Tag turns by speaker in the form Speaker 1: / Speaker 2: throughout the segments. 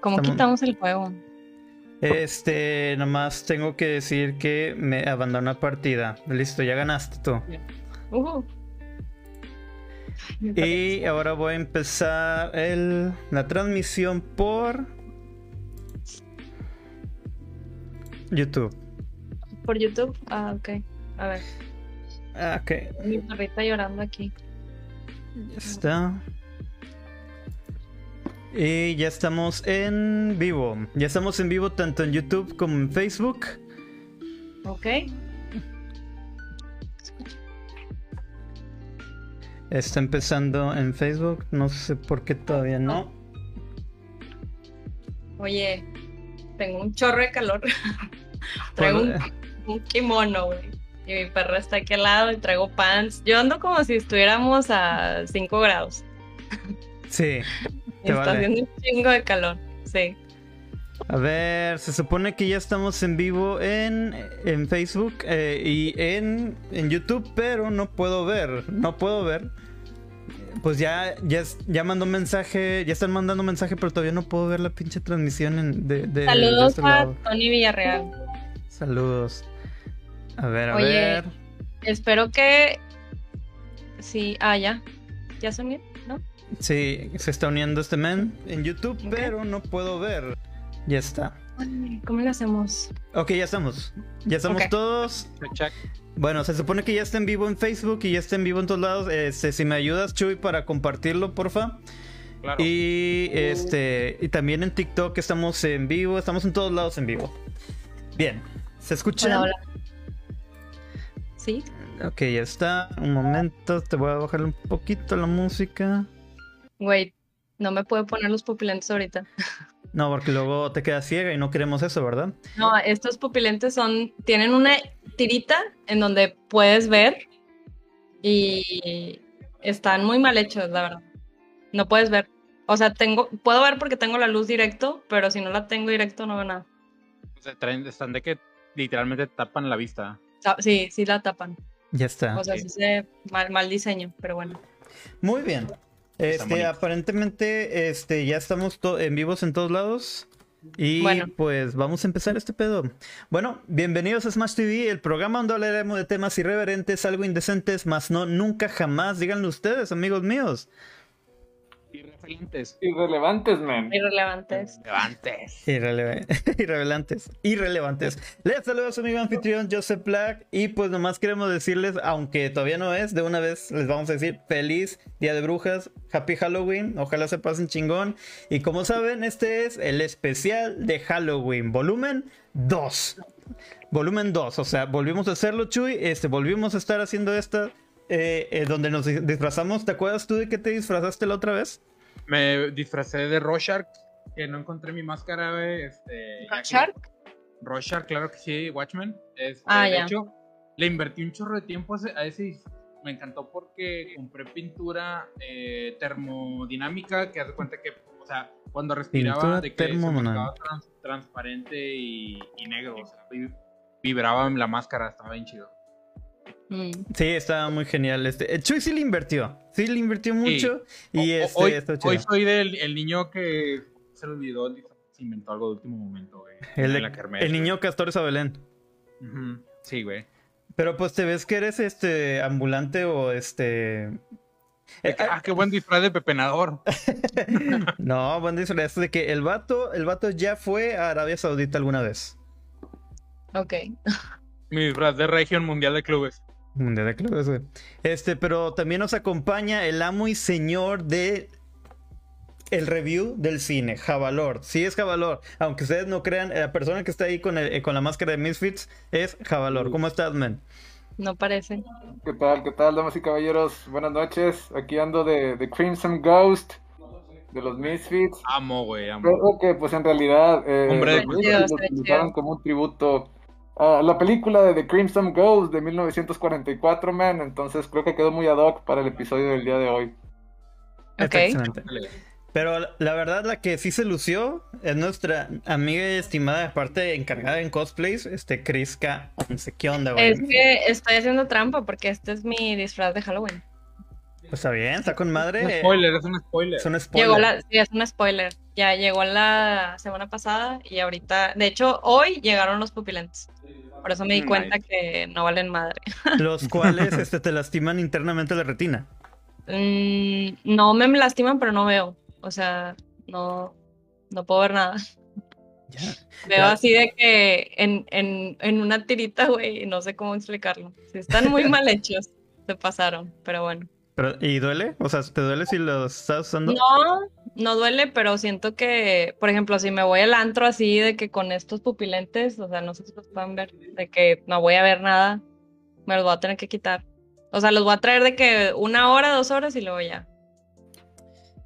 Speaker 1: ¿Cómo quitamos el juego?
Speaker 2: Este, nomás tengo que decir que me abandonó la partida. Listo, ya ganaste tú. Y ahora voy a empezar el, la transmisión por YouTube.
Speaker 1: Por YouTube. Ah, ok. A ver.
Speaker 2: Ah, Ok,
Speaker 1: Mi perrita llorando aquí.
Speaker 2: ya está. Y ya estamos en vivo. Ya estamos en vivo tanto en YouTube como en Facebook.
Speaker 1: Ok.
Speaker 2: Está empezando en Facebook. No sé por qué todavía no.
Speaker 1: Oye, tengo un chorro de calor. traigo un, un kimono, güey. Y mi perra está aquí al lado y traigo pants. Yo ando como si estuviéramos a 5 grados.
Speaker 2: Sí.
Speaker 1: Está
Speaker 2: vale.
Speaker 1: haciendo un chingo de calor. Sí.
Speaker 2: A ver, se supone que ya estamos en vivo en, en Facebook eh, y en, en YouTube, pero no puedo ver, no puedo ver. Pues ya, ya, ya mandó mensaje, ya están mandando mensaje, pero todavía no puedo ver la pinche transmisión en- de, de- de
Speaker 1: Saludos
Speaker 2: este
Speaker 1: a. Tony Villarreal.
Speaker 2: Saludos. A ver, a
Speaker 1: Oye.
Speaker 2: ver.
Speaker 1: Espero que. Sí, ah, ya. ¿Ya son bien?
Speaker 2: Sí, se está uniendo este men en YouTube, pero no puedo ver. Ya está.
Speaker 1: ¿Cómo le hacemos?
Speaker 2: Ok, ya estamos. Ya estamos todos.
Speaker 3: Check.
Speaker 2: Bueno, se supone que ya está en vivo en Facebook y ya está en vivo en todos lados. Este, si me ayudas, Chuy, para compartirlo, porfa.
Speaker 3: Claro.
Speaker 2: Y este, y también en TikTok estamos en vivo, estamos en todos lados en vivo. Bien, ¿se escucha?
Speaker 1: Hola, hola. ¿Sí?
Speaker 2: Ok, ya está. Un momento, te voy a bajar un poquito la música.
Speaker 1: Güey, no me puedo poner los pupilentes ahorita.
Speaker 2: No, porque luego te quedas ciega y no queremos eso, ¿verdad?
Speaker 1: No, estos pupilentes son. Tienen una tirita en donde puedes ver. Y están muy mal hechos, la verdad. No puedes ver. O sea, tengo, puedo ver porque tengo la luz directo, pero si no la tengo directo no veo nada.
Speaker 3: O sea, traen- están de que literalmente tapan la vista.
Speaker 1: Sí, sí la tapan.
Speaker 2: Ya está.
Speaker 1: O sea,
Speaker 3: sí.
Speaker 1: sí se mal, mal diseño, pero bueno.
Speaker 2: Muy bien. Este, aparentemente, este, ya estamos en vivos en todos lados. Y
Speaker 1: Bueno.
Speaker 2: pues vamos a empezar este pedo. Bueno, bienvenidos a Smash TV, el programa donde hablaremos de temas irreverentes, algo indecentes, más no nunca jamás. Díganlo ustedes, amigos míos.
Speaker 4: Irrelevantes, man.
Speaker 1: Irrelevantes.
Speaker 3: Levantes.
Speaker 2: Irrele- irrelevantes, irrelevantes. Les saludo a su amigo anfitrión Joseph Black y pues nomás queremos decirles, aunque todavía no es, de una vez les vamos a decir feliz Día de Brujas, Happy Halloween, ojalá se pasen chingón. Y como saben, este es el especial de Halloween, volumen 2. Volumen 2, o sea, volvimos a hacerlo, Chuy, este, volvimos a estar haciendo esta... eh, eh, donde nos di- disfrazamos, ¿te acuerdas tú de que te disfrazaste la otra vez?
Speaker 3: Me disfracé de Rorschach, que no encontré mi máscara, güey. Este,
Speaker 1: ¿Shark?
Speaker 3: Rorschach, claro que sí, Watchmen. Este,
Speaker 1: Ah,
Speaker 3: de
Speaker 1: ya.
Speaker 3: hecho, le invertí un chorro de tiempo a ese, Me encantó porque compré pintura eh, termodinámica que hace cuenta que, o sea, cuando respiraba
Speaker 2: Pintura
Speaker 3: de que se trans- transparente y, y negro, o sea, vi- vibraba en la máscara, estaba bien chido.
Speaker 1: Mm.
Speaker 2: Sí, estaba muy genial. Este, eh, Chuy sí le invirtió. Sí le invirtió mucho. Y
Speaker 3: O-
Speaker 2: este,
Speaker 3: hoy,
Speaker 2: está chido.
Speaker 3: hoy soy del el niño que se le olvidó, el disfraz, se inventó algo de último momento, güey.
Speaker 2: el,
Speaker 3: en la kermés,
Speaker 2: el niño Castor Sabelén.
Speaker 3: Ujú, Sí, güey.
Speaker 2: Pero pues te ves que eres este ambulante o este.
Speaker 3: Que, ah, qué buen disfraz de pepenador.
Speaker 2: no, buen disfraz de que el vato, el vato ya fue a Arabia Saudita alguna vez.
Speaker 1: Ok.
Speaker 3: Mi disfraz de región mundial de clubes.
Speaker 2: Mundial de clubes, güey. Este, pero también nos acompaña el amo y señor de el review del cine, Javalor. Sí es Javalor. Aunque ustedes no crean, la persona que está ahí con, el- con la máscara de Misfits es Javalor. ¿Cómo estás, man?
Speaker 1: No parece.
Speaker 4: ¿Qué tal? ¿Qué tal, damas y caballeros? Buenas noches. Aquí ando de, de Crimson Ghost, de los Misfits.
Speaker 3: Amo, güey, amo.
Speaker 4: Creo que, pues, en realidad, eh,
Speaker 3: Hombre de
Speaker 4: los. Misfits utilizaron como un tributo a la película de The Crimson Ghost de 1944, man. Entonces, creo que quedó muy ad hoc para el episodio del día de hoy.
Speaker 2: Está
Speaker 1: Ok.
Speaker 2: excelente. Pero la- verdad, la que sí se lució es nuestra amiga y estimada, aparte encargada en cosplays, este Chris K. 11. ¿Qué onda, güey?
Speaker 1: Es que estoy haciendo trampa porque este es mi disfraz de Halloween.
Speaker 2: Pues está bien, está con madre.
Speaker 3: Un spoiler, es un spoiler.
Speaker 2: Es un spoiler.
Speaker 1: Llegó la, sí, es un spoiler. Ya llegó la semana pasada y ahorita, de hecho, hoy llegaron los pupilentes. Por eso me di
Speaker 3: Nice.
Speaker 1: cuenta que no valen madre.
Speaker 2: Los cuales este, te lastiman internamente la retina.
Speaker 1: Mm, no me lastiman, pero no veo. O sea, no, no puedo ver nada.
Speaker 2: Ya.
Speaker 1: Veo
Speaker 2: Ya.
Speaker 1: así de que en, en, en una tirita, güey, y no sé cómo explicarlo. Sí, están muy mal hechos, se pasaron, pero bueno.
Speaker 2: Pero, ¿Y duele? O sea, ¿te duele si los estás usando?
Speaker 1: No, no duele, pero siento que, por ejemplo, si me voy al antro así de que con estos pupilentes, o sea, no sé si los pueden ver, de que no voy a ver nada, me los voy a tener que quitar. O sea, los voy a traer de que una hora, dos horas y luego ya.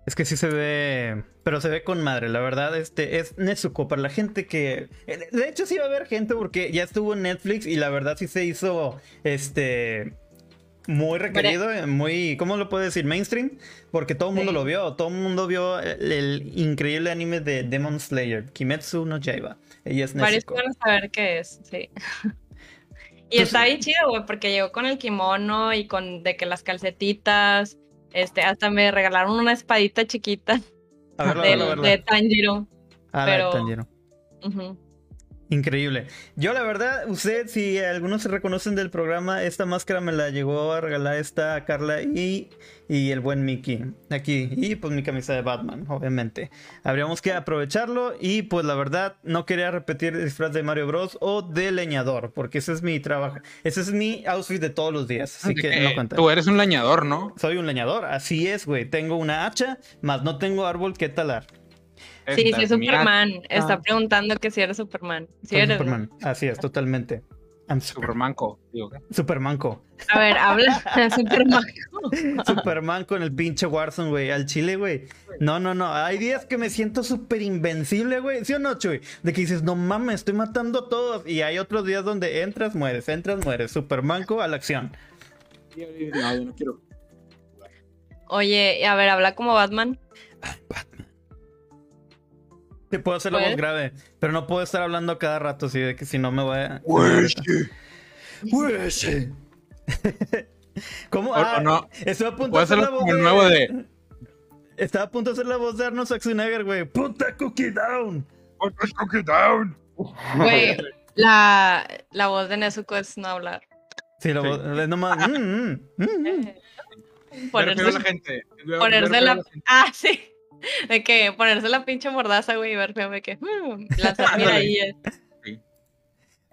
Speaker 2: Es que sí se ve, pero se ve con madre, la verdad, este es Nezuko para la gente que de hecho sí va a haber gente porque ya estuvo en Netflix y la verdad sí se hizo este muy requerido, eh, muy ¿cómo lo puedo decir? mainstream, porque todo el mundo
Speaker 1: Sí.
Speaker 2: lo vio, todo el mundo vio el, el increíble anime de Demon Slayer, Kimetsu no Yaiba. Ella es
Speaker 1: Varios van saber qué es, sí. Y
Speaker 2: Entonces-
Speaker 1: está bien chido, güey, porque llegó con el kimono y con de que las calcetitas, este, hasta me regalaron una espadita chiquita
Speaker 2: A
Speaker 1: del-
Speaker 2: a verla, a
Speaker 1: de
Speaker 2: verla.
Speaker 1: Tanjiro.
Speaker 2: De
Speaker 1: pero-
Speaker 2: Tanjiro.
Speaker 1: Ujú.
Speaker 2: Increíble. Yo la verdad, usted, si algunos se reconocen del programa, esta máscara me la llegó a regalar esta Carla y, y el buen Mickey aquí. Y pues mi camisa de Batman, obviamente. Habríamos que aprovecharlo y pues la verdad no quería repetir el disfraz de Mario Bros. o de leñador, porque ese es mi trabajo. Ese es mi outfit de todos los días. Así
Speaker 3: De
Speaker 2: que
Speaker 3: que
Speaker 2: no cuenta.
Speaker 3: Tú eres un leñador, ¿no?
Speaker 2: Soy un leñador, así es, güey. Tengo una hacha, más no tengo árbol que talar.
Speaker 1: Sí, sí, es Superman. Está
Speaker 3: Ah.
Speaker 1: preguntando que si eres Superman. Sí
Speaker 2: Soy
Speaker 1: eres, ¿no?
Speaker 2: Superman. Así es, totalmente. I'm super,
Speaker 3: Supermanco. Digo.
Speaker 2: Supermanco.
Speaker 1: A ver, habla Superman.
Speaker 2: Superman con el pinche Warzone, güey. Al chile, güey. No, no, no. Hay días que me siento súper invencible, güey. ¿Sí o no, Chuy? De que dices, no mames, estoy matando a todos. Y hay otros días donde entras, mueres, entras, mueres. Supermanco a la acción.
Speaker 3: No, yo no quiero.
Speaker 1: Oye, a ver, habla como Batman.
Speaker 2: Te puedo hacer la voz grave, pero no puedo estar hablando cada rato, así de que si no me voy a. ¿Cómo? Ah,
Speaker 3: no.
Speaker 2: Estoy a punto de hacer la voz
Speaker 3: nuevo de.
Speaker 2: Estaba a punto de hacer la voz de Arnold Schwarzenegger, güey. Puta cookie down.
Speaker 3: Cookie down.
Speaker 1: Güey, la, la voz de Nezuko es no hablar.
Speaker 2: Sí, la
Speaker 3: Sí.
Speaker 2: voz. Es nomás. mm, mm, mm, mm.
Speaker 3: La
Speaker 1: Ponerse,
Speaker 3: gente.
Speaker 1: Ponerse la... Ah, sí. De que ponerse la pinche mordaza, güey, y ver feo, de que... mm, lanzar miradillas.
Speaker 3: Sí.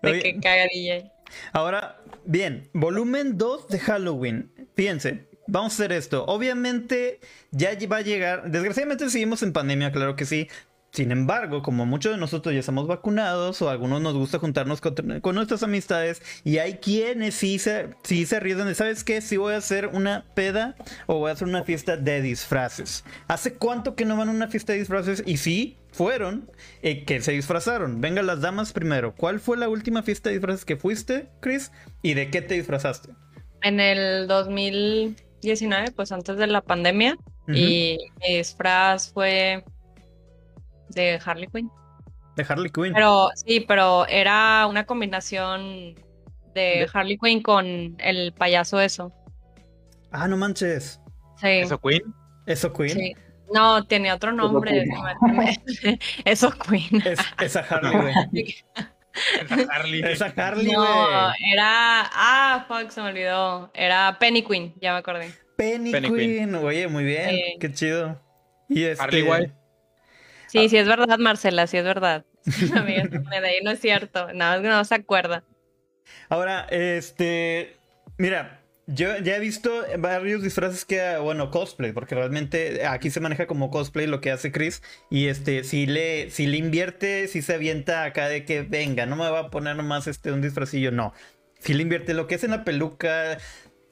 Speaker 1: De
Speaker 2: Oye,
Speaker 1: que cagadilla.
Speaker 2: Ahora, bien, volumen 2 de Halloween. Fíjense, vamos a hacer esto. Obviamente ya va a llegar, desgraciadamente seguimos en pandemia, claro que sí. Sin embargo, como muchos de nosotros ya estamos vacunados o algunos nos gusta juntarnos con, con nuestras amistades y hay quienes sí se, sí se arriesgan de, ¿sabes qué? Si voy a hacer una peda o voy a hacer una fiesta de disfraces. ¿Hace cuánto que no van a una fiesta de disfraces? Y sí, fueron, eh, que se disfrazaron. Venga, las damas primero. ¿Cuál fue la última fiesta de disfraces que fuiste, Chris? ¿Y de qué te disfrazaste?
Speaker 1: En el 2019, pues antes de la pandemia, y mi disfraz fue de Harley Quinn.
Speaker 2: De Harley Quinn.
Speaker 1: Pero sí, pero era una combinación de
Speaker 2: De-
Speaker 1: Harley Quinn con el payaso eso.
Speaker 2: Ah, no manches.
Speaker 1: Sí.
Speaker 3: ¿Eso, Queen?
Speaker 2: Eso Queen.
Speaker 1: sí. No, tiene otro nombre. Eso Queen.
Speaker 2: Es, esa Harley, güey.
Speaker 3: Harley.
Speaker 2: Esa Harley.
Speaker 1: No, era. Ah, fuck, se me olvidó. Era Penny Queen, ya me acordé.
Speaker 2: Penny,
Speaker 3: Penny
Speaker 2: Queen. Oye, muy bien.
Speaker 1: Sí.
Speaker 2: Qué chido. Y este...
Speaker 3: Harley White.
Speaker 1: Sí, sí es verdad, Marcela, sí es verdad. Amiga, ahí no es cierto. Nada más que no se acuerda.
Speaker 2: Ahora, este. Mira, yo ya he visto varios disfraces que, bueno, cosplay, porque realmente aquí se maneja como cosplay lo que hace Chris. Y este, si le, si le invierte, si se avienta acá de que venga, no me va a poner nomás este un disfrazillo, no. Si le invierte lo que es en la peluca.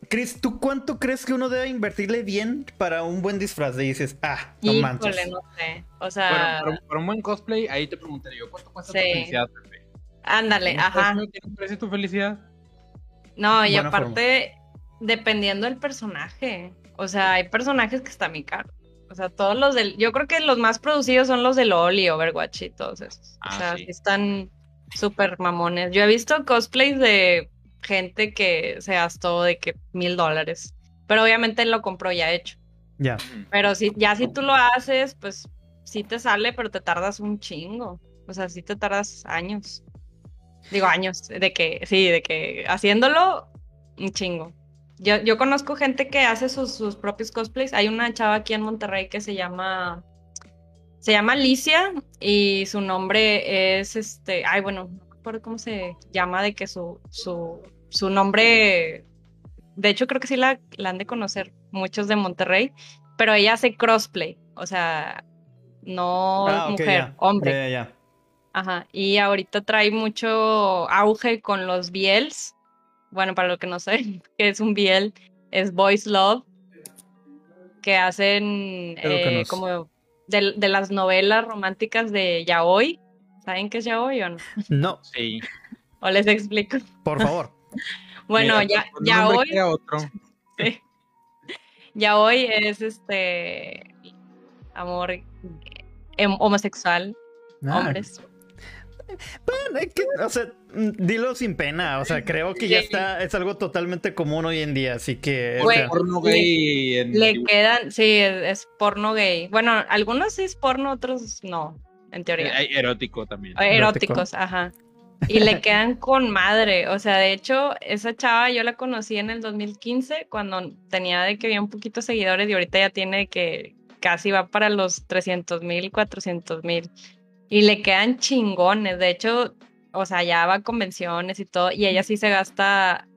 Speaker 2: Chris, ¿tú cuánto crees que uno debe invertirle bien para un buen disfraz? Y dices, ah, no manches.
Speaker 1: Híjole, no sé. O
Speaker 3: Bueno,
Speaker 1: sea,
Speaker 3: para, un- para un buen cosplay, ahí te preguntaría yo, ¿cuánto cuesta
Speaker 1: Sí.
Speaker 3: tu felicidad, Pepe?
Speaker 1: ándale,
Speaker 3: ¿Tiene un
Speaker 1: ajá.
Speaker 3: precio- ¿Tiene un precio tu felicidad?
Speaker 1: No, y
Speaker 2: Buena
Speaker 1: aparte, dependiendo del personaje. O sea, hay personajes que están muy caros. O sea, todos los del. Yo creo que los más producidos son los de LOL y Overwatch y todos esos.
Speaker 3: Ah,
Speaker 1: o sea,
Speaker 3: sí.
Speaker 1: sí están súper mamones. Yo he visto cosplays de gente que se gastó de que mil dólares. Pero obviamente él lo compró ya hecho.
Speaker 2: Ya.
Speaker 1: Pero si, ya si tú lo haces, pues sí te sale, pero te tardas un chingo. O sea, sí te tardas años. Digo años, de que, sí, de que haciéndolo, un chingo. Yo, yo conozco gente que hace sus, sus propios cosplays. Hay una chava aquí en Monterrey que se llama. Se llama Alicia y su nombre es este. Ay, bueno, no me acuerdo cómo se llama, de que su, su, su nombre. De hecho, creo que sí la, la han de conocer muchos de Monterrey, pero ella hace crossplay. O sea, no
Speaker 2: Ah,
Speaker 1: mujer,
Speaker 2: ya.
Speaker 1: hombre.
Speaker 2: Ya, ya, ya.
Speaker 1: Ajá, y ahorita trae mucho auge con los BLs. Bueno, para lo que no sé, que es un BL, es Boys Love, que hacen eh, como de, de las novelas románticas de Yaoi. ¿Saben qué es Yaoi o no?
Speaker 2: No,
Speaker 3: Sí.
Speaker 1: O les explico.
Speaker 2: por favor.
Speaker 1: Bueno,
Speaker 3: Mira,
Speaker 1: ya,
Speaker 3: crea otro.
Speaker 1: sí. Yaoi es este amor em- homosexual,
Speaker 2: Ah,
Speaker 1: hombres.
Speaker 2: bueno, es que, o sea, dilo sin pena. O sea, creo que ya está, es algo totalmente común hoy en día. Así que. o
Speaker 1: Güey,
Speaker 2: sea,
Speaker 3: Porno gay en
Speaker 1: Le quedan, sí, es, es porno gay. Bueno, algunos sí es porno, otros no, en teoría.
Speaker 3: Hay erótico también.
Speaker 1: Eh,
Speaker 2: erótico.
Speaker 1: Eróticos, ajá. Y le quedan con madre. O sea, de hecho, esa chava yo la conocí en el 2015 cuando tenía de que había un poquito seguidores y ahorita ya tiene que casi va para los 300 mil, 400 mil. Y le quedan chingones. De hecho, o sea, ya va a convenciones y todo. Y ella sí se gasta.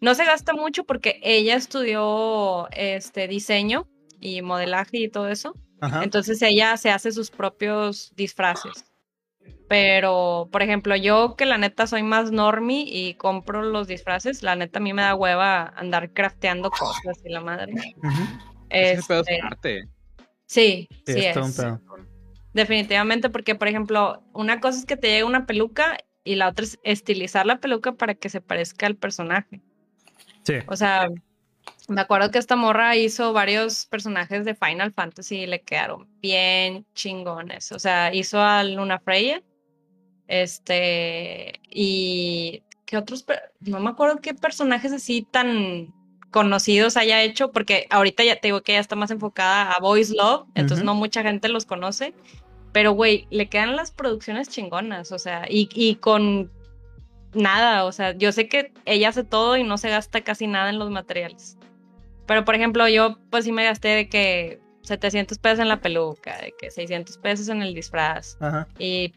Speaker 1: No se gasta mucho porque ella estudió este diseño y modelaje y todo eso.
Speaker 2: ajá.
Speaker 1: Entonces ella se hace sus propios disfraces. Pero, por ejemplo, yo que la neta soy más normie y compro los disfraces, la neta a mí me da hueva andar crafteando cosas y la madre.
Speaker 2: Ujú.
Speaker 3: Ese pedo es
Speaker 1: Este,
Speaker 3: arte.
Speaker 1: sí,
Speaker 2: Sí,
Speaker 1: sí
Speaker 2: es.
Speaker 1: Definitivamente, porque, por ejemplo, una cosa es que te llegue una peluca y la otra es estilizar la peluca para que se parezca al personaje.
Speaker 2: Sí.
Speaker 1: O sea, me acuerdo que esta morra hizo varios personajes de Final Fantasy y le quedaron bien chingones. O sea, hizo a Luna Freya. Este. Y. ¿Qué otros? No me acuerdo qué personajes así tan conocidos haya hecho, porque ahorita ya te digo que ya está más enfocada a Boys Love, entonces no mucha gente los conoce. Pero, güey, le quedan las producciones chingonas, o sea, y, y con nada, o sea, yo sé que ella hace todo y no se gasta casi nada en los materiales. Pero, por ejemplo, yo pues sí me gasté de que 700 pesos en la peluca, de que 600 pesos en el disfraz
Speaker 2: Ajá.
Speaker 1: y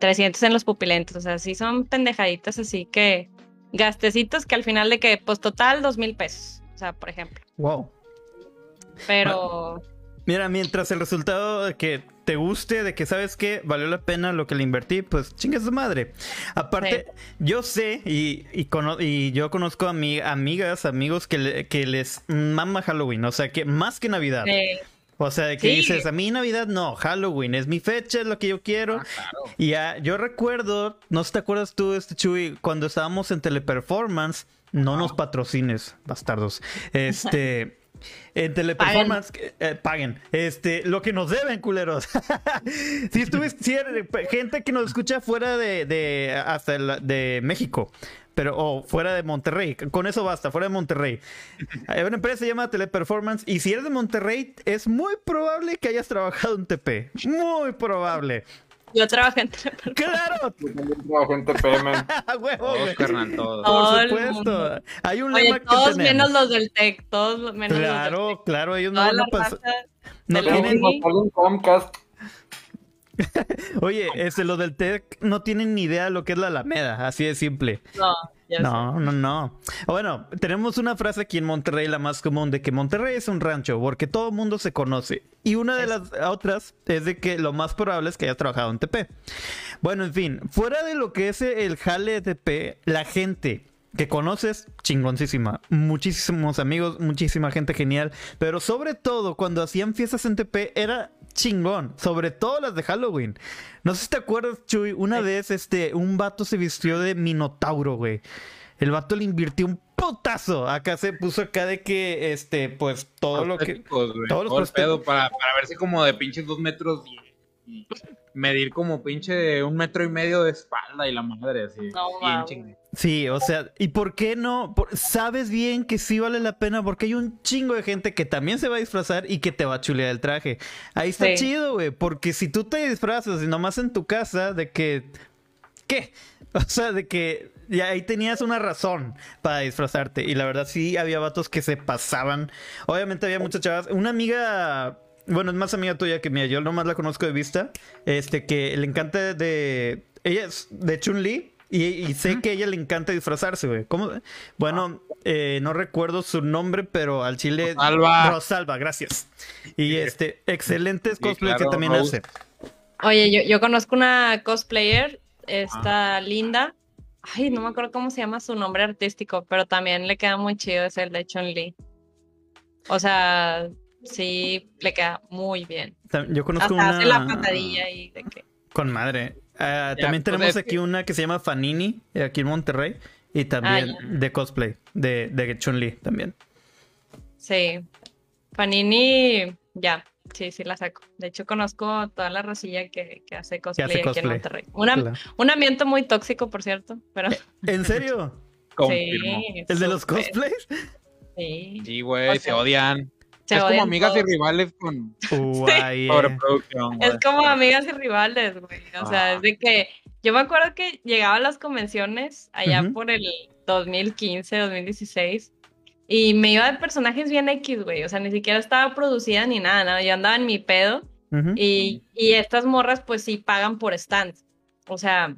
Speaker 1: 300 en los pupilentes, o sea, sí son pendejaditas así que gastecitos que al final de que, pues total, dos mil pesos, o sea, por ejemplo.
Speaker 2: Wow.
Speaker 1: Pero,
Speaker 2: Mira, mientras el resultado de que te guste, de que sabes que valió la pena lo que le invertí, pues chingue su madre. Aparte, yo sé y, y, cono- y yo conozco a mi, amigas, amigos que, le- que les mama Halloween, o sea, que más que Navidad.
Speaker 1: eh,
Speaker 2: O sea, de que
Speaker 1: Sí.
Speaker 2: dices, a mí Navidad no, Halloween es mi fecha, es lo que yo quiero.
Speaker 3: Ah, claro.
Speaker 2: Y ya, yo recuerdo, no sé si te acuerdas tú, este Chuy, cuando estábamos en Teleperformance, no nos patrocines, bastardos. Este. En Teleperformance, eh, paguen. Este, lo que nos deben, culeros. si estuviste, si eres- gente que nos escucha fuera de, de hasta el- de México, pero o fuera de Monterrey, con eso basta, fuera de Monterrey. Hay una empresa que se llama Teleperformance y si eres de Monterrey, es muy probable que hayas trabajado en TP. Muy probable.
Speaker 1: Yo trabajé en Teleperformance.
Speaker 2: ¡Claro!
Speaker 4: Yo también trabajo en TPM.
Speaker 2: ¡A huevo,
Speaker 3: Todos, carnal, todos.
Speaker 1: Todo
Speaker 2: Por supuesto. Hay un lema
Speaker 1: Oye,
Speaker 2: que
Speaker 1: todos
Speaker 2: tenemos.
Speaker 1: menos los del TEC, todos los- menos los del
Speaker 2: Claro,
Speaker 1: TEC.
Speaker 2: claro, ellos no van a pasar. No tienen-
Speaker 4: Comcast.
Speaker 2: Oye, este, lo del TEC no tienen ni idea de lo que es la Alameda, así de simple.
Speaker 1: No, ya sé.
Speaker 2: No, no, no. Bueno, tenemos una frase aquí en Monterrey, la más común, de que Monterrey es un rancho, porque todo el mundo se conoce. Y una de las otras es de que lo más probable es que hayas trabajado en TP. Bueno, en fin, fuera de lo que es el jale de TP, la gente que conoces, chingoncísima. Muchísimos amigos, muchísima gente genial. Pero sobre todo, cuando hacían fiestas en TP, era chingón. Sobre todo las de Halloween. No sé si te acuerdas, Chuy, una
Speaker 1: Sí.
Speaker 2: vez este, un vato se vistió de Minotauro, güey. El vato le invirtió un putazo. Acá se puso acá de que, este, pues, todo lo que...
Speaker 3: Güey,
Speaker 2: todos los
Speaker 3: todo pedo para, para verse como de pinches dos metros y, y medir como pinche de un metro y medio de espalda y la madre así.
Speaker 1: No,
Speaker 3: bien
Speaker 1: mames.
Speaker 3: chingón.
Speaker 2: Sí, o sea, ¿y por qué no? Por- sabes bien que sí vale la pena porque hay un chingo de gente que también se va a disfrazar y que te va a chulear el traje. Ahí está
Speaker 1: Sí.
Speaker 2: chido, güey, porque si tú te disfrazas y nomás en tu casa, de que... ¿Qué? O sea, de que ya ahí tenías una razón para disfrazarte. Y la verdad sí había vatos que se pasaban. Obviamente había muchas chavas. Una amiga... Bueno, es más amiga tuya que mía. Yo nomás la conozco de vista. Este, que le encanta de... Ella es de Chun-Li. Y, y sé que a ella le encanta disfrazarse, güey. ¿Cómo? Bueno, eh, no recuerdo su nombre, pero al chile...
Speaker 3: Rosalba.
Speaker 2: Rosalba, gracias. Y este, excelentes
Speaker 3: Sí, claro,
Speaker 2: que también hace.
Speaker 1: Oye, yo, yo conozco una cosplayer, está linda. Ay, no me acuerdo cómo se llama su nombre artístico, pero también le queda muy chido, es el de Chun-Li. O sea, sí, le queda muy bien.
Speaker 2: Yo conozco
Speaker 1: Hasta
Speaker 2: una...
Speaker 1: hace la patadilla y de que.
Speaker 2: Con madre. Ah, también tenemos aquí una que se llama Fanini, eh, aquí en Monterrey. Y también
Speaker 1: Ah,
Speaker 2: de cosplay, de, de Chun-Li también.
Speaker 1: Sí. Panini, ya, sí, sí la saco. De hecho, conozco toda la rosilla que, que hace cosplay aquí
Speaker 2: cosplay.
Speaker 1: en Monterrey. Una-
Speaker 2: Claro.
Speaker 1: Un ambiente muy tóxico, por cierto, pero
Speaker 2: ¿En serio?
Speaker 1: Sí.
Speaker 2: ¿El de los cosplays?
Speaker 1: Sí.
Speaker 3: Sí, güey,
Speaker 1: O
Speaker 3: se odian.
Speaker 1: Se
Speaker 3: es como amigas y rivales con sobreproducción, güey.
Speaker 1: Es como amigas y rivales, güey. O sea,
Speaker 3: Ah.
Speaker 1: es de que yo me acuerdo que llegaba a las convenciones allá
Speaker 2: Ujú.
Speaker 1: por el 2015, 2016 y me iba de personajes bien X, güey. O sea, ni siquiera estaba producida ni nada, ¿no? Yo andaba en mi pedo
Speaker 2: Ujú.
Speaker 1: y, y estas morras pues sí pagan por stand. O sea,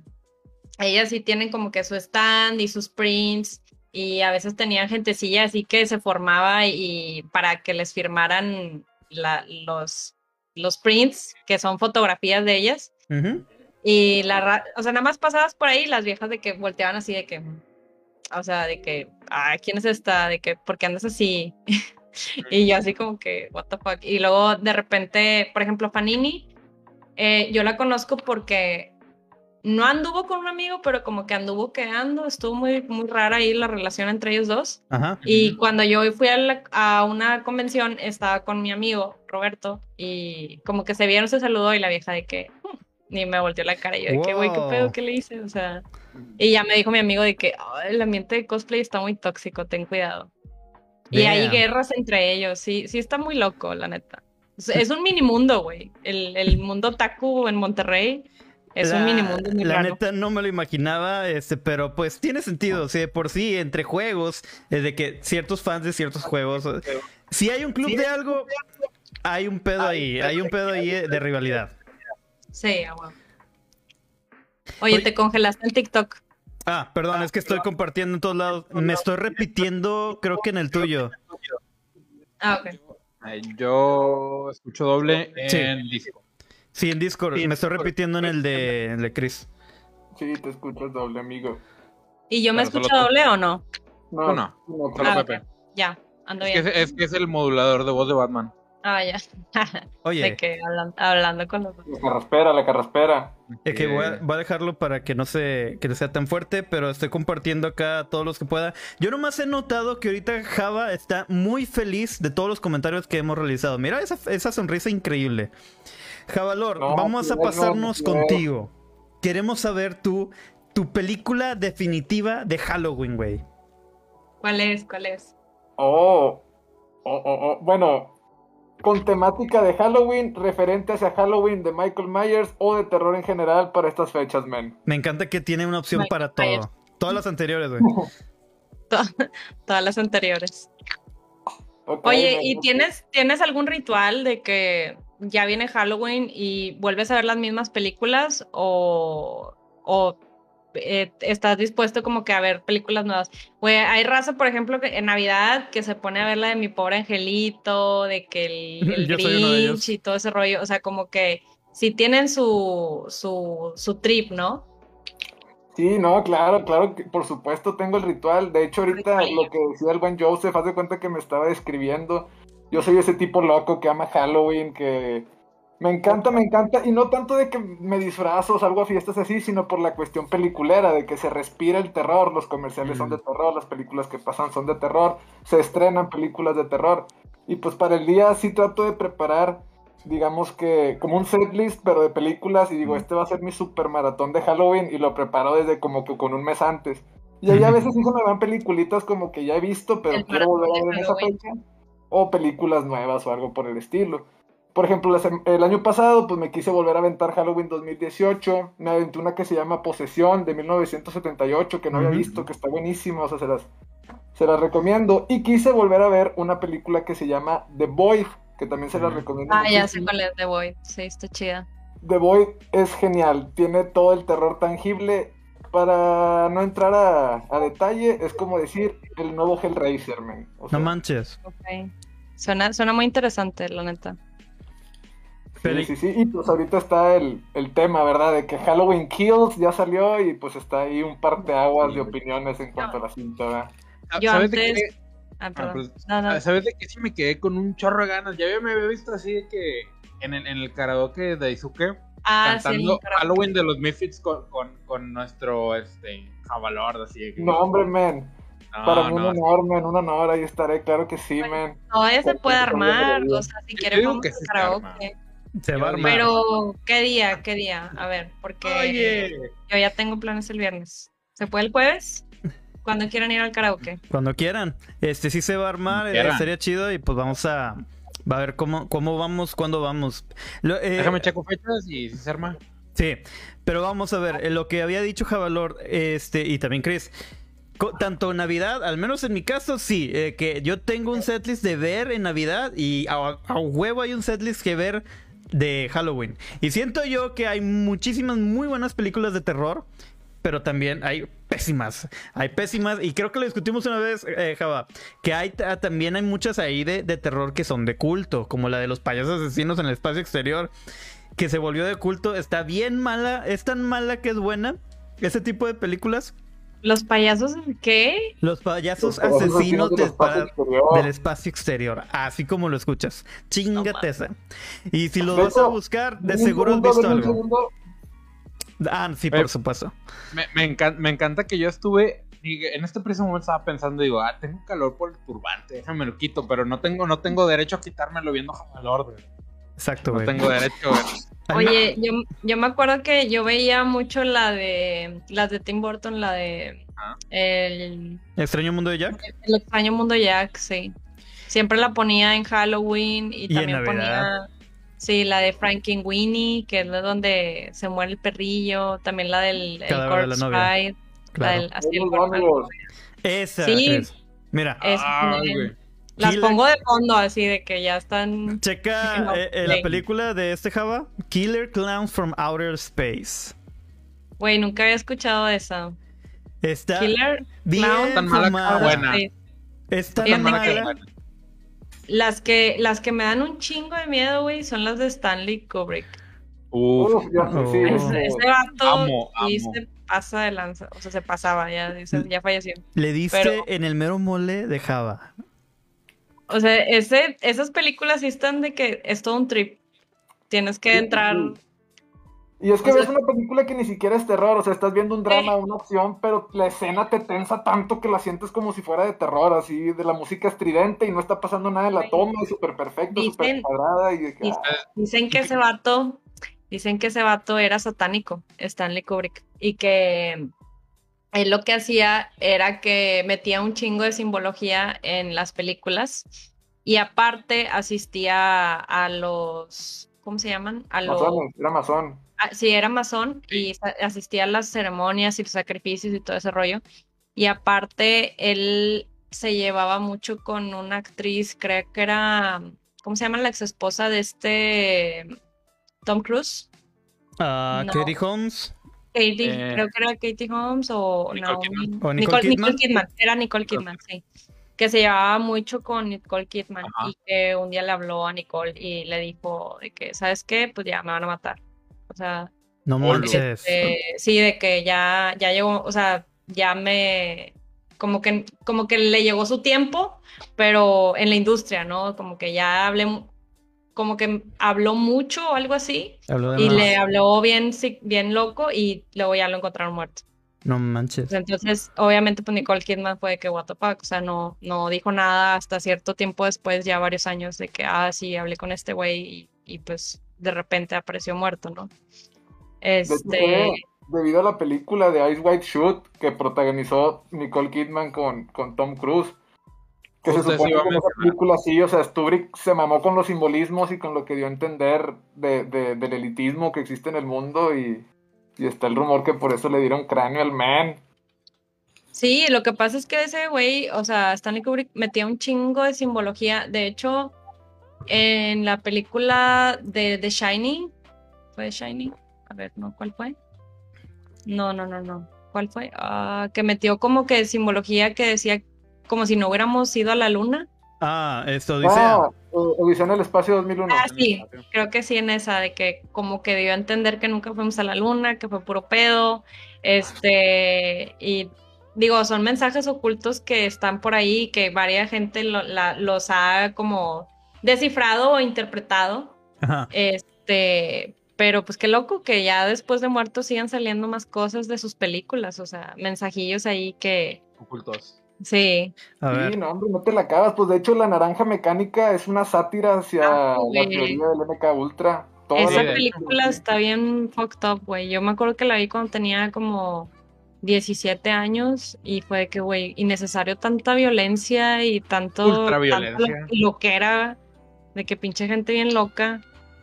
Speaker 1: ellas sí tienen como que su stand y sus prints y a veces tenían gentecilla así que se formaba y para que les firmaran la- los, los prints, que son fotografías de ellas.
Speaker 2: Ujú.
Speaker 1: Y la, o sea, nada más pasabas por ahí las viejas de que volteaban así de que, o sea, de que, ah, ¿quién es esta? De que, ¿por qué andas así? y yo así como que, what the fuck. Y luego de repente, por ejemplo, Fanini, eh, yo la conozco porque no anduvo con un amigo, pero como que anduvo quedando, estuvo muy, muy rara ahí la relación entre ellos dos.
Speaker 2: Ajá.
Speaker 1: Y cuando yo fui a, la- a una convención, estaba con mi amigo Roberto y como que se vieron, se saludó y la vieja de que "Hmm", ni me volteó la cara. Y yo de que, güey, ¿qué pedo? ¿Qué le hice? O sea, y ya me dijo mi amigo de que "Ay, el ambiente de cosplay está muy tóxico, ten cuidado. Y hay guerras entre ellos, sí, sí está muy loco, la neta. Es, es un mini mundo, güey. El, el mundo taku en Monterrey es un
Speaker 2: La-
Speaker 1: mini mundo muy
Speaker 2: La
Speaker 1: raro.
Speaker 2: neta no me lo imaginaba, este, pero pues tiene sentido. O sea, por sí, entre juegos, eh, de que ciertos fans de ciertos juegos. eh, Si hay un club de algo, hay un pedo ahí, hay un pedo ahí de rivalidad.
Speaker 1: Sí, bueno. Oye,
Speaker 2: Oye.
Speaker 1: te congelaste en TikTok.
Speaker 2: Ah, perdón, es que estoy compartiendo en todos lados. Me estoy repitiendo, creo que en el tuyo.
Speaker 1: Ah, ok.
Speaker 3: Yo escucho doble
Speaker 2: Sí.
Speaker 3: en disco.
Speaker 2: Sí, en Discord. Me estoy repitiendo en el de, el de Chris.
Speaker 4: Sí, te escuchas doble, amigo.
Speaker 1: ¿Y yo me
Speaker 3: Pero
Speaker 1: escucho doble o no?
Speaker 4: No,
Speaker 3: no.
Speaker 4: no,
Speaker 3: Solo
Speaker 1: Ah,
Speaker 3: Pepe.
Speaker 1: ok. Ya, ando
Speaker 3: Es que
Speaker 1: bien.
Speaker 3: es, es que es el modulador de voz de Batman.
Speaker 1: Ah, ya.
Speaker 2: Oye,
Speaker 1: De que hablan- hablando con los.
Speaker 4: La carraspera, la carraspera.
Speaker 2: Es que voy a, voy a dejarlo para que no se que no sea tan fuerte, pero estoy compartiendo acá a todos los que pueda. Yo nomás he notado que ahorita Java está muy feliz de todos los comentarios que hemos realizado. Mira esa, esa sonrisa increíble. Javalor,
Speaker 4: No,
Speaker 2: vamos a
Speaker 4: no,
Speaker 2: pasarnos
Speaker 4: no.
Speaker 2: contigo. Queremos saber tu, tu película definitiva de Halloween, güey.
Speaker 1: ¿Cuál es? ¿Cuál es?
Speaker 4: Oh, oh, oh, oh. Bueno, con temática de Halloween, referentes a Halloween de Michael Myers o de terror en general para estas fechas, man.
Speaker 2: Me encanta que tiene una opción
Speaker 1: Michael
Speaker 2: para todo.
Speaker 1: Myers.
Speaker 2: Todas las anteriores, güey.
Speaker 1: To- Todas las anteriores. Oye. ¿y tienes, tienes algún ritual de que ya viene Halloween y vuelves a ver las mismas películas o, o eh, estás dispuesto como que a ver películas nuevas? Güey, hay raza, por ejemplo, que en Navidad que se pone a ver la de Mi Pobre Angelito, de que el, el. Grinch y todo ese rollo, o sea, como que sí tienen su, su, su trip, ¿no?
Speaker 4: Sí, no, claro, claro, que por supuesto tengo el ritual. De hecho, ahorita lo que decía el buen Joseph, haz de cuenta que me estaba describiendo. Yo soy ese tipo loco que ama Halloween, que me encanta, me encanta, y no tanto de que me disfrazo o salgo a fiestas así, sino por la cuestión peliculera, de que se respira el terror, los comerciales son de terror, las películas que pasan son de terror, se estrenan películas de terror. Y pues para el día sí trato de preparar digamos que, como un setlist, pero de películas, y digo, este va a ser mi super maratón de Halloween, y lo preparo desde como que con un mes antes. Y ahí a veces sí se me van peliculitas como que ya he visto, pero
Speaker 1: El
Speaker 4: quiero volver a ver en esa fecha. O películas nuevas o algo por el estilo. Por ejemplo, el año pasado, pues me quise volver a aventar Halloween 2018. Me aventé una que se llama Posesión de 1978, que no había visto, que está buenísima, o sea, se las, se las recomiendo. Y quise volver a ver una película que se llama The Void, que también se las recomiendo.
Speaker 1: Ah, ya sé cuál es The Void. Sí, está chida.
Speaker 4: The Void es genial, tiene todo el terror tangible. Para no entrar a, a detalle, es como decir el nuevo Hellraiser, man. O sea,
Speaker 2: No manches.
Speaker 1: Ok. Suena, suena muy interesante, la neta.
Speaker 4: Sí, sí, sí. Y pues ahorita está el, el tema, ¿verdad? De que Halloween Kills ya salió y pues está ahí un par de aguas de opiniones en cuanto a la cinta, ¿verdad?
Speaker 1: Yo
Speaker 3: ¿Sabes de
Speaker 1: antes-
Speaker 3: qué?
Speaker 1: Ah,
Speaker 3: Ah,
Speaker 1: perdón.
Speaker 3: pues,
Speaker 1: No, no.
Speaker 3: ¿Sabes de qué sí me quedé con un chorro de ganas? Ya me había visto así de que en el, en el karaoke de Izuke
Speaker 1: Ah, sí,
Speaker 3: cantando
Speaker 1: karaoke.
Speaker 3: Halloween de los Misfits con, con, con nuestro este, Javalord, así de que-
Speaker 4: No, hombre, man.
Speaker 3: No,
Speaker 4: Para mí
Speaker 3: no,
Speaker 4: un honor, man. Un honor, ahí estaré, claro que sí, man.
Speaker 1: No, ese se puede armar.
Speaker 4: cosa
Speaker 1: O sea, si
Speaker 3: digo
Speaker 1: vamos
Speaker 3: arma.
Speaker 1: karaoke.
Speaker 2: Se va a armar.
Speaker 1: Pero, ¿qué día? ¿Qué día? A ver, porque
Speaker 3: Oye,
Speaker 1: yo ya tengo planes el viernes. ¿Se puede el jueves? Cuando quieran ir al karaoke.
Speaker 2: Cuando quieran. Este sí se va a armar, eh, sería chido y pues vamos a va a ver cómo cómo vamos, cuándo vamos. Lo- eh,
Speaker 3: déjame checo fechas y si se arma.
Speaker 2: Sí, pero vamos a ver, eh, lo que había dicho Javalor, este, y también Chris, tanto Navidad, al menos en mi caso, sí, eh, que yo tengo un setlist de ver en Navidad y a, huevo hay un setlist que ver de Halloween. Y siento yo que hay muchísimas muy buenas películas de terror, pero también hay pésimas, hay pésimas, y creo que lo discutimos una vez, eh, Java, que hay ta- también hay muchas ahí de terror que son de culto, como la de los payasos asesinos en el espacio exterior que se volvió de culto, está bien mala, es tan mala que es buena. Ese tipo de películas,
Speaker 1: ¿Los payasos qué?
Speaker 2: los payasos
Speaker 4: Los
Speaker 2: asesinos
Speaker 4: del espacio
Speaker 2: espa-
Speaker 4: exterior.
Speaker 2: del espacio exterior, así como lo escuchas. Chingate esa. Y si lo vas a buscar, de seguro has visto algo.
Speaker 4: segundo.
Speaker 2: Ah, sí, por supuesto.
Speaker 3: Me, me, encan- me encanta que yo estuve. y En este preciso momento estaba pensando, digo, ah, tengo calor por el turbante, déjame lo quito, pero no tengo, no tengo derecho a quitármelo viendo Javalord, güey.
Speaker 2: Exacto,
Speaker 3: No
Speaker 2: güey.
Speaker 3: tengo derecho, güey.
Speaker 1: Oye, yo, yo me acuerdo que yo veía mucho la de las de Tim Burton, la de
Speaker 3: Ah.
Speaker 1: el,
Speaker 2: Extraño mundo de Jack.
Speaker 1: el extraño mundo Jack, sí. Siempre la ponía en Halloween y, también ponía, sí, la de Frankenweenie, que es la donde se muere el perrillo, también la del
Speaker 2: de la
Speaker 1: Corpse
Speaker 2: novia.
Speaker 1: Bride, la
Speaker 2: Claro.
Speaker 1: del- así, el.
Speaker 2: Esa.
Speaker 1: Sí.
Speaker 2: es. Mira,
Speaker 1: Es-
Speaker 3: Ay.
Speaker 1: Las
Speaker 2: Killer-
Speaker 1: pongo de fondo así de que ya están
Speaker 2: checa
Speaker 1: No,
Speaker 2: eh, eh, la película de este Java, Killer Clowns from Outer Space.
Speaker 1: Güey, nunca había escuchado esa.
Speaker 2: Está
Speaker 1: Killer
Speaker 2: bien
Speaker 1: Clown
Speaker 3: Tan mala que buena.
Speaker 2: Está tan
Speaker 3: Mala que buena.
Speaker 1: Las que, las que me dan un chingo de miedo, güey, son las de Stanley Kubrick.
Speaker 3: Uf,
Speaker 4: sí,
Speaker 2: Oh.
Speaker 1: Ese, vato
Speaker 3: Amo, amo.
Speaker 1: se pasa de lanza, o sea, se pasaba, ya, dice, ya falleció.
Speaker 2: Le diste
Speaker 1: Pero-
Speaker 2: en el mero mole de Java.
Speaker 1: O sea, ese, esas películas sí están de que es todo un trip. Tienes que entrar.
Speaker 4: Y es que
Speaker 1: O sea-
Speaker 4: ves una película que ni siquiera es terror, o sea, estás viendo un drama, una acción, pero la escena te tensa tanto que la sientes como si fuera de terror, así, de la música estridente y no está pasando nada en la toma, y súper perfecto, súper cuadrada, y de que,
Speaker 1: Dicen-
Speaker 4: ah,
Speaker 1: Dicen que ese vato, dicen que ese vato era satánico, Stanley Kubrick, y que él lo que hacía era que metía un chingo de simbología en las películas y aparte asistía a los, ¿cómo se llaman? A los,
Speaker 4: masones, era masón.
Speaker 1: ah, sí, era masón y asistía a las ceremonias y los sacrificios y todo ese rollo. Y aparte, él se llevaba mucho con una actriz, creo que era, ¿cómo se llama? La ex esposa de este Tom Cruise.
Speaker 2: Ah,
Speaker 1: No.
Speaker 2: Katie Holmes.
Speaker 1: Katie,
Speaker 3: Eh,
Speaker 1: creo que era Katie Holmes o
Speaker 3: Nicole
Speaker 1: Naomi-
Speaker 3: Kidman.
Speaker 2: ¿O Nicole
Speaker 1: Nicole,
Speaker 2: Kidman?
Speaker 1: Nicole Kidman, era Nicole Kidman, sí. Que se llevaba mucho con Nicole Kidman
Speaker 3: Ajá.
Speaker 1: y que un día le habló a Nicole y le dijo de que, ¿sabes qué? Pues ya me van a matar. O sea,
Speaker 2: No manches.
Speaker 1: este, sí, de que ya, ya llegó, o sea, ya me, como que, como que le llegó su tiempo, pero en la industria, ¿no? Como que ya hablé, como que habló mucho o algo así,
Speaker 2: Habló de
Speaker 1: y
Speaker 2: más.
Speaker 1: le habló bien, bien loco, y luego ya lo encontraron muerto.
Speaker 2: No manches.
Speaker 1: Pues entonces, obviamente, pues Nicole Kidman fue de que what the fuck, o sea, no, no dijo nada hasta cierto tiempo después, ya varios años, de que, ah, sí, hablé con este güey y y pues de repente apareció muerto, ¿no?
Speaker 4: De hecho,
Speaker 1: Este,
Speaker 4: debido a la película de Ice White Shoot que protagonizó Nicole Kidman con, con Tom Cruise. Que se supone que en esa película sí, o sea, Kubrick se mamó con los simbolismos y con lo que dio a entender de, de- del elitismo que existe en el mundo y, y está el rumor que por eso le dieron cráneo al man.
Speaker 1: Sí, lo que pasa es que ese güey, o sea, Stanley Kubrick metía un chingo de simbología. De hecho, en la película de The Shining, ¿fue The Shining? A ver, no, ¿cuál fue? No, no, no, no. ¿Cuál fue? Ah, que metió como que simbología que decía como si no hubiéramos ido a la luna.
Speaker 2: Ah, esto Odisea.
Speaker 4: Ah, Odisea en el espacio 2001.
Speaker 1: Ah, sí, creo que sí en esa, de que como que dio a entender que nunca fuimos a la luna, que fue puro pedo, este, y digo, son mensajes ocultos que están por ahí, que varia gente lo- la- los ha como descifrado o interpretado,
Speaker 2: Ajá.
Speaker 1: este, pero pues qué loco que ya después de muerto sigan saliendo más cosas de sus películas, o sea, mensajillos ahí que,
Speaker 3: Ocultos.
Speaker 1: Sí,
Speaker 2: A
Speaker 4: Sí, no, hombre, no te la acabas. Pues de hecho, la naranja mecánica es una sátira hacia
Speaker 1: Ah,
Speaker 4: la teoría del MK Ultra. Toda
Speaker 1: Esa
Speaker 4: la-
Speaker 1: película está bien fucked up, güey. Yo me acuerdo que la vi cuando tenía como 17 años y fue que, güey, innecesario tanta violencia y tanto
Speaker 3: Ultraviolencia.
Speaker 1: tanta lo que era de que pinche gente bien loca.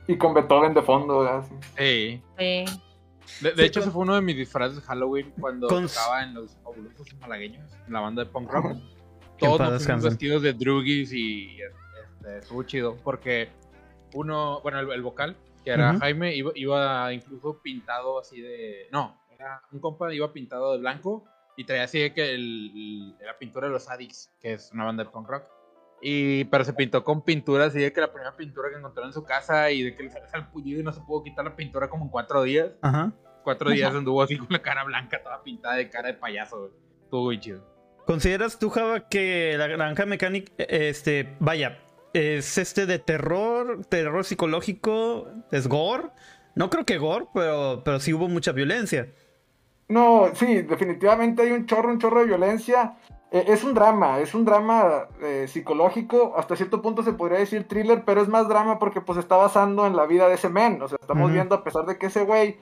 Speaker 4: Y con Beethoven de fondo, ¿verdad? Sí.
Speaker 3: Sí.
Speaker 1: Sí.
Speaker 3: De, de
Speaker 2: Sí,
Speaker 3: hecho,
Speaker 2: con-
Speaker 3: ese fue uno de mis disfraces de Halloween cuando
Speaker 2: Con-
Speaker 3: estaba en los fabulosos malagueños, en la banda de punk rock. Todos nos fuimos vestidos de druggies y este, estuvo chido porque uno, bueno, el, el vocal, que era. Jaime, iba, iba incluso pintado así de. No, era un compa iba pintado de blanco y traía así de que el, el- la pintura de los Addicts, que es una banda de punk rock. Y, pero se pintó con pintura así de que la primera pintura que encontró en su casa y de que le salió salpullido y no se pudo quitar la pintura como en cuatro días.
Speaker 2: Ajá.
Speaker 3: Cuatro días anduvo así con la cara blanca, toda pintada de cara de payaso. Estuvo muy chido.
Speaker 2: ¿Consideras tú, Java, que la granja mecánica, este, vaya, es este de terror, terror psicológico, es gore? No creo que gore, pero, pero sí hubo mucha violencia.
Speaker 4: No, sí, definitivamente hay un chorro, un chorro de violencia. Eh, es un drama, es un drama eh, psicológico, hasta cierto punto se podría decir thriller, pero es más drama porque pues está basando en la vida de ese men. O sea, estamos viendo a pesar de que ese güey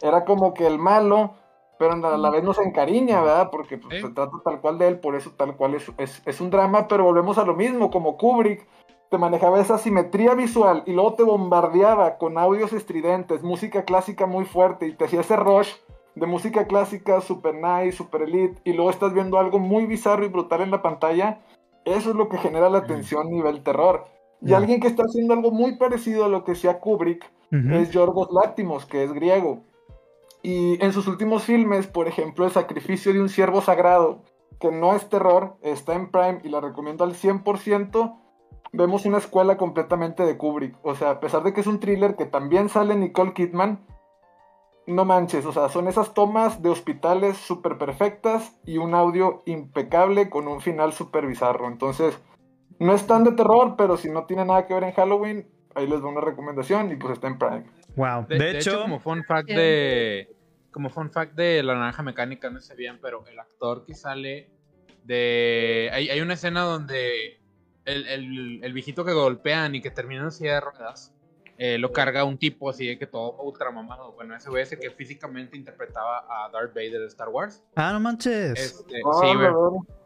Speaker 4: era como que el malo, pero a la vez nos encariña, ¿verdad? Porque pues, se trata tal cual de él, por eso tal cual es, es, es un drama, pero volvemos a lo mismo, como Kubrick te manejaba esa simetría visual y luego te bombardeaba con audios estridentes, música clásica muy fuerte y te hacía ese rush de música clásica super nice, super elite y luego estás viendo algo muy bizarro y brutal en la pantalla, eso es lo que genera la tensión nivel terror. Y alguien que está haciendo algo muy parecido a lo que hacía Kubrick es Yorgos Látimos, que es griego. Y en sus últimos filmes, por ejemplo, El sacrificio de un ciervo sagrado, que no es terror, está en Prime y la recomiendo al 100%, vemos una escuela completamente de Kubrick. O sea, a pesar de que es un thriller que también sale Nicole Kidman, no manches, o sea, son esas tomas de hospitales súper perfectas y un audio impecable con un final súper bizarro. Entonces, no es tan de terror, pero si no tiene nada que ver en Halloween, ahí les doy una recomendación y pues está en Prime.
Speaker 2: Wow.
Speaker 3: De,
Speaker 2: De,
Speaker 3: de hecho,
Speaker 2: hecho,
Speaker 3: como fun fact de. Como fun fact de la naranja mecánica, no sé bien, pero el actor que sale de. Hay, hay una escena donde el, el, el viejito que golpean y que termina en silla de ruedas. Eh, lo carga un tipo así de que todo ultra mamado. Bueno, ese güey es el que físicamente interpretaba a Darth Vader de Star Wars.
Speaker 2: ah, no manches.
Speaker 3: Este, sí,
Speaker 4: a
Speaker 3: güey.
Speaker 4: ver.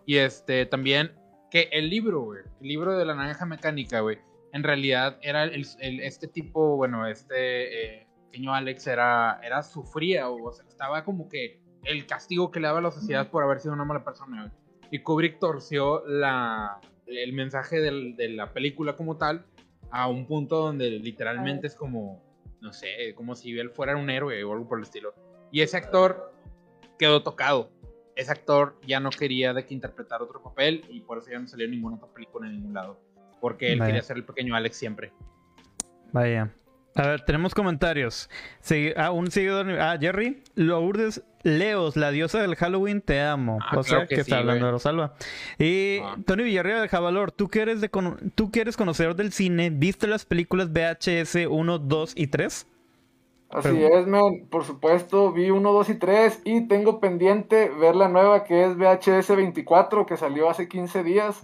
Speaker 3: Y este, también, que el libro, güey, el libro de la naranja mecánica, güey, en realidad era el, el- este tipo, bueno, este eh, pequeño Alex era, era sufría, o sea, estaba como que el castigo que le daba a la sociedad por haber sido una mala persona, güey. Y Kubrick torció la, el mensaje del- de la película como tal a un punto donde literalmente es como, no sé, como si él fuera un héroe o algo por el estilo. Y ese actor quedó tocado. Ese actor ya no quería de que interpretara otro papel y por eso ya no salió ninguna otra película en ningún lado. Porque él
Speaker 2: Vaya.
Speaker 3: quería ser el pequeño Alex siempre.
Speaker 2: Vaya. A ver, tenemos comentarios. Segui- ah, un seguidor. Ah, Jerry. Lourdes Leos, la diosa del Halloween, te amo.
Speaker 3: Ah,
Speaker 2: o sea,
Speaker 3: claro
Speaker 2: que,
Speaker 3: que
Speaker 2: está
Speaker 3: sí,
Speaker 2: hablando
Speaker 3: güey.
Speaker 2: de Rosalba. Y
Speaker 3: Ah.
Speaker 2: Tony Villarreal de Javalor, ¿tú que, eres de cono- tú que eres conocedor del cine, ¿viste las películas VHS 1, 2 y 3?
Speaker 4: Así
Speaker 2: Pero-
Speaker 4: es, man. Por supuesto, vi 1, 2 y 3 y tengo pendiente ver la nueva que es VHS 24 que salió hace 15 días,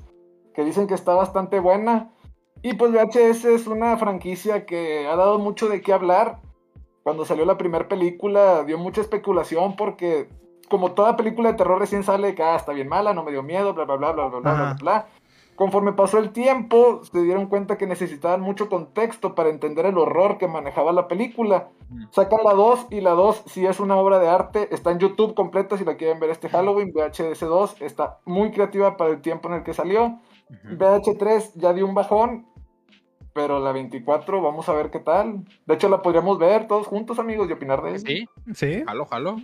Speaker 4: que dicen que está bastante buena. Y pues VHS es una franquicia que ha dado mucho de qué hablar. Cuando salió la primera película dio mucha especulación porque como toda película de terror recién sale que ah, está bien mala, no me dio miedo, bla bla bla bla bla bla bla bla. Conforme pasó el tiempo, se dieron cuenta que necesitaban mucho contexto para entender el horror que manejaba la película. Sacan la 2 y la 2 si es una obra de arte, está en YouTube completa si la quieren ver este Halloween, VHS 2 está muy creativa para el tiempo en el que salió.
Speaker 3: Ujú.
Speaker 4: VH3 ya dio un bajón, pero la 24 vamos a ver qué tal. De hecho la podríamos ver todos juntos amigos y opinar de ella.
Speaker 3: Sí,
Speaker 2: Sí.
Speaker 3: jalo, jalo.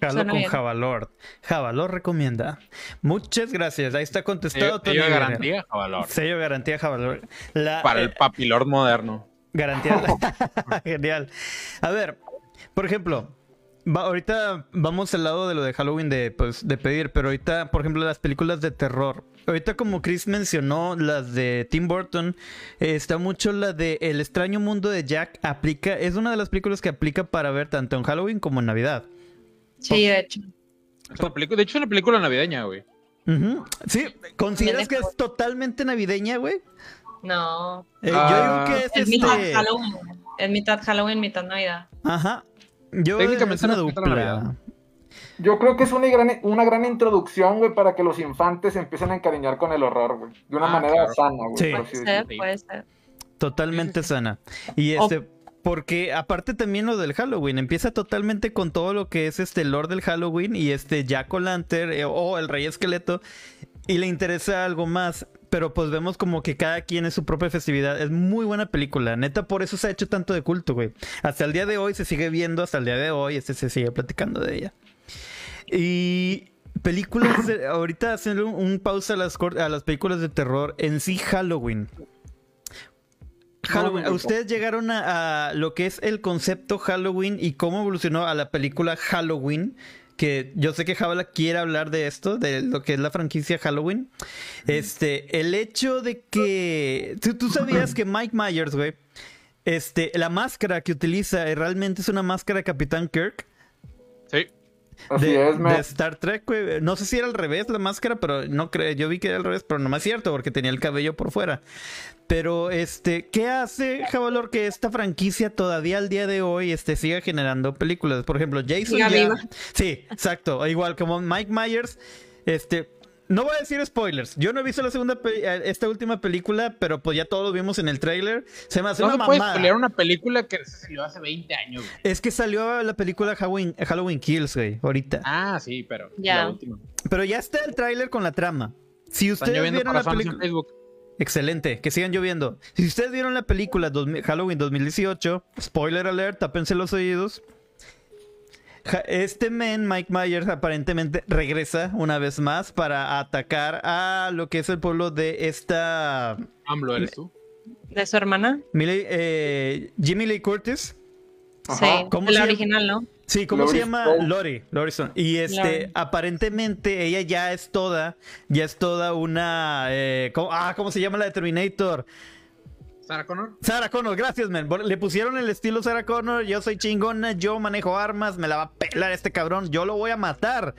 Speaker 2: Jalo
Speaker 1: Suena
Speaker 2: con
Speaker 1: bien.
Speaker 2: Javalord. Javalord recomienda. Muchas gracias. Ahí está contestado
Speaker 3: Sello,
Speaker 2: Tony
Speaker 3: sello de
Speaker 2: Guerrero.
Speaker 3: garantía, valor.
Speaker 2: Sello de garantía Javalord. La,
Speaker 3: Para
Speaker 2: eh,
Speaker 3: el papilord moderno.
Speaker 2: Garantía. Genial. A ver, por ejemplo, va- ahorita vamos al lado de lo de Halloween de, pues, de pedir, pero ahorita, por ejemplo, las películas de terror. Ahorita como Chris mencionó las de Tim Burton, eh, está mucho la de El extraño mundo de Jack. Aplica, es una de las películas que aplica para ver tanto en Halloween como en Navidad.
Speaker 1: Sí, de hecho.
Speaker 3: De hecho, es una película navideña, güey.
Speaker 2: Sí, ¿consideras que es totalmente navideña, güey?
Speaker 1: No.
Speaker 2: Eh,
Speaker 3: Ah,
Speaker 2: yo digo que es,
Speaker 1: Es mitad
Speaker 2: este...
Speaker 1: Halloween. Es mitad Halloween, mitad Navidad.
Speaker 2: Ajá. Yo
Speaker 3: Técnicamente
Speaker 2: es una dupla.
Speaker 4: Yo creo que es una gran, una gran introducción, güey, para que los infantes se empiecen a encariñar con el horror, güey. De una
Speaker 3: Ah,
Speaker 4: manera
Speaker 3: claro.
Speaker 4: sana, güey.
Speaker 2: Sí.
Speaker 1: Puede ser, puede ser.
Speaker 2: Totalmente sana. Y este, porque aparte también lo del Halloween, empieza totalmente con todo lo que es este Lord del Halloween y este Jack O'Lantern eh, o el Rey Esqueleto. Y le interesa algo más. Pero pues vemos como que cada quien es su propia festividad. Es muy buena película. Neta, por eso se ha hecho tanto de culto, güey. Hasta el día de hoy se sigue viendo, hasta el día de hoy este se sigue platicando de ella. Y películas, de- ahorita hacer un, un pausa a las, a las películas de terror. En sí, Halloween. Halloween. ¿Ustedes llegaron a, a lo que es el concepto Halloween y cómo evolucionó a la película Halloween? Que yo sé que Javala quiere hablar de esto, de lo que es la franquicia Halloween. Este, el hecho de que. ¿Tú, tú sabías que Mike Myers, güey? Este, la máscara que utiliza eh, realmente es una máscara de Capitán Kirk.
Speaker 4: Así
Speaker 2: de,
Speaker 4: es,
Speaker 2: de Star Trek, güey. No sé si era al revés la máscara, pero no creo. Yo vi que era al revés, pero no más cierto, porque tenía el cabello por fuera. Pero, este, ¿qué hace, Javalor, que esta franquicia todavía al día de hoy este, siga generando películas? Por ejemplo, Jason ya-. Sí, exacto. Igual como Mike Myers, este. No voy a decir spoilers. Yo no he visto la segunda eh, esta última película, pero pues ya todos lo vimos en el tráiler. Se me hace
Speaker 3: No se
Speaker 2: una
Speaker 3: puede
Speaker 2: mamada.
Speaker 3: pelear una película que se salió hace 20 años, güey.
Speaker 2: Es que salió la película Halloween, Halloween Kills, güey, ahorita.
Speaker 3: Ah, sí, pero
Speaker 1: Ya.
Speaker 3: la última.
Speaker 2: Pero ya está el tráiler con la trama. Si ustedes vieron la película... Excelente, que sigan lloviendo. Si ustedes vieron la película 2000 Halloween 2018, spoiler alert, tápense los oídos. Este men, Mike Myers, aparentemente regresa una vez más para atacar a lo que es el pueblo de esta
Speaker 3: AMLO eres tú.
Speaker 1: ¿De su hermana?
Speaker 2: Eh, Jimmy Lee Curtis.
Speaker 4: Ajá.
Speaker 1: Sí.
Speaker 2: ¿Cómo
Speaker 1: la
Speaker 2: se-
Speaker 1: original, ¿no?
Speaker 2: Sí, ¿cómo se llama?
Speaker 4: Strode.
Speaker 2: Lori, Lori Stone. Y este,
Speaker 1: Lori.
Speaker 2: aparentemente ella ya es toda, ya es toda una, eh, ¿cómo- ah, ¿cómo se llama la de Terminator?
Speaker 3: Sarah Connor.
Speaker 2: Sarah Connor, gracias, man. Le pusieron el estilo Sarah Connor, yo soy chingona, yo manejo armas, me la va a pelar este cabrón, yo lo voy a matar.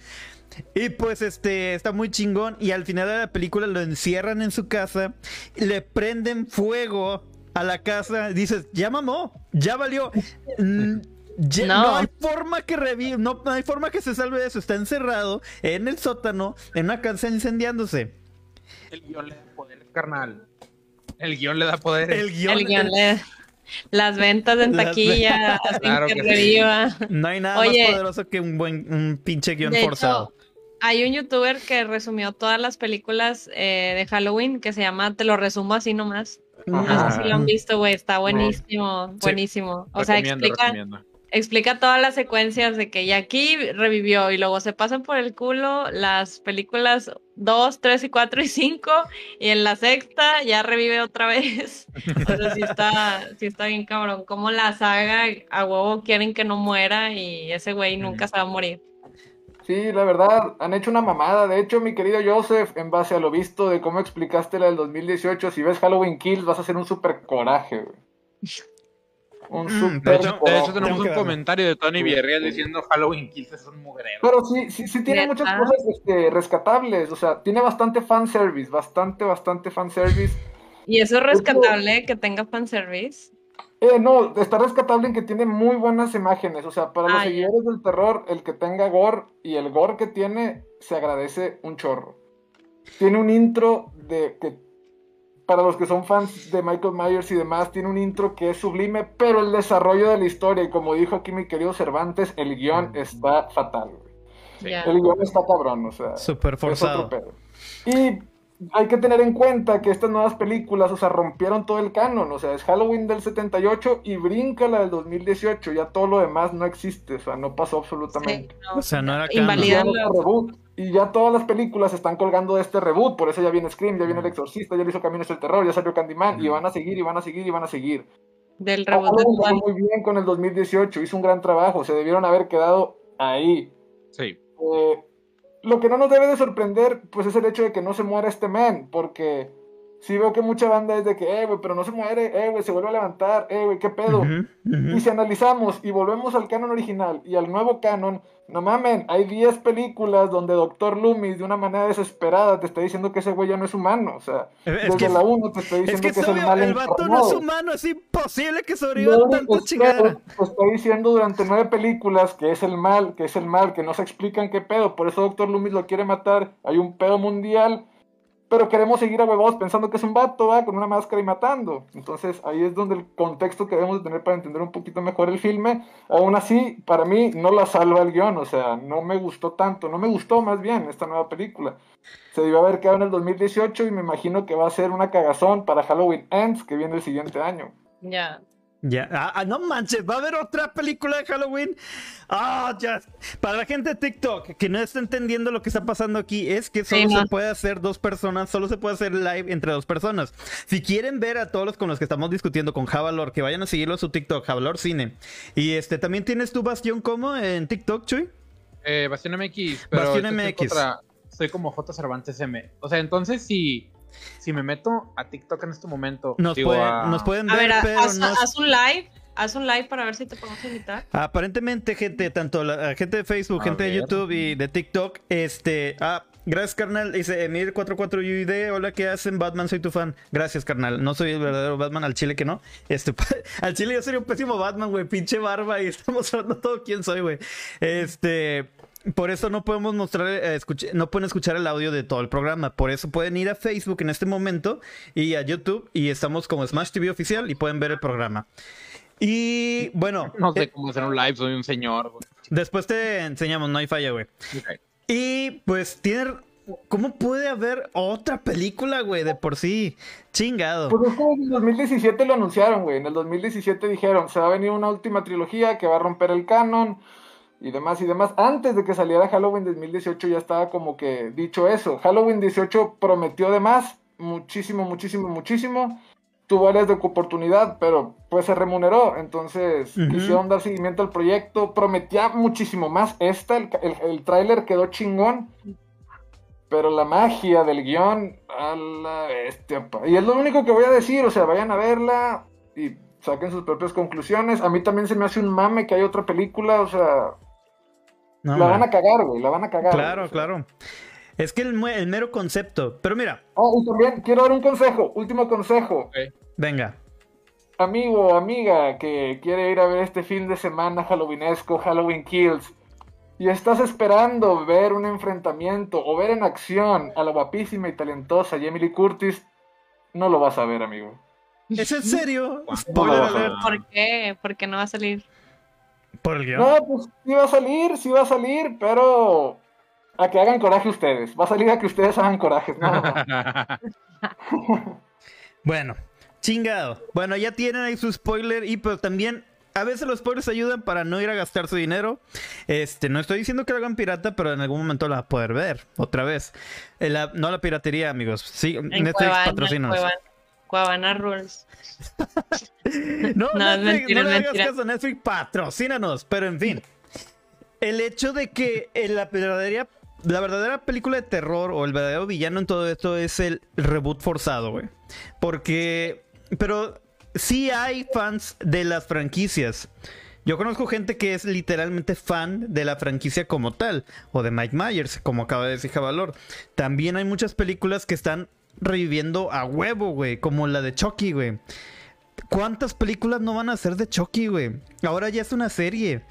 Speaker 2: Y pues este está muy chingón y al final de la película lo encierran en su casa, le prenden fuego a la casa, dices, ya mamó, ya valió. Mm, ya- no.
Speaker 1: No.
Speaker 2: hay forma que revive, no, no hay forma que se salve de eso, está encerrado en el sótano, en una casa incendiándose.
Speaker 3: El da poder, carnal. El guion le da poder.
Speaker 2: El guion,
Speaker 1: El guion le- Las ventas en
Speaker 2: Las
Speaker 1: taquilla,
Speaker 3: Claro
Speaker 1: que,
Speaker 3: sí.
Speaker 2: no hay nada
Speaker 1: Oye.
Speaker 2: más poderoso que un buen un pinche guion
Speaker 1: De hecho,
Speaker 2: forzado.
Speaker 1: Hay un youtuber que resumió todas las películas eh, de Halloween que se llama Te lo resumo así nomás. No sé si lo han visto, güey. Está buenísimo, buenísimo. O sea,
Speaker 3: Recomiendo,
Speaker 1: explica,
Speaker 3: recomiendo.
Speaker 1: Explica todas las secuencias de que ya aquí revivió y luego se pasan por el culo las películas 2, 3 y 4 y 5 y en la sexta ya revive otra vez. O sea, sí está, sí está bien cabrón. Como la saga a huevo quieren que no muera y ese güey nunca se va a morir.
Speaker 4: Sí, la verdad, han hecho una mamada. De hecho, mi querido Joseph, en base a lo visto de cómo explicaste la del 2018, si ves Halloween Kills vas a hacer un super coraje, güey. Un
Speaker 2: Mm,
Speaker 4: super
Speaker 3: De hecho, de
Speaker 4: coraje.
Speaker 3: hecho, tenemos un comentario de Tony Villarreal diciendo Halloween Kills es un mugrero.
Speaker 4: Pero sí, sí, sí tiene
Speaker 1: ¿Neta?
Speaker 4: muchas cosas este, rescatables. O sea, tiene bastante fanservice, bastante, bastante fanservice.
Speaker 1: ¿Y eso es rescatable que tenga fanservice?
Speaker 4: Eh, no, está rescatable en que tiene muy buenas imágenes. O sea, para los
Speaker 1: Ah,
Speaker 4: seguidores del terror, el que tenga gore y el gore que tiene, se agradece un chorro. Tiene un intro de que, para los que son fans de Michael Myers y demás, tiene un intro que es sublime, pero el desarrollo de la historia, y como dijo aquí mi querido Cervantes, el guion está fatal. güey.
Speaker 3: Sí.
Speaker 4: El guion está cabrón, o sea.
Speaker 2: Súper forzado.
Speaker 4: Y hay que tener en cuenta que estas nuevas películas, o sea, rompieron todo el canon. O sea, es Halloween del 78 y brinca la del 2018. Ya todo lo demás no existe, o sea, no pasó
Speaker 1: Sí,
Speaker 4: absolutamente.
Speaker 1: no.
Speaker 2: O sea, no era canon.
Speaker 1: Invalidan
Speaker 4: Y ya todas las películas se están colgando de este reboot. Por eso ya viene Scream, ya viene El Exorcista, ya le hizo Caminos del Terror, ya salió Candyman. Y van a seguir, y van a seguir, y van a seguir.
Speaker 1: del reboot
Speaker 4: fue
Speaker 1: actual.
Speaker 4: muy bien con el 2018, hizo un gran trabajo. Se debieron haber quedado ahí.
Speaker 3: Sí.
Speaker 4: Eh, lo que no nos debe de sorprender, pues es el hecho de que no se muera este man, porque sí veo que mucha banda es de que, eh, güey, pero no se muere, eh, güey, se vuelve a levantar, eh, güey, qué pedo.
Speaker 2: Ujú, ujú.
Speaker 4: Y si analizamos y volvemos al canon original y al nuevo canon, no mamen, hay 10 películas donde Doctor Loomis de una manera desesperada te está diciendo que ese güey ya no es humano, o sea,
Speaker 2: Es
Speaker 4: desde
Speaker 2: que-
Speaker 4: la 1 te está
Speaker 2: Es
Speaker 4: diciendo
Speaker 2: que
Speaker 4: que,
Speaker 2: es
Speaker 4: es el mal
Speaker 2: el vato no es humano, es imposible que sobreviva tanta
Speaker 4: Esther
Speaker 2: chingada.
Speaker 4: te está diciendo durante nueve películas que es el mal, que es el mal, que no se explican qué pedo. Por eso Doctor Loomis lo quiere matar. Hay un pedo mundial. Pero queremos seguir a huevos pensando que es un vato, ¿va? con una máscara y matando. Entonces ahí es donde el contexto que debemos de tener para entender un poquito mejor el filme. Aún así, para mí no la salva el guion. O sea, no me gustó tanto. No me gustó más bien esta nueva película. Se debió haber quedado en el 2018 y me imagino que va a ser una cagazón para Halloween Ends que viene el siguiente año.
Speaker 1: Ya.
Speaker 2: Ya, ah, ah, no manches, va a haber otra película de Halloween. Ah, ya. Para la gente de TikTok que no está entendiendo lo que está pasando aquí, es que solo
Speaker 1: Sí,
Speaker 2: se puede hacer dos personas, solo se puede hacer live entre dos personas. Si quieren ver a todos los con los que estamos discutiendo con Javalor, que vayan a seguirlo a su TikTok, Javalor Cine. Y este, también tienes tu Bastión como en TikTok, Chuy.
Speaker 3: Eh, Bastión MX, pero
Speaker 2: Bastión MX.
Speaker 3: contra- Soy como J Cervantes M. O sea, entonces si, si me meto a TikTok en este momento,
Speaker 2: Nos,
Speaker 3: digo,
Speaker 2: pueden,
Speaker 3: a-
Speaker 2: nos pueden
Speaker 1: A
Speaker 2: ver,
Speaker 1: ver,
Speaker 2: pero
Speaker 1: haz, un live. Haz un live para ver si te podemos invitar.
Speaker 2: Aparentemente, gente, tanto la gente de Facebook,
Speaker 3: A
Speaker 2: gente de
Speaker 3: ver.
Speaker 2: YouTube y de TikTok, este, ah, gracias carnal, dice Emir44UID, hola, ¿qué hacen? Batman, soy tu fan. Gracias, carnal. No soy el verdadero Batman, al chile que no. Este, al chile yo sería un pésimo Batman, güey, pinche barba y estamos hablando todo quién soy, güey. Este, por eso no podemos mostrar, eh, no pueden escuchar el audio de todo el programa. Por eso pueden ir a Facebook en este momento y a YouTube y estamos como Smash TV oficial y pueden ver el programa. Y bueno,
Speaker 3: No sé
Speaker 2: eh,
Speaker 3: cómo hacer un live, soy un señor. güey.
Speaker 2: Después te enseñamos, no hay falla, güey.
Speaker 3: Ok.
Speaker 2: Y pues tiene. ¿Cómo puede haber otra película, güey, de por sí? Chingado.
Speaker 4: Pues es que en el 2017 lo anunciaron, güey. En el 2017 dijeron, se va a venir una última trilogía que va a romper el canon y demás y demás. Antes de que saliera Halloween 2018 ya estaba como que dicho eso. Halloween 18 prometió de más, muchísimo, muchísimo, muchísimo. Tuvo áreas de oportunidad, pero pues se remuneró. Entonces
Speaker 2: Ujú.
Speaker 4: quisieron dar seguimiento al proyecto. Prometía muchísimo más esta. El, el, el tráiler quedó chingón. Pero la magia del guion, a la bestia, pa. Y es lo único que voy a decir, o sea, vayan a verla y saquen sus propias conclusiones. A mí también se me hace un mame que hay otra película, o sea,
Speaker 2: No,
Speaker 4: la van a cagar, güey, la van a cagar.
Speaker 2: Claro,
Speaker 4: güey,
Speaker 2: claro. Es que el, el mero concepto. Pero mira,
Speaker 4: Oh, y también quiero dar un consejo, último consejo.
Speaker 2: venga.
Speaker 4: Amigo amiga que quiere ir a ver este fin de semana halloweenesco, Halloween Kills, y estás esperando ver un enfrentamiento o ver en acción a la guapísima y talentosa Lee Curtis, no lo vas a ver, amigo.
Speaker 2: ¿Es en serio? Spoiler.
Speaker 1: ¿Por qué? ¿Por qué no va a salir?
Speaker 2: Por el guion.
Speaker 4: No, pues sí va a salir, sí va a salir, pero a que hagan coraje ustedes. Va a salir a que ustedes hagan coraje. No, no, no.
Speaker 2: Bueno, chingado. Bueno, ya tienen ahí su spoiler y pero también a veces los spoilers ayudan para no ir a gastar su dinero. Este, no estoy diciendo que lo hagan pirata, pero en algún momento la va a poder ver otra vez. Eh, la- no la piratería, amigos. Sí,
Speaker 1: En
Speaker 2: Netflix
Speaker 1: Cuevana, Cuevana. Cuevana Rules.
Speaker 2: No,
Speaker 1: No,
Speaker 2: Netflix,
Speaker 1: mentira,
Speaker 2: no le hagas caso a Netflix, patrocínanos. Pero en fin, el hecho de que en la verdadera, la verdadera película de terror o el verdadero villano en todo esto es el reboot forzado, güey. Porque, pero sí hay fans de las franquicias. Yo conozco gente que es literalmente fan de la franquicia como tal, o de Mike Myers, como acaba de decir Javalor. También hay muchas películas que están reviviendo a huevo, güey, como la de Chucky, güey. ¿Cuántas películas no van a ser de Chucky, güey? Ahora ya es una serie.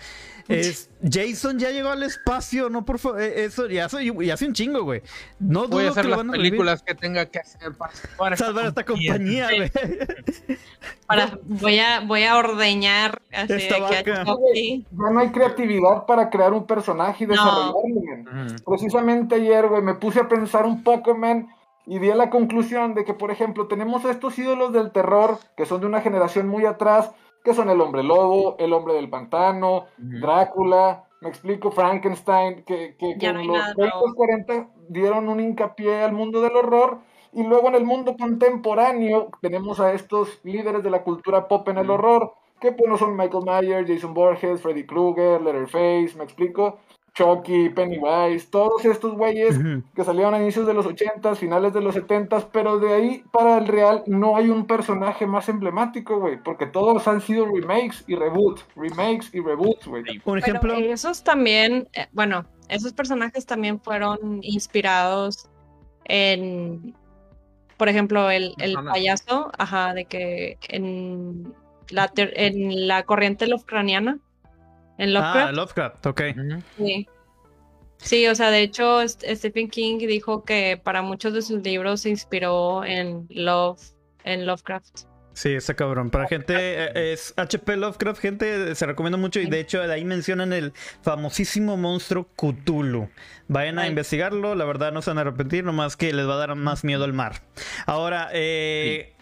Speaker 2: Es, Jason ya llegó al espacio, no por favor, eh, eso ya hace, ya hace un chingo, güey. No
Speaker 3: Voy a
Speaker 2: dudo
Speaker 3: hacer
Speaker 2: que
Speaker 3: las
Speaker 2: van a revivir.
Speaker 3: películas que tenga que hacer para salvar
Speaker 2: salvar esta compañía, güey.
Speaker 1: Para, voy, a, voy a ordeñar así
Speaker 2: Esta
Speaker 1: de que
Speaker 2: vaca.
Speaker 1: Chucky.
Speaker 4: Ya no hay creatividad para crear un personaje y
Speaker 1: No.
Speaker 4: desarrollarlo, men.
Speaker 3: Ujú.
Speaker 4: Precisamente ayer, güey, me puse a pensar un poco, men, y di a la conclusión de que, por ejemplo, tenemos a estos ídolos del terror que son de una generación muy atrás, que son el hombre lobo, el hombre del pantano. Drácula, me explico, Frankenstein, que, que, que
Speaker 1: Ya no
Speaker 4: en los
Speaker 1: nada
Speaker 4: 30,
Speaker 1: nuevo.
Speaker 4: 40 dieron un hincapié al mundo del horror. Y luego en el mundo contemporáneo tenemos a estos líderes de la cultura pop en el horror, que pues no son Michael Myers, Jason Borges, Freddy Krueger, Letterface, me explico, Chucky, Pennywise, todos estos güeyes que salieron a inicios de los 80s, finales de los 70s, pero de ahí para el real no hay un personaje más emblemático, güey, porque todos han sido remakes y reboots, remakes y reboots, güey.
Speaker 2: Un
Speaker 1: Pero
Speaker 2: ejemplo.
Speaker 1: esos también, eh, bueno, esos personajes también fueron inspirados en, por ejemplo, el, el payaso, ajá, de que en la, ter- en la corriente Lovecraftiana, en
Speaker 2: Ah,
Speaker 1: Lovecraft,
Speaker 2: Lovecraft, ok.
Speaker 1: Sí. Sí, o sea, de hecho, Stephen King dijo que para muchos de sus libros se inspiró en Love, en Lovecraft.
Speaker 2: Sí, está cabrón. Para gente, eh, es HP Lovecraft, gente, se recomienda mucho. Y de hecho, de ahí mencionan el famosísimo monstruo Cthulhu. Vayan a
Speaker 1: Ay.
Speaker 2: investigarlo, la verdad no se van a arrepentir, nomás que les va a dar más miedo al mar. Ahora, eh,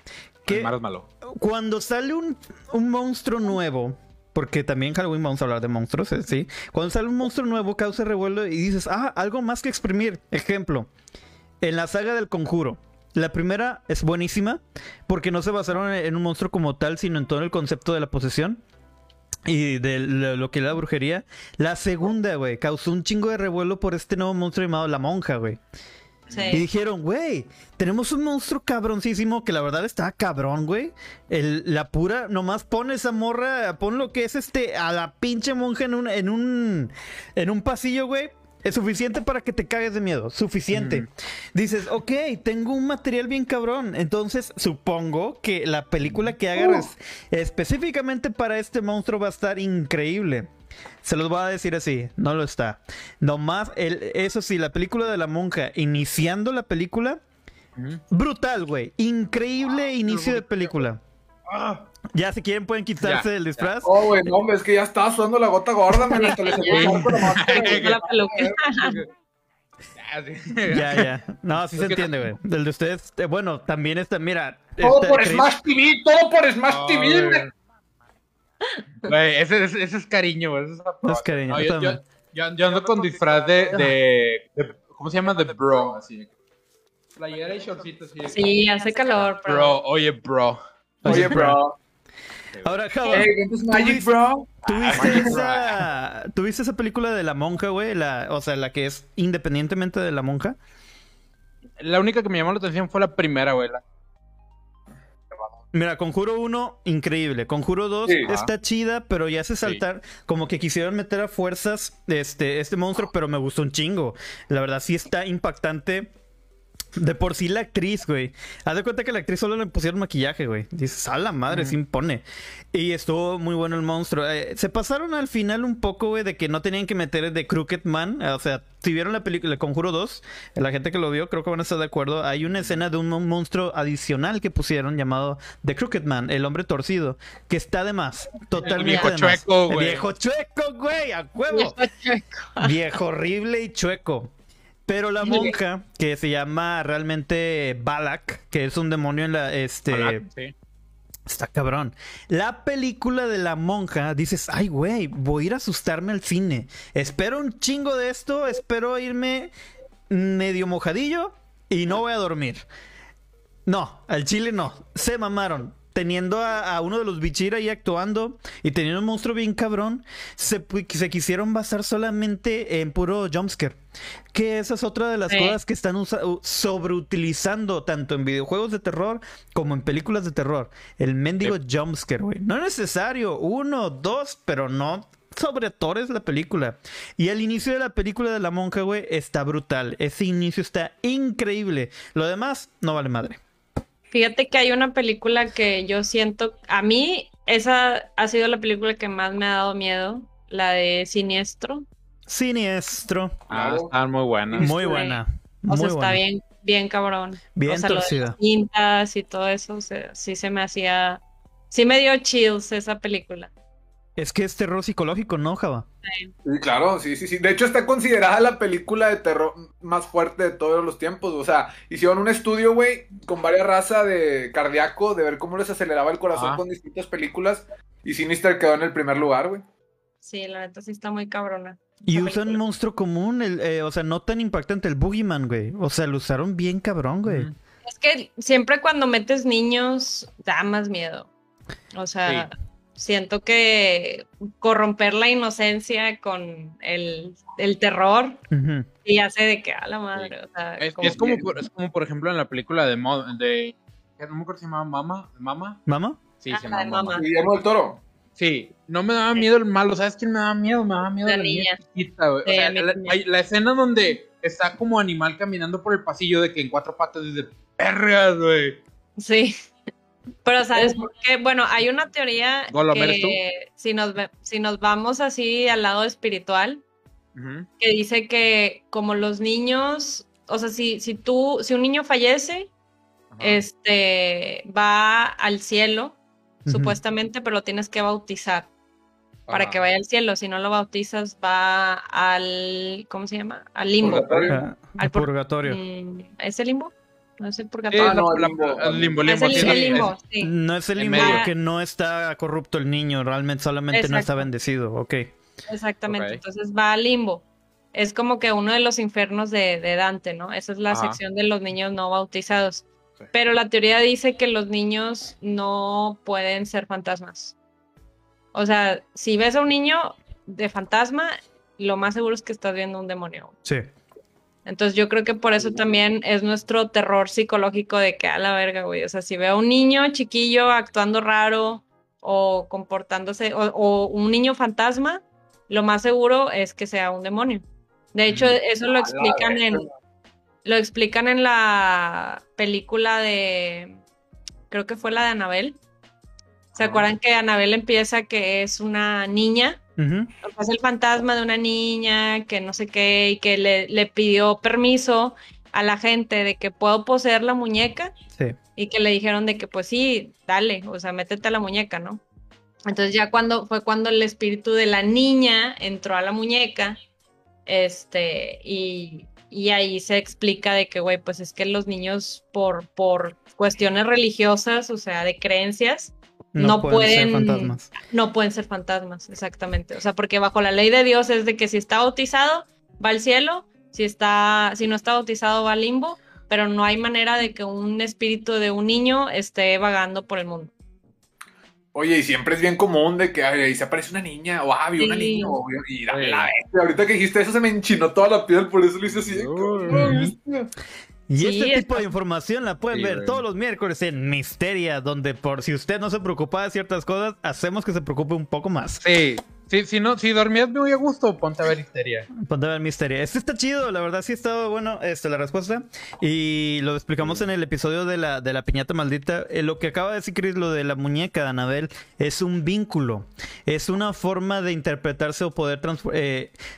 Speaker 2: ¿qué-
Speaker 3: El mar es malo.
Speaker 2: cuando sale un, un monstruo nuevo, porque también Halloween vamos a hablar de monstruos, eh, sí. Cuando sale un monstruo nuevo, causa revuelo y dices, ah, algo más que exprimir. Ejemplo, en la saga del conjuro. La primera es buenísima porque no se basaron en un monstruo como tal, sino en todo el concepto de la posesión y de lo que es la brujería. La segunda, güey, causó un chingo de revuelo por este nuevo monstruo llamado la monja, güey. Y dijeron, güey, tenemos un monstruo cabroncísimo que la verdad está cabrón, güey. El- La pura, nomás pon esa morra, pon lo que es este, a la pinche monja en un, en un, en un pasillo, güey. Es suficiente para que te cagues de miedo, suficiente. Dices, ok, tengo un material bien cabrón. Entonces, supongo que la película que hagas específicamente para este monstruo va a estar increíble. Se los voy a decir así, no lo está. Nomás, el, eso sí, la película de la monja, iniciando la película,
Speaker 3: Ujú.
Speaker 2: brutal, güey. Increíble inicio de película.
Speaker 3: Ah.
Speaker 2: Ya, si quieren, pueden quitarse
Speaker 3: Ya,
Speaker 2: el disfraz.
Speaker 4: Oh, güey, no, hombre, es que ya estaba sudando la gota gorda, marco la.
Speaker 3: Ya.
Speaker 2: Ya. No, sí se entiende, güey. El de ustedes, eh, bueno, también está, mira.
Speaker 4: Todo
Speaker 2: esta
Speaker 4: por
Speaker 2: Chris-
Speaker 4: Smash TV, todo por Smash
Speaker 3: No,
Speaker 4: TV,
Speaker 3: güey. ese, ese, ese es cariño, güey. Ese es,
Speaker 2: cariño,
Speaker 3: No,
Speaker 2: yo
Speaker 3: yo, yo,
Speaker 2: también.
Speaker 3: yo- yo ando con disfraz de, de, de- ¿Cómo se llama? De bro, así. Playera y shortcito, así.
Speaker 1: Sí, hace calor, pero
Speaker 3: Bro, oye, bro.
Speaker 4: Oye, bro.
Speaker 2: Ahora, Java,
Speaker 4: Hey, ¿viste Magic, bro?
Speaker 2: ¿tuviste,
Speaker 3: Magic
Speaker 2: esa, ¿tuviste esa película de la monja, güey? La, o sea, la que es independientemente de la monja.
Speaker 3: La única que me llamó la atención fue la primera, güey. la-
Speaker 2: Mira, Conjuro 1, increíble. Conjuro 2
Speaker 4: Sí.
Speaker 2: está chida, pero ya hace saltar. Como que quisieron meter a fuerzas este, este monstruo, pero me gustó un chingo. La verdad, sí está impactante. De por sí la actriz, güey. Haz de cuenta que la actriz solo le pusieron maquillaje, güey. Dices, a la madre, sí impone. Y estuvo muy bueno el monstruo. Eh, se pasaron al final un poco, güey, de que no tenían que meter de Crooked Man. O sea, si vieron la película El Conjuro 2, la gente que lo vio creo que van a estar de acuerdo. Hay una escena de un mon- monstruo adicional que pusieron llamado The Crooked Man, el hombre torcido, que está de más. Totalmente
Speaker 3: viejo
Speaker 2: de más.
Speaker 3: chueco,
Speaker 2: El
Speaker 3: güey.
Speaker 2: viejo chueco, güey, a huevo. Viejo horrible y chueco. Pero la monja, que se llama realmente Balak, que es un demonio en la. Este.
Speaker 3: Sí.
Speaker 2: Está cabrón. La película de la monja, dices, ay, güey, voy a ir a asustarme al cine. Espero un chingo de esto, espero irme medio mojadillo y no voy a dormir. No, al chile no. Se mamaron. Teniendo a, a uno de los bichir ahí actuando y teniendo un monstruo bien cabrón, se, se quisieron basar solamente en puro jumpscare. Que esa es otra de las
Speaker 1: Sí.
Speaker 2: cosas que están sobreutilizando tanto en videojuegos de terror como en películas de terror. El mendigo jumpscare, güey. No es necesario, uno, dos, pero no sobre actores la película. Y el inicio de la película de la monja, güey, está brutal. Ese inicio está increíble. Lo demás no vale madre.
Speaker 1: Fíjate que hay una película que yo siento, a mí esa ha sido la película que más me ha dado miedo, la de Siniestro.
Speaker 2: Siniestro.
Speaker 3: Ah, están muy buenas.
Speaker 2: Muy
Speaker 1: Sí.
Speaker 2: buena.
Speaker 1: O
Speaker 2: Muy
Speaker 1: sea, está
Speaker 2: buena.
Speaker 1: bien, bien cabrón.
Speaker 2: Bien
Speaker 1: o sea, lo de
Speaker 2: torcida.
Speaker 1: las cintas y todo eso, o sea, sí se me hacía, sí me dio chills esa película.
Speaker 2: Es que es terror psicológico, ¿no, Java?
Speaker 4: Sí, claro, sí, sí, sí. De hecho, está considerada la película de terror más fuerte de todos los tiempos. O sea, hicieron un estudio, güey, con varias razas de cardíaco, de ver cómo les aceleraba el corazón
Speaker 3: Ajá.
Speaker 4: con distintas películas. Y Sinister quedó en el primer lugar, güey.
Speaker 1: Sí, la neta sí está muy cabrona.
Speaker 2: Y usan
Speaker 1: película.
Speaker 2: monstruo común, el, eh, o sea, no tan impactante, el Boogeyman, güey. O sea, lo usaron bien cabrón, güey.
Speaker 1: Es que siempre cuando metes niños da más miedo. O sea, siento que corromper la inocencia con el, el terror
Speaker 2: Ujú.
Speaker 1: y hace de que a la madre. O sea,
Speaker 3: Es,
Speaker 1: como
Speaker 3: es como,
Speaker 1: que-
Speaker 3: por, es como, por ejemplo, en la película de... De no me acuerdo si se llamaba Mama. ¿Mama?
Speaker 2: ¿Mama?
Speaker 3: Sí,
Speaker 1: Ah,
Speaker 3: se llamaba Mama.
Speaker 4: Guillermo del Toro.
Speaker 3: Sí, no me daba miedo el malo. ¿Sabes quién me daba miedo? Me daba miedo
Speaker 1: La
Speaker 3: la, niña chiquita, güey. O sea, la, la escena donde está como animal caminando por el pasillo de que en cuatro patas dice perras, güey.
Speaker 1: Sí. Pero ¿sabes por qué? Bueno, hay una teoría que si nos, ve- si nos vamos así al lado espiritual, que dice que como los niños, o sea, si, si tú, si un niño fallece,
Speaker 3: Ajá.
Speaker 1: este va al cielo, supuestamente, pero lo tienes que bautizar para que vaya al cielo. Si no lo bautizas, va al, ¿cómo se llama? Al limbo.
Speaker 4: Purgatorio.
Speaker 1: Al pur-
Speaker 2: purgatorio.
Speaker 1: Mm, ¿Es el limbo? No es el purgatorio.
Speaker 4: Ah, no, limbo.
Speaker 3: el limbo,
Speaker 1: Es el,
Speaker 3: es-
Speaker 1: limbo, sí.
Speaker 2: No es el
Speaker 3: En
Speaker 2: limbo
Speaker 3: medio.
Speaker 2: porque no está corrupto el niño, realmente solamente no está bendecido, ok.
Speaker 1: Exactamente, entonces va al limbo. Es como que uno de los infiernos de, de Dante, ¿no? Esa es la
Speaker 3: Ajá.
Speaker 1: sección de los niños no bautizados.
Speaker 3: Sí.
Speaker 1: Pero la teoría dice que los niños no pueden ser fantasmas. O sea, si ves a un niño de fantasma, lo más seguro es que estás viendo un demonio.
Speaker 2: Sí.
Speaker 1: Entonces yo creo que por eso también es nuestro terror psicológico de que a la verga, güey. O sea, si veo a un niño chiquillo actuando raro o comportándose, o, o un niño fantasma, lo más seguro es que sea un demonio. De hecho, eso lo explican en, lo explican en la película de, creo que fue la de Anabel. ¿Se acuerdan que Anabel empieza que es una niña?
Speaker 2: Ujú.
Speaker 1: es el fantasma de una niña que no sé qué y que le, le pidió permiso a la gente de que puedo poseer la muñeca
Speaker 2: Sí.
Speaker 1: y que le dijeron de que pues sí, dale, o sea, métete a la muñeca, ¿no? Entonces ya cuando fue cuando el espíritu de la niña entró a la muñeca, este, y, y ahí se explica de que, güey, pues es que los niños por, por cuestiones religiosas, o sea, de creencias,
Speaker 2: No,
Speaker 1: No
Speaker 2: pueden, ser fantasmas.
Speaker 1: no pueden ser fantasmas, exactamente. O sea, porque bajo la ley de Dios es de que si está bautizado, va al cielo, si está, si no está bautizado, va al limbo, pero no hay manera de que un espíritu de un niño esté vagando por el mundo.
Speaker 4: Oye, y siempre es bien común de que ay, ahí se aparece una niña, o ah, vi una
Speaker 1: Sí.
Speaker 4: niña, o, y dame la bestia. Ahorita que dijiste eso se me enchinó toda la piel, por eso lo hice así. de.
Speaker 2: Y
Speaker 1: Sí,
Speaker 2: este tipo de información la pueden
Speaker 3: Sí,
Speaker 2: ver
Speaker 3: güey.
Speaker 2: todos los miércoles en Misteria, donde por si usted no se preocupa de ciertas cosas, hacemos que se preocupe un poco más.
Speaker 3: Sí, sí, si, no, si dormías muy a gusto, ponte a ver histeria.
Speaker 2: Ponte a ver Misteria. Este está chido, la verdad sí está bueno este, la respuesta. Y lo explicamos en el episodio de la, de la piñata maldita. Eh, lo que acaba de decir Chris, lo de la muñeca de Anabel, es un vínculo. Es una forma de interpretarse o poder transformar.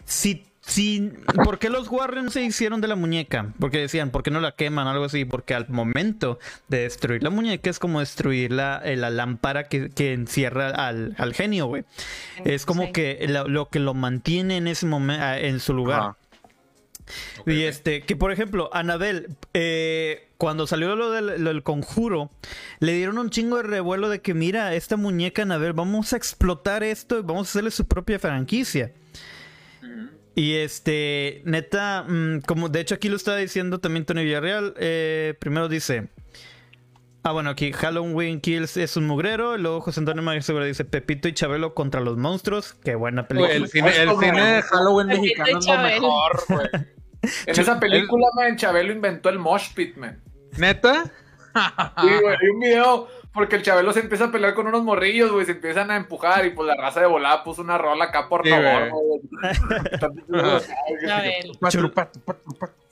Speaker 2: si, si, ¿Por qué los Warren se hicieron de la muñeca? Porque decían, ¿por qué no la queman? Algo así. Porque al momento de destruir la muñeca es como destruir la, eh, la lámpara que, que encierra al, al genio, güey. Es como
Speaker 1: Sí.
Speaker 2: que lo, lo que lo mantiene en ese momento, en su lugar. Y este, que por ejemplo, Anabel, eh, cuando salió lo del, lo del conjuro, le dieron un chingo de revuelo de que, mira, esta muñeca Anabel, vamos a explotar esto y vamos a hacerle su propia franquicia. Y este, neta, mm, como de hecho aquí lo estaba diciendo también Tony Villarreal, eh, primero dice, ah bueno, aquí Halloween Kills es un mugrero, y luego José Antonio Maguire Segura dice Pepito y Chabelo contra los monstruos, qué buena película.
Speaker 3: El cine, el cine de Halloween mexicano es lo mejor, güey.
Speaker 4: En esa película, man, Chabelo inventó el mosh pit, man.
Speaker 3: ¿Neta?
Speaker 4: Sí, güey, hay un video porque el Chabelo se empieza a pelear con unos morrillos, güey, se empiezan a empujar y pues la raza de volada puso una rola acá, por
Speaker 3: Sí,
Speaker 4: favor,
Speaker 3: güey. patru.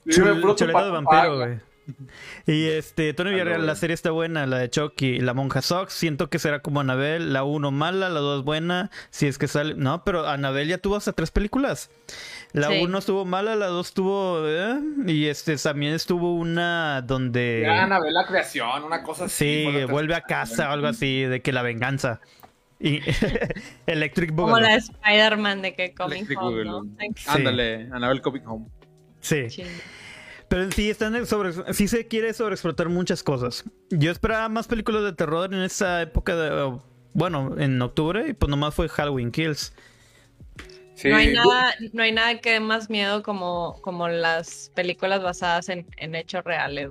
Speaker 4: Sí,
Speaker 2: Chul- de vampiro, güey. Y este, Tony Villarreal, la serie está buena, la de Chucky, la monja Sox, siento que será como Anabel, la 1 mala, la 2 buena, si es que sale... No, pero Anabel ya tuvo hasta tres películas. La
Speaker 1: Sí.
Speaker 2: 1 estuvo mala, la 2 estuvo... eh, y este también estuvo una donde...
Speaker 4: Ya, Anabel la creación, una cosa así.
Speaker 2: Sí,
Speaker 4: la
Speaker 2: vuelve a casa o algo así, de que la venganza. Y Electric
Speaker 1: Como
Speaker 2: Boogaloo.
Speaker 1: la de Spider-Man de que Coming
Speaker 3: Electric
Speaker 1: Home,
Speaker 3: Ándale, Anabel Coming Home.
Speaker 2: Sí.
Speaker 1: chido.
Speaker 2: Pero sí, están sobre, sí se quiere sobreexplotar muchas cosas. Yo esperaba más películas de terror en esa época de... Bueno, en octubre, y pues nomás fue Halloween Kills.
Speaker 4: Sí,
Speaker 1: No hay nada, no hay nada que dé más miedo como, como las películas basadas en, en hechos reales.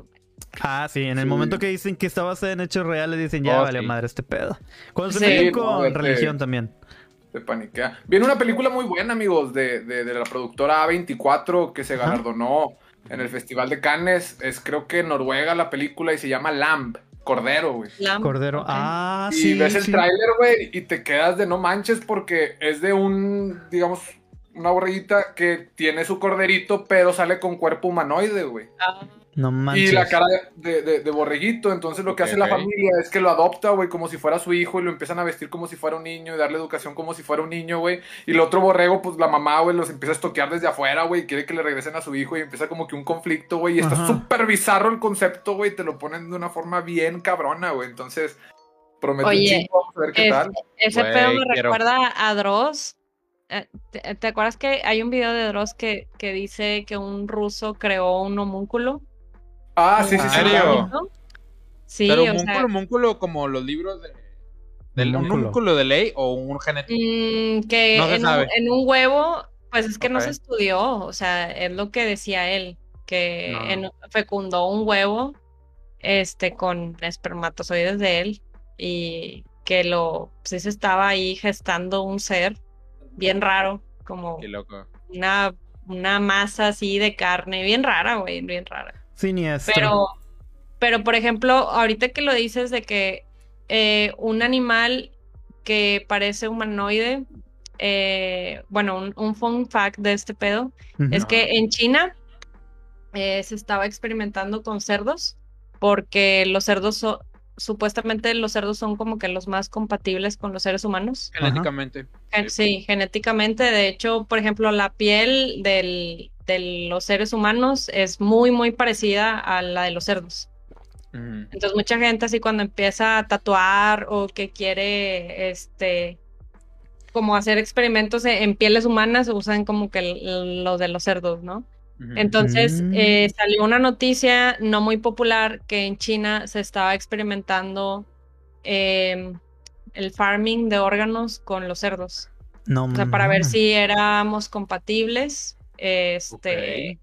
Speaker 2: Ah, sí, en el
Speaker 4: Sí.
Speaker 2: momento que dicen que está basada en hechos reales, dicen ya
Speaker 3: Oh,
Speaker 2: vale
Speaker 3: sí.
Speaker 2: madre este pedo. Cuando se
Speaker 1: Sí,
Speaker 2: meten con religión también.
Speaker 4: Se paniquea. Viene una película muy buena, amigos, de, de, de la productora A24 que se galardonó en el Festival de Cannes. Es creo que Noruega la película y se llama Lamb, Cordero, güey.
Speaker 1: Lamb,
Speaker 2: Cordero. Ah,
Speaker 4: y
Speaker 2: sí.
Speaker 4: ves el
Speaker 2: sí.
Speaker 4: tráiler, güey, y te quedas de no manches porque es de un, digamos, una borreguita que tiene su corderito, pero sale con cuerpo humanoide, güey.
Speaker 1: Ah,
Speaker 2: No manches.
Speaker 4: Y la cara de, de- de borreguito, entonces lo que hace la familia es que lo adopta, güey, como si fuera su hijo y lo empiezan a vestir como si fuera un niño y darle educación como si fuera un niño, güey. Y el otro borrego, pues la mamá, güey, los empieza a estoquear desde afuera, güey, y quiere que le regresen a su hijo y empieza como que un conflicto, güey. Y está súper bizarro el concepto, güey, te lo ponen de una forma bien cabrona, güey. Entonces, un
Speaker 1: Oye,
Speaker 4: chingo, vamos a ver qué
Speaker 1: es-
Speaker 4: tal.
Speaker 1: Ese pedo me
Speaker 3: quiero.
Speaker 1: recuerda a Dross. Eh, ¿Te, te acuerdas que hay un video de Dross que, que dice que un ruso creó un homúnculo?
Speaker 4: Ah, sí, sí,
Speaker 3: ¿En
Speaker 4: sí.
Speaker 3: serio?
Speaker 1: Sí,
Speaker 3: Pero
Speaker 1: o sea,
Speaker 3: homúnculo, homúnculo como los libros de. Del, ¿Un
Speaker 2: Homúnculo.
Speaker 3: homúnculo de ley o un genético?
Speaker 1: mm, que
Speaker 3: No se
Speaker 1: en,
Speaker 3: sabe.
Speaker 1: Un, en un huevo, pues es que no se estudió, o sea, es lo que decía él, que
Speaker 3: No.
Speaker 1: en- fecundó un huevo este con espermatozoides de él y que lo, sí se estaba ahí gestando un ser bien raro, como
Speaker 3: Qué loco.
Speaker 1: una, una masa así de carne, bien rara, güey, bien rara.
Speaker 2: Siniestro.
Speaker 1: Pero, pero por ejemplo, ahorita que lo dices de que eh, un animal que parece humanoide, eh, bueno, un, un fun fact de este pedo, es que en China eh, se estaba experimentando con cerdos, porque los cerdos son, supuestamente los cerdos son como que los más compatibles con los seres humanos.
Speaker 3: Genéticamente.
Speaker 1: Gen- Sí, genéticamente. De hecho, por ejemplo, la piel del- de los seres humanos es muy, muy parecida a la de los cerdos. Entonces, mucha gente así cuando empieza a tatuar o que quiere, este, como hacer experimentos en, pieles humanas, usan como que el- lo de los cerdos, ¿no? Entonces,
Speaker 2: Mm.
Speaker 1: eh, salió una noticia no muy popular que en China se estaba experimentando em, el farming de órganos con los cerdos.
Speaker 2: No
Speaker 1: O sea, para ver si éramos compatibles. Este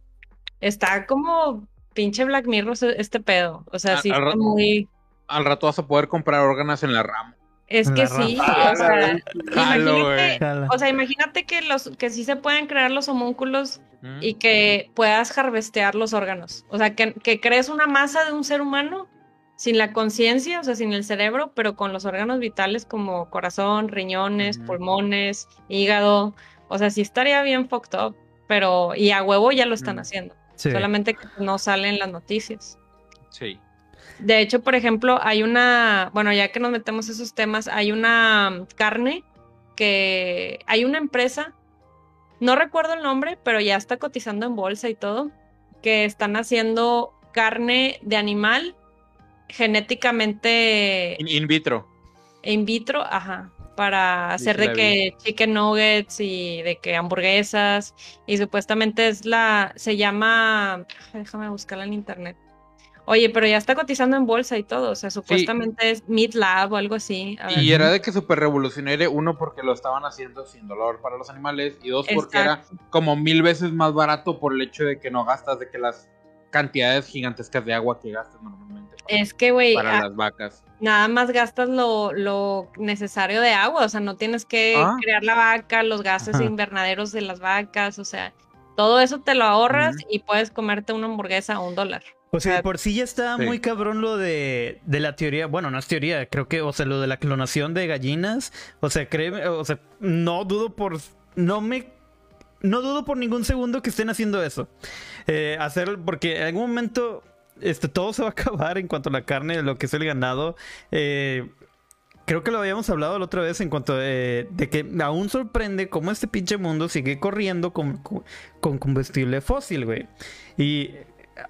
Speaker 1: está como pinche Black Mirror este pedo. O sea,
Speaker 3: Al-
Speaker 1: sí
Speaker 3: al rato-
Speaker 1: muy.
Speaker 3: Al rato vas a poder comprar órganos en la rama.
Speaker 1: Es que sí,
Speaker 4: raza.
Speaker 1: o sea,
Speaker 3: Jalo,
Speaker 1: imagínate,
Speaker 2: Jala.
Speaker 1: o sea, imagínate que los que sí se pueden crear los homúnculos y que puedas harvestear los órganos. O sea, que, que crees una masa de un ser humano sin la conciencia, o sea, sin el cerebro, pero con los órganos vitales como corazón, riñones, pulmones, hígado. O sea, sí estaría bien fucked up, pero y a huevo ya lo están
Speaker 3: Mm.
Speaker 1: haciendo.
Speaker 2: Sí.
Speaker 1: Solamente que no salen las noticias.
Speaker 3: Sí.
Speaker 1: De hecho, por ejemplo, hay una, bueno, ya que nos metemos esos temas, hay una mm, carne que hay una empresa, no recuerdo el nombre, pero ya está cotizando en bolsa y todo, que están haciendo carne de animal genéticamente
Speaker 3: In, in vitro.
Speaker 1: in vitro, ajá, para hacer de que chicken nuggets y de que hamburguesas y supuestamente es la, se llama, déjame buscarla en internet. Oye, pero ya está cotizando en bolsa y todo, o sea, supuestamente es Meat Lab o algo así. A ver.
Speaker 3: Y era de que súper revolucionario, uno porque lo estaban haciendo sin dolor para los animales y dos porque era como mil veces más barato por el hecho de que no gastas de que las cantidades gigantescas de agua que gastas normalmente
Speaker 1: Es que, güey,
Speaker 3: para
Speaker 1: a-
Speaker 3: las vacas.
Speaker 1: nada más gastas lo, lo necesario de agua, o sea, no tienes que
Speaker 3: Ah.
Speaker 1: crear la vaca, los gases
Speaker 2: Ajá.
Speaker 1: invernaderos de las vacas, o sea, todo eso te lo ahorras y puedes comerte una hamburguesa a un dólar.
Speaker 2: O sea,
Speaker 1: sea,
Speaker 2: por sí ya está
Speaker 3: sí.
Speaker 2: muy cabrón lo de, de la teoría. Bueno, no es teoría, creo que, o sea, lo de la clonación de gallinas. O sea, créeme, o sea, no dudo por. No me. No dudo por ningún segundo que estén haciendo eso. Eh, hacer, porque en algún momento. Este, todo se va a acabar en cuanto a la carne, lo que es el ganado. Eh, creo que lo habíamos hablado la otra vez en cuanto eh, de que aún sorprende cómo este pinche mundo sigue corriendo con, con- combustible fósil, güey. Y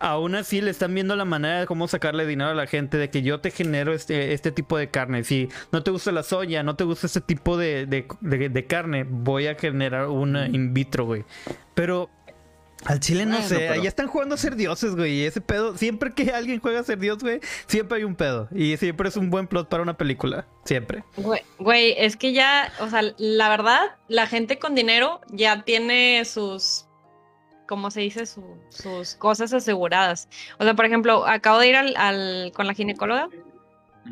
Speaker 2: aún así le están viendo la manera de cómo sacarle dinero a la gente, de que yo te genero este, este tipo de carne. Si no te gusta la soya, no te gusta este tipo de, de- de- de carne, voy a generar una in vitro, güey. Pero al chile no
Speaker 3: Bueno,
Speaker 2: sé,
Speaker 3: pero-
Speaker 2: ya están jugando a ser dioses, güey. Y ese pedo, siempre que alguien juega a ser dios, güey, siempre hay un pedo. Y siempre es un buen plot para una película. Siempre.
Speaker 1: Güey, güey, es que ya, o sea, la verdad, la gente con dinero ya tiene sus, ¿cómo se dice? Su- sus cosas aseguradas. O sea, por ejemplo, acabo de ir al, al- con la ginecóloga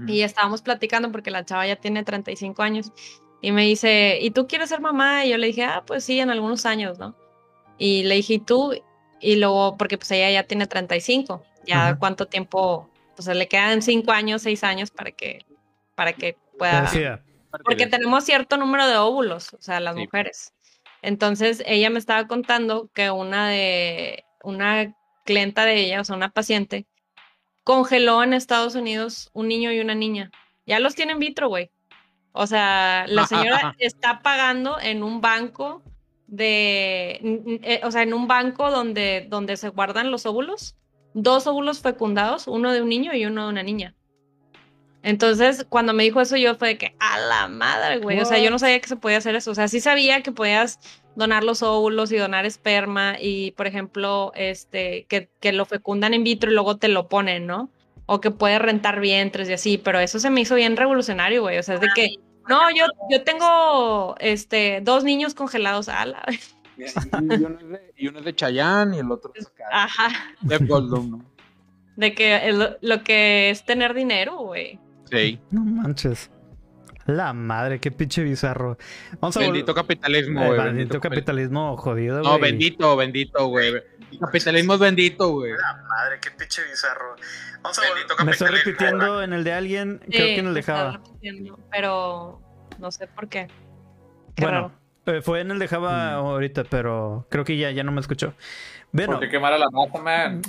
Speaker 1: y estábamos platicando porque la chava ya tiene 35 años y me dice, ¿y tú quieres ser mamá? Y yo le dije, ah, pues sí, en algunos años, ¿no? Y le dije, ¿y tú? Y luego, porque pues ella ya tiene 35, ya
Speaker 2: Ajá.
Speaker 1: cuánto tiempo, pues le quedan 5 años, 6 años para que, para que pueda...
Speaker 2: Decía,
Speaker 1: Porque tenemos cierto número de óvulos, o sea, las
Speaker 3: Sí.
Speaker 1: mujeres. Entonces, ella me estaba contando que una de, una clienta de ella, o sea, una paciente, congeló en Estados Unidos un niño y una niña. Ya los tiene en vitro, güey. O sea, la señora está pagando en un banco de, eh, o sea, en un banco donde, donde se guardan los óvulos, dos óvulos fecundados, uno de un niño y uno de una niña. Entonces, cuando me dijo eso, yo fue de que, a la madre, güey. O sea, yo no sabía que se podía hacer eso. O sea, sí sabía que podías donar los óvulos y donar esperma y, por ejemplo, este, que, que lo fecundan in vitro y luego te lo ponen, ¿no? O que puedes rentar vientres y así, pero eso se me hizo bien revolucionario, güey. O sea, es de que, no, yo, yo tengo, este, dos niños congelados. A la...
Speaker 3: Y, y uno es de, y uno es de Chayanne y el otro es acá,
Speaker 1: Ajá.
Speaker 3: de Goldblum, ¿no?
Speaker 1: De que el- lo que es tener dinero, güey.
Speaker 3: Sí.
Speaker 2: no manches. La madre, qué pinche bizarro. Vamos a
Speaker 3: Bendito capitalismo, güey.
Speaker 2: bendito capitalismo jodido,
Speaker 3: No,
Speaker 2: güey.
Speaker 3: bendito, bendito, güey. Capitalismo es bendito, güey.
Speaker 2: Madre, qué pinche bizarro. Vamos
Speaker 3: a vol-
Speaker 2: Me estoy repitiendo en el de alguien, creo que en el de Java.
Speaker 1: repitiendo, Pero no sé por qué. Qué
Speaker 2: Bueno, eh, fue en el de Java ahorita, pero creo que ya, ya no me escuchó. Bueno,
Speaker 4: Porque quemara la mata, man.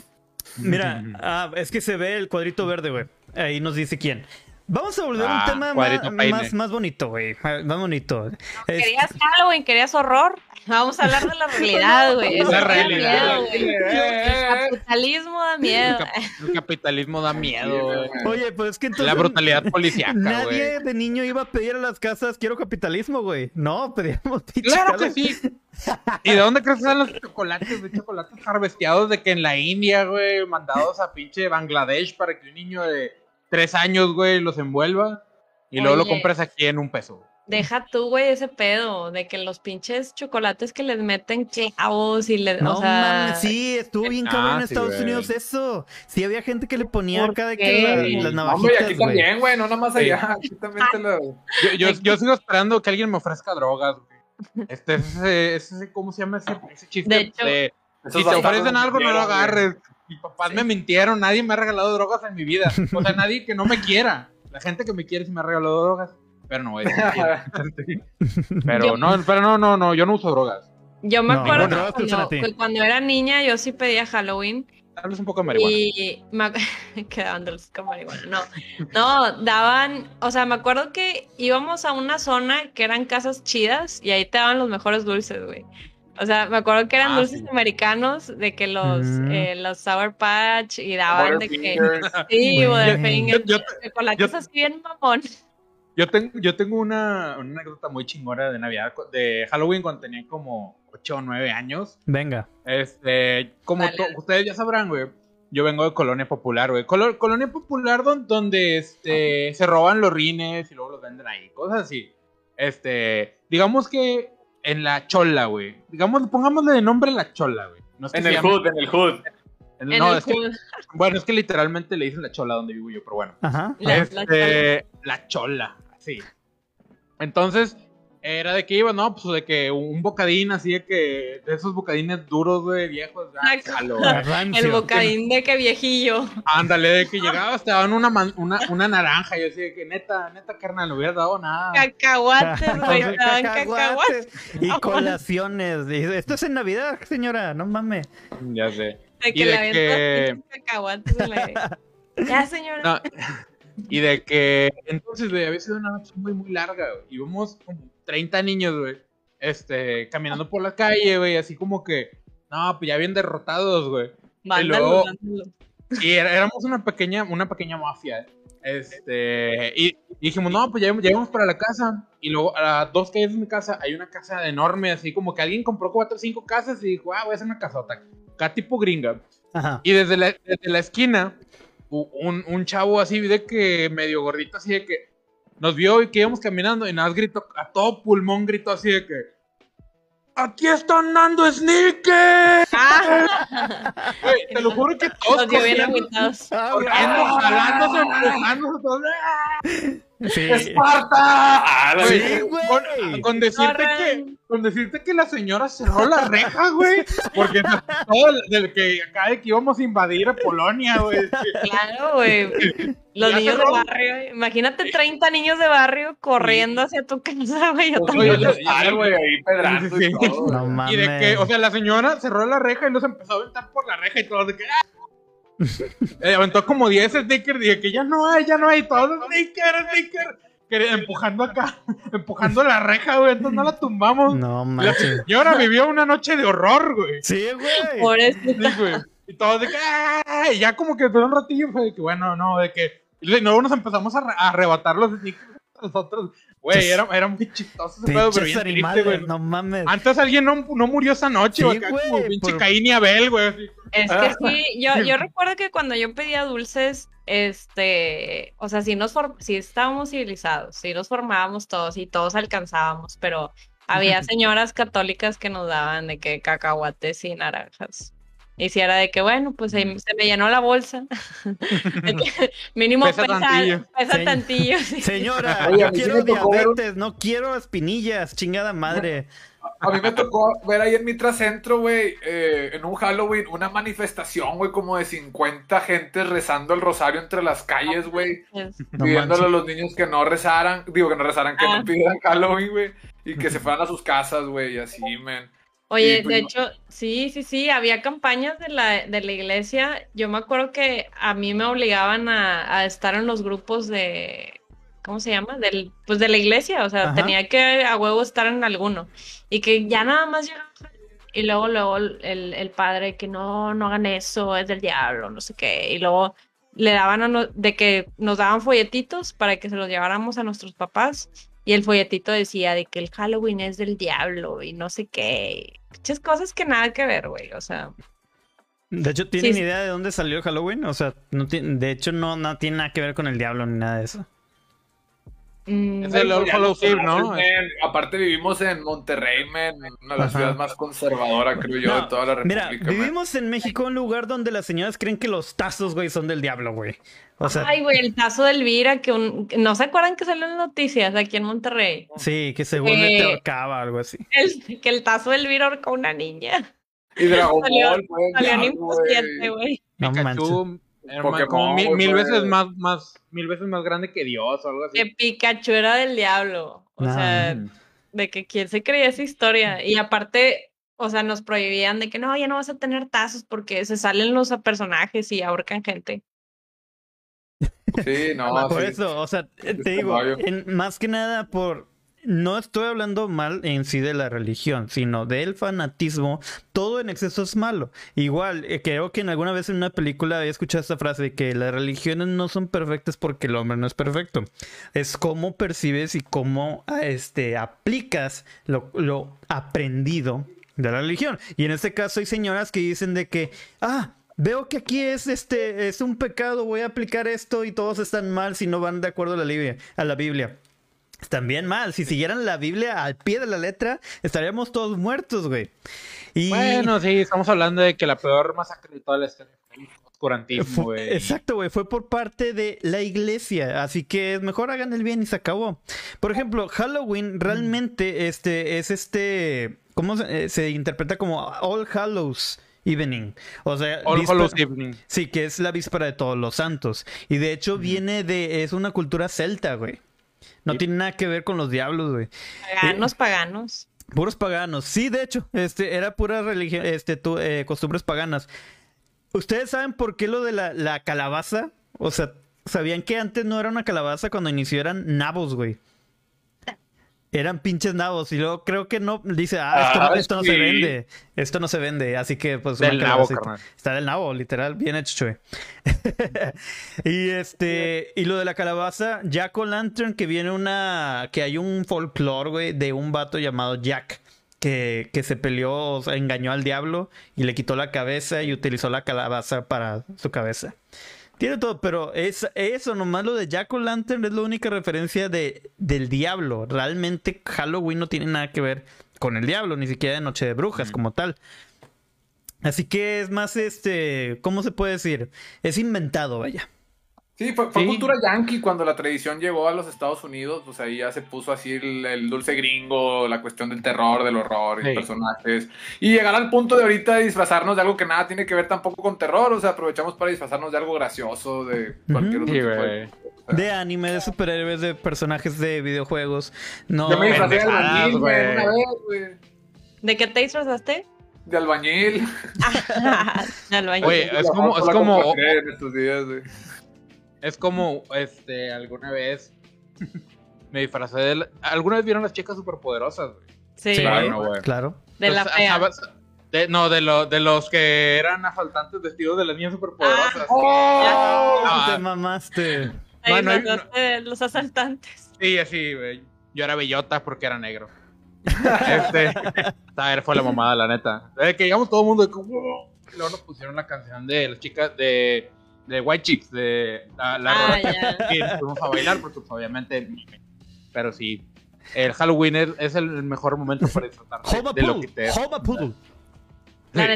Speaker 2: mira, ah, es que se ve el cuadrito verde, güey. Ahí nos dice quién. Vamos a volver a
Speaker 3: Ah,
Speaker 2: un tema
Speaker 3: cuadrito
Speaker 2: más, más, más bonito, güey. Más bonito. Es-
Speaker 1: ¿Querías Halloween? ¿Querías horror? Vamos a hablar de la realidad, güey. Eso
Speaker 3: La
Speaker 1: da
Speaker 3: realidad.
Speaker 1: El capitalismo da
Speaker 3: El,
Speaker 1: miedo.
Speaker 3: cap- el capitalismo da miedo, güey.
Speaker 2: Oye, pues es que entonces.
Speaker 3: La brutalidad policíaca,
Speaker 2: Nadie de niño iba a pedir a las casas, quiero capitalismo, güey. No, pedíamos
Speaker 3: Claro que sí. ¿Y de dónde crees que salen los chocolates? De chocolates harvesteados de que en la India, güey, mandados a pinche Bangladesh para que un niño de tres años, güey, los envuelva. Y luego lo compras aquí en un peso.
Speaker 1: Deja tú, güey, ese pedo de que los pinches chocolates que les meten clavos y le,
Speaker 2: No
Speaker 1: o sea,
Speaker 2: mames, sí, estuvo bien
Speaker 3: Ah,
Speaker 2: cabrón en
Speaker 3: sí,
Speaker 2: Estados
Speaker 3: güey.
Speaker 2: Unidos eso. Sí, había gente que le ponía
Speaker 1: ¿Por
Speaker 2: acá de que la-
Speaker 3: Sí.
Speaker 2: las
Speaker 4: Hombre,
Speaker 2: navajitas,
Speaker 4: aquí
Speaker 2: güey.
Speaker 4: también, güey, no nada más
Speaker 3: Sí.
Speaker 4: allá. Aquí también te lo.
Speaker 3: Yo, yo, yo sigo esperando que alguien me ofrezca drogas, güey. Este es ese, ese- ¿cómo se llama ese, ese chiste?
Speaker 1: De hecho-
Speaker 3: de,
Speaker 4: Esos
Speaker 3: si te ofrecen algo, no lo agarres. Mis papás me mintieron, nadie me ha regalado drogas en mi vida. O sea, nadie que no me quiera. La gente que me quiere sí me ha regalado drogas. Pero no, es Pero
Speaker 1: Yo-
Speaker 3: no, pero no, no, no, yo no uso drogas.
Speaker 1: yo me
Speaker 2: No,
Speaker 1: acuerdo que cuando,
Speaker 2: ti.
Speaker 1: que cuando era niña yo sí pedía Halloween
Speaker 3: vez un poco de marihuana.
Speaker 1: y me dulces con marihuana, no, no, daban, o sea, me acuerdo que íbamos a una zona que eran casas chidas y ahí te daban los mejores dulces, güey. O sea, me acuerdo que eran
Speaker 3: Ah,
Speaker 1: dulces
Speaker 3: sí.
Speaker 1: americanos, de que los,
Speaker 2: Mm.
Speaker 1: eh, los Sour Patch y daban de que... Sí. Butterfingers,
Speaker 3: Yo- yo-
Speaker 1: chocolates
Speaker 3: yo-
Speaker 1: así bien mamón.
Speaker 3: Yo tengo, yo tengo una, una anécdota muy chingona de Navidad, de Halloween cuando tenía como 8 o 9 años.
Speaker 2: Venga.
Speaker 3: Este, como ustedes ya sabrán, güey. Yo vengo de Colonia Popular, güey. Colo- Colonia Popular don- donde este, se roban los rines y luego los venden ahí, cosas así. Este, digamos que en la chola, güey. Digamos, pongámosle de nombre la chola, güey. No es que
Speaker 4: En el
Speaker 3: llame-
Speaker 4: hood, en el hood.
Speaker 3: en-
Speaker 1: En
Speaker 3: no,
Speaker 1: el
Speaker 3: es que,
Speaker 1: hood.
Speaker 3: bueno, es que literalmente le dicen la chola donde vivo yo, pero bueno.
Speaker 2: Ajá.
Speaker 1: La- la
Speaker 3: Este, la chola, sí. Entonces, Era de que iba, no, pues de que un bocadín así de que, de esos bocadines duros, güey, viejos.
Speaker 1: Ay,
Speaker 3: jalo,
Speaker 1: El bocadín de que viejillo.
Speaker 3: Ándale, de que llegabas, te daban una, man- una, una naranja. Y yo así de que neta, neta, carnal, no hubieras dado nada.
Speaker 1: Cacahuates, güey. daban cacahuates.
Speaker 2: Y colaciones. Y Esto es en Navidad, señora, no mames.
Speaker 3: Ya sé.
Speaker 1: De
Speaker 3: Y
Speaker 1: que
Speaker 3: de
Speaker 1: le avientas
Speaker 3: que-
Speaker 1: cacahuates la- Ya, señora.
Speaker 3: No, y de que entonces, güey, había sido una noche muy, muy larga, güey. Íbamos como 30 niños, güey, este, caminando por la calle, güey, así como que, no, pues ya bien derrotados, güey.
Speaker 1: Mándalo,
Speaker 3: luego-
Speaker 1: mándalo.
Speaker 3: Y era- éramos una pequeña, una pequeña mafia, ¿eh? Este, y, y dijimos, no, pues ya llegamos para la casa. Y luego a las dos calles de mi casa hay una casa enorme, así como que alguien compró cuatro o cinco casas y dijo, ah, voy a hacer una casota. Acá tipo gringa.
Speaker 2: Ajá.
Speaker 3: Y desde la, desde la esquina, un, un chavo así de que medio gordito, así de que nos vio y que íbamos caminando y nada más gritó, a todo pulmón gritó así de que. ¡Aquí están dando sneakers!
Speaker 1: Ah,
Speaker 3: te lo juro que todos
Speaker 1: los dio bien
Speaker 3: corriendo.
Speaker 2: Ah,
Speaker 3: jalándose, empujándose, todos, ¡ah!
Speaker 2: Sí.
Speaker 4: ¡Esparta! Ah,
Speaker 2: Sí.
Speaker 3: Con, con decirte que, con decirte que la señora cerró la reja, güey. Porque se todo el- del que acá de que íbamos a invadir a Polonia, güey.
Speaker 1: Claro, güey. Los
Speaker 3: Ya
Speaker 1: niños de barrio. Imagínate 30 niños de barrio corriendo hacia tu casa, güey. Yo también.
Speaker 4: Güey, ahí pedrando
Speaker 3: Sí,
Speaker 4: y todo, güey.
Speaker 2: No mames.
Speaker 3: Y de que, o sea, la señora cerró la reja y nos empezó a aventar por la reja y todo de que. ¡ah! Eh, aventó como 10 stickers y que ya no hay, ya no hay, todos stickers, stickers. Que- empujando acá, empujando la reja, güey. Entonces no la tumbamos.
Speaker 2: No manches.
Speaker 3: señora vivió una noche de horror, güey.
Speaker 2: Sí, güey.
Speaker 1: Pobrecita.
Speaker 3: Sí, güey. Y todos de que, ¡ah! Y ya como que por un ratillo fue de que, bueno, no, de que. Y luego nos empezamos a, a arrebatar los sneakers a nosotros. Güey, era, era muy chistoso ese pedo, pero bien triste, güey.
Speaker 2: no mames.
Speaker 3: Antes alguien no, no murió esa noche,
Speaker 2: Sí,
Speaker 3: güey. acá
Speaker 2: güey,
Speaker 3: como pinche
Speaker 2: por-
Speaker 3: Caín y Abel, güey. así.
Speaker 1: Es que sí, yo, yo recuerdo que cuando yo pedía dulces, este, o sea, sí nos sí estábamos civilizados, sí nos formábamos todos y todos alcanzábamos, pero había señoras católicas que nos daban de que cacahuates y naranjas. Y si era de que, bueno, pues se, se me llenó la bolsa. Mínimo
Speaker 3: Pesa
Speaker 1: pesa,
Speaker 3: tantillo.
Speaker 1: pesa
Speaker 2: Sí.
Speaker 1: tantillo. sí.
Speaker 2: Señora,
Speaker 4: Oye,
Speaker 2: yo quiero diabetes, no quiero espinillas, chingada madre.
Speaker 4: A mí me tocó ver ahí en Mitracentro, güey, eh, en un Halloween, una manifestación, güey, como de 50 gentes rezando el rosario entre las calles, güey.
Speaker 2: No
Speaker 4: pidiéndole a los niños que no rezaran, digo que no rezaran, que
Speaker 1: Ah.
Speaker 4: no pidieran Halloween, güey, y que se fueran a sus casas, güey, y así, men.
Speaker 1: Oye,
Speaker 4: pues,
Speaker 1: de
Speaker 4: no-
Speaker 1: hecho, sí, sí, sí, había campañas de la, de la iglesia. Yo me acuerdo que a mí me obligaban a, a estar en los grupos de, ¿cómo se llama? Del, pues de la iglesia, o sea,
Speaker 2: Ajá.
Speaker 1: tenía que a huevo estar en alguno. Y que ya nada más llegaba. Y luego, luego el, el padre que no, no hagan eso, es del diablo, no sé qué. Y luego le daban a no- de que nos daban folletitos para que se los lleváramos a nuestros papás. Y el folletito decía de que el Halloween es del diablo y no sé qué. Muchas cosas que nada que ver, güey. O sea,
Speaker 2: De hecho, ¿tienen
Speaker 1: Sí.
Speaker 2: idea de dónde salió Halloween? O sea, no tiene- de hecho, no, no tiene nada que ver con el diablo ni nada de eso.
Speaker 1: Mm,
Speaker 3: Es el All Eve, ¿no?
Speaker 4: Aparte vivimos en Monterrey, men, una de las
Speaker 2: Ajá.
Speaker 4: ciudades más conservadoras, creo yo,
Speaker 2: No,
Speaker 4: de toda la
Speaker 2: Mira,
Speaker 4: República, men.
Speaker 2: vivimos en México, un lugar donde las señoras creen que los tazos, güey, son del diablo, güey. O sea,
Speaker 1: Ay, güey, el tazo de Elvira, que un... ¿no se acuerdan que salió en las noticias aquí en Monterrey?
Speaker 2: sí, que según
Speaker 1: Eh,
Speaker 2: te ahorcaba algo así.
Speaker 1: El, que el tazo de Elvira ahorcó a una niña.
Speaker 4: Y Dragon Ball, güey,
Speaker 1: Salió en
Speaker 4: ya,
Speaker 1: Info
Speaker 4: güey.
Speaker 1: 7, güey.
Speaker 2: No manches.
Speaker 4: Pokémon,
Speaker 3: como mil, veces más, más, mil veces más grande que Dios o algo así.
Speaker 1: Que Pikachu era del diablo. O sea, de que quién se creía esa historia. Y aparte, o sea, nos prohibían de que no, ya no vas a tener tazos porque se salen los personajes y ahorcan gente.
Speaker 4: Sí, no,
Speaker 2: Por
Speaker 4: sí.
Speaker 2: eso, o sea, te digo, en- más que nada por... No estoy hablando mal en sí de la religión, sino del fanatismo. Todo en exceso es malo. Igual, eh, creo que en alguna vez en una película había escuchado esta frase de que las religiones no son perfectas porque el hombre no es perfecto. Es cómo percibes y cómo ah, este, aplicas lo, lo aprendido de la religión. Y en este caso hay señoras que dicen de que, ah, veo que aquí es este es un pecado, voy a aplicar esto y todos están mal si no van de acuerdo a la Biblia, a la Biblia. Están bien mal, si siguieran la Biblia al pie de la letra, estaríamos todos muertos, güey. Y
Speaker 3: Bueno, sí, estamos hablando de que la peor masacre de toda la historia oscurantismo, güey.
Speaker 2: exacto, güey. Fue por parte de la iglesia. Así que mejor hagan el bien y se acabó. Por ejemplo, Halloween realmente este, es este. ¿Cómo se, eh, se interpreta como All Hallows Evening? O sea,
Speaker 3: All Hallows Evening.
Speaker 2: Sí, que es la víspera de todos los santos. Y de hecho viene de. Es una cultura celta, güey. No
Speaker 3: Sí.
Speaker 2: tiene nada que ver con los diablos, güey.
Speaker 1: Paganos, paganos.
Speaker 2: Puros paganos. Sí, de hecho, este era pura religión, este, tu- eh, costumbres paganas. ¿Ustedes saben por qué lo de la, la calabaza? O sea, ¿sabían que antes no era una calabaza cuando inició eran nabos, güey? Eran pinches nabos. Y luego creo que no. Dice, ah, esto, no-
Speaker 4: Ah,
Speaker 2: esto no
Speaker 4: sí.
Speaker 2: se vende. Esto no se vende. Así que, pues. una
Speaker 3: Del nabo,
Speaker 2: calabacita.
Speaker 3: carnal.
Speaker 2: Está del nabo, literal. Bien hecho, Chue. y este. Y lo de la calabaza, Jack O'Lantern, que viene una. Que hay un folclore, güey, de un vato llamado Jack. Que, que se peleó, o sea, engañó al diablo y le quitó la cabeza y utilizó la calabaza para su cabeza. Tiene todo, pero es eso, nomás lo de Jack O'Lantern es la única referencia de, del diablo. Realmente Halloween no tiene nada que ver con el diablo, ni siquiera de Noche de Brujas
Speaker 3: Mm.
Speaker 2: como tal. Así que es más, este, ¿cómo se puede decir? Es inventado, vaya.
Speaker 4: Sí, fue, fue
Speaker 3: Sí.
Speaker 4: cultura yankee cuando la tradición llegó a los Estados Unidos, pues ahí ya se puso así el, el dulce gringo, la cuestión del terror, del horror y
Speaker 3: Sí.
Speaker 4: personajes. Y llegar al punto de ahorita disfrazarnos de algo que nada tiene que ver tampoco con terror, o sea, aprovechamos para disfrazarnos de algo gracioso, de cualquier otro
Speaker 3: Sí,
Speaker 4: tipo de-.
Speaker 2: De anime, de superhéroes, de personajes de videojuegos. No,
Speaker 4: Yo me disfrazé de albañil, güey,
Speaker 3: güey.
Speaker 4: una vez, güey.
Speaker 1: ¿De qué te disfrazaste?
Speaker 4: De albañil.
Speaker 1: Del baño.
Speaker 3: Oye, es como, es como,
Speaker 4: estos días, güey.
Speaker 3: Es como, este, alguna vez me disfracé de, la- alguna vez vieron las chicas superpoderosas, güey.
Speaker 1: sí,
Speaker 2: Sí,
Speaker 3: Claro,
Speaker 1: güey.
Speaker 3: no, güey.
Speaker 2: claro.
Speaker 1: de la fea.
Speaker 3: no, de, lo- de los que eran asaltantes vestidos de las niñas superpoderosas.
Speaker 4: ¡Oh!
Speaker 3: Ah.
Speaker 2: Te mamaste.
Speaker 1: Te
Speaker 3: no,
Speaker 1: de los asaltantes.
Speaker 3: Sí, así, güey. Yo era bellota porque era negro. este, a ver, fue la mamada, la neta. De que llegamos todo el mundo "Wow". Y luego nos pusieron la canción de las chicas de, de White Chicks, de la, la
Speaker 1: Ah,
Speaker 3: rola.
Speaker 1: ya.
Speaker 3: Y nos fuimos a bailar porque pues, obviamente, pero sí. El Halloween es, es el mejor momento para disfrutarte
Speaker 2: Homa
Speaker 3: de lo que te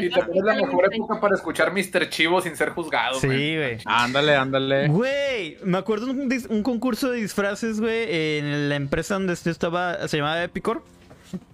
Speaker 4: Y
Speaker 1: neta,
Speaker 4: también es la
Speaker 1: sí,
Speaker 4: mejor
Speaker 1: sí.
Speaker 4: época para escuchar Mr. Chivo sin ser juzgado,
Speaker 2: Sí,
Speaker 4: güey.
Speaker 3: Ándale, ándale.
Speaker 2: Güey, me acuerdo un, dis- un concurso de disfraces, güey, en la empresa donde yo estaba, se llamaba Epicor.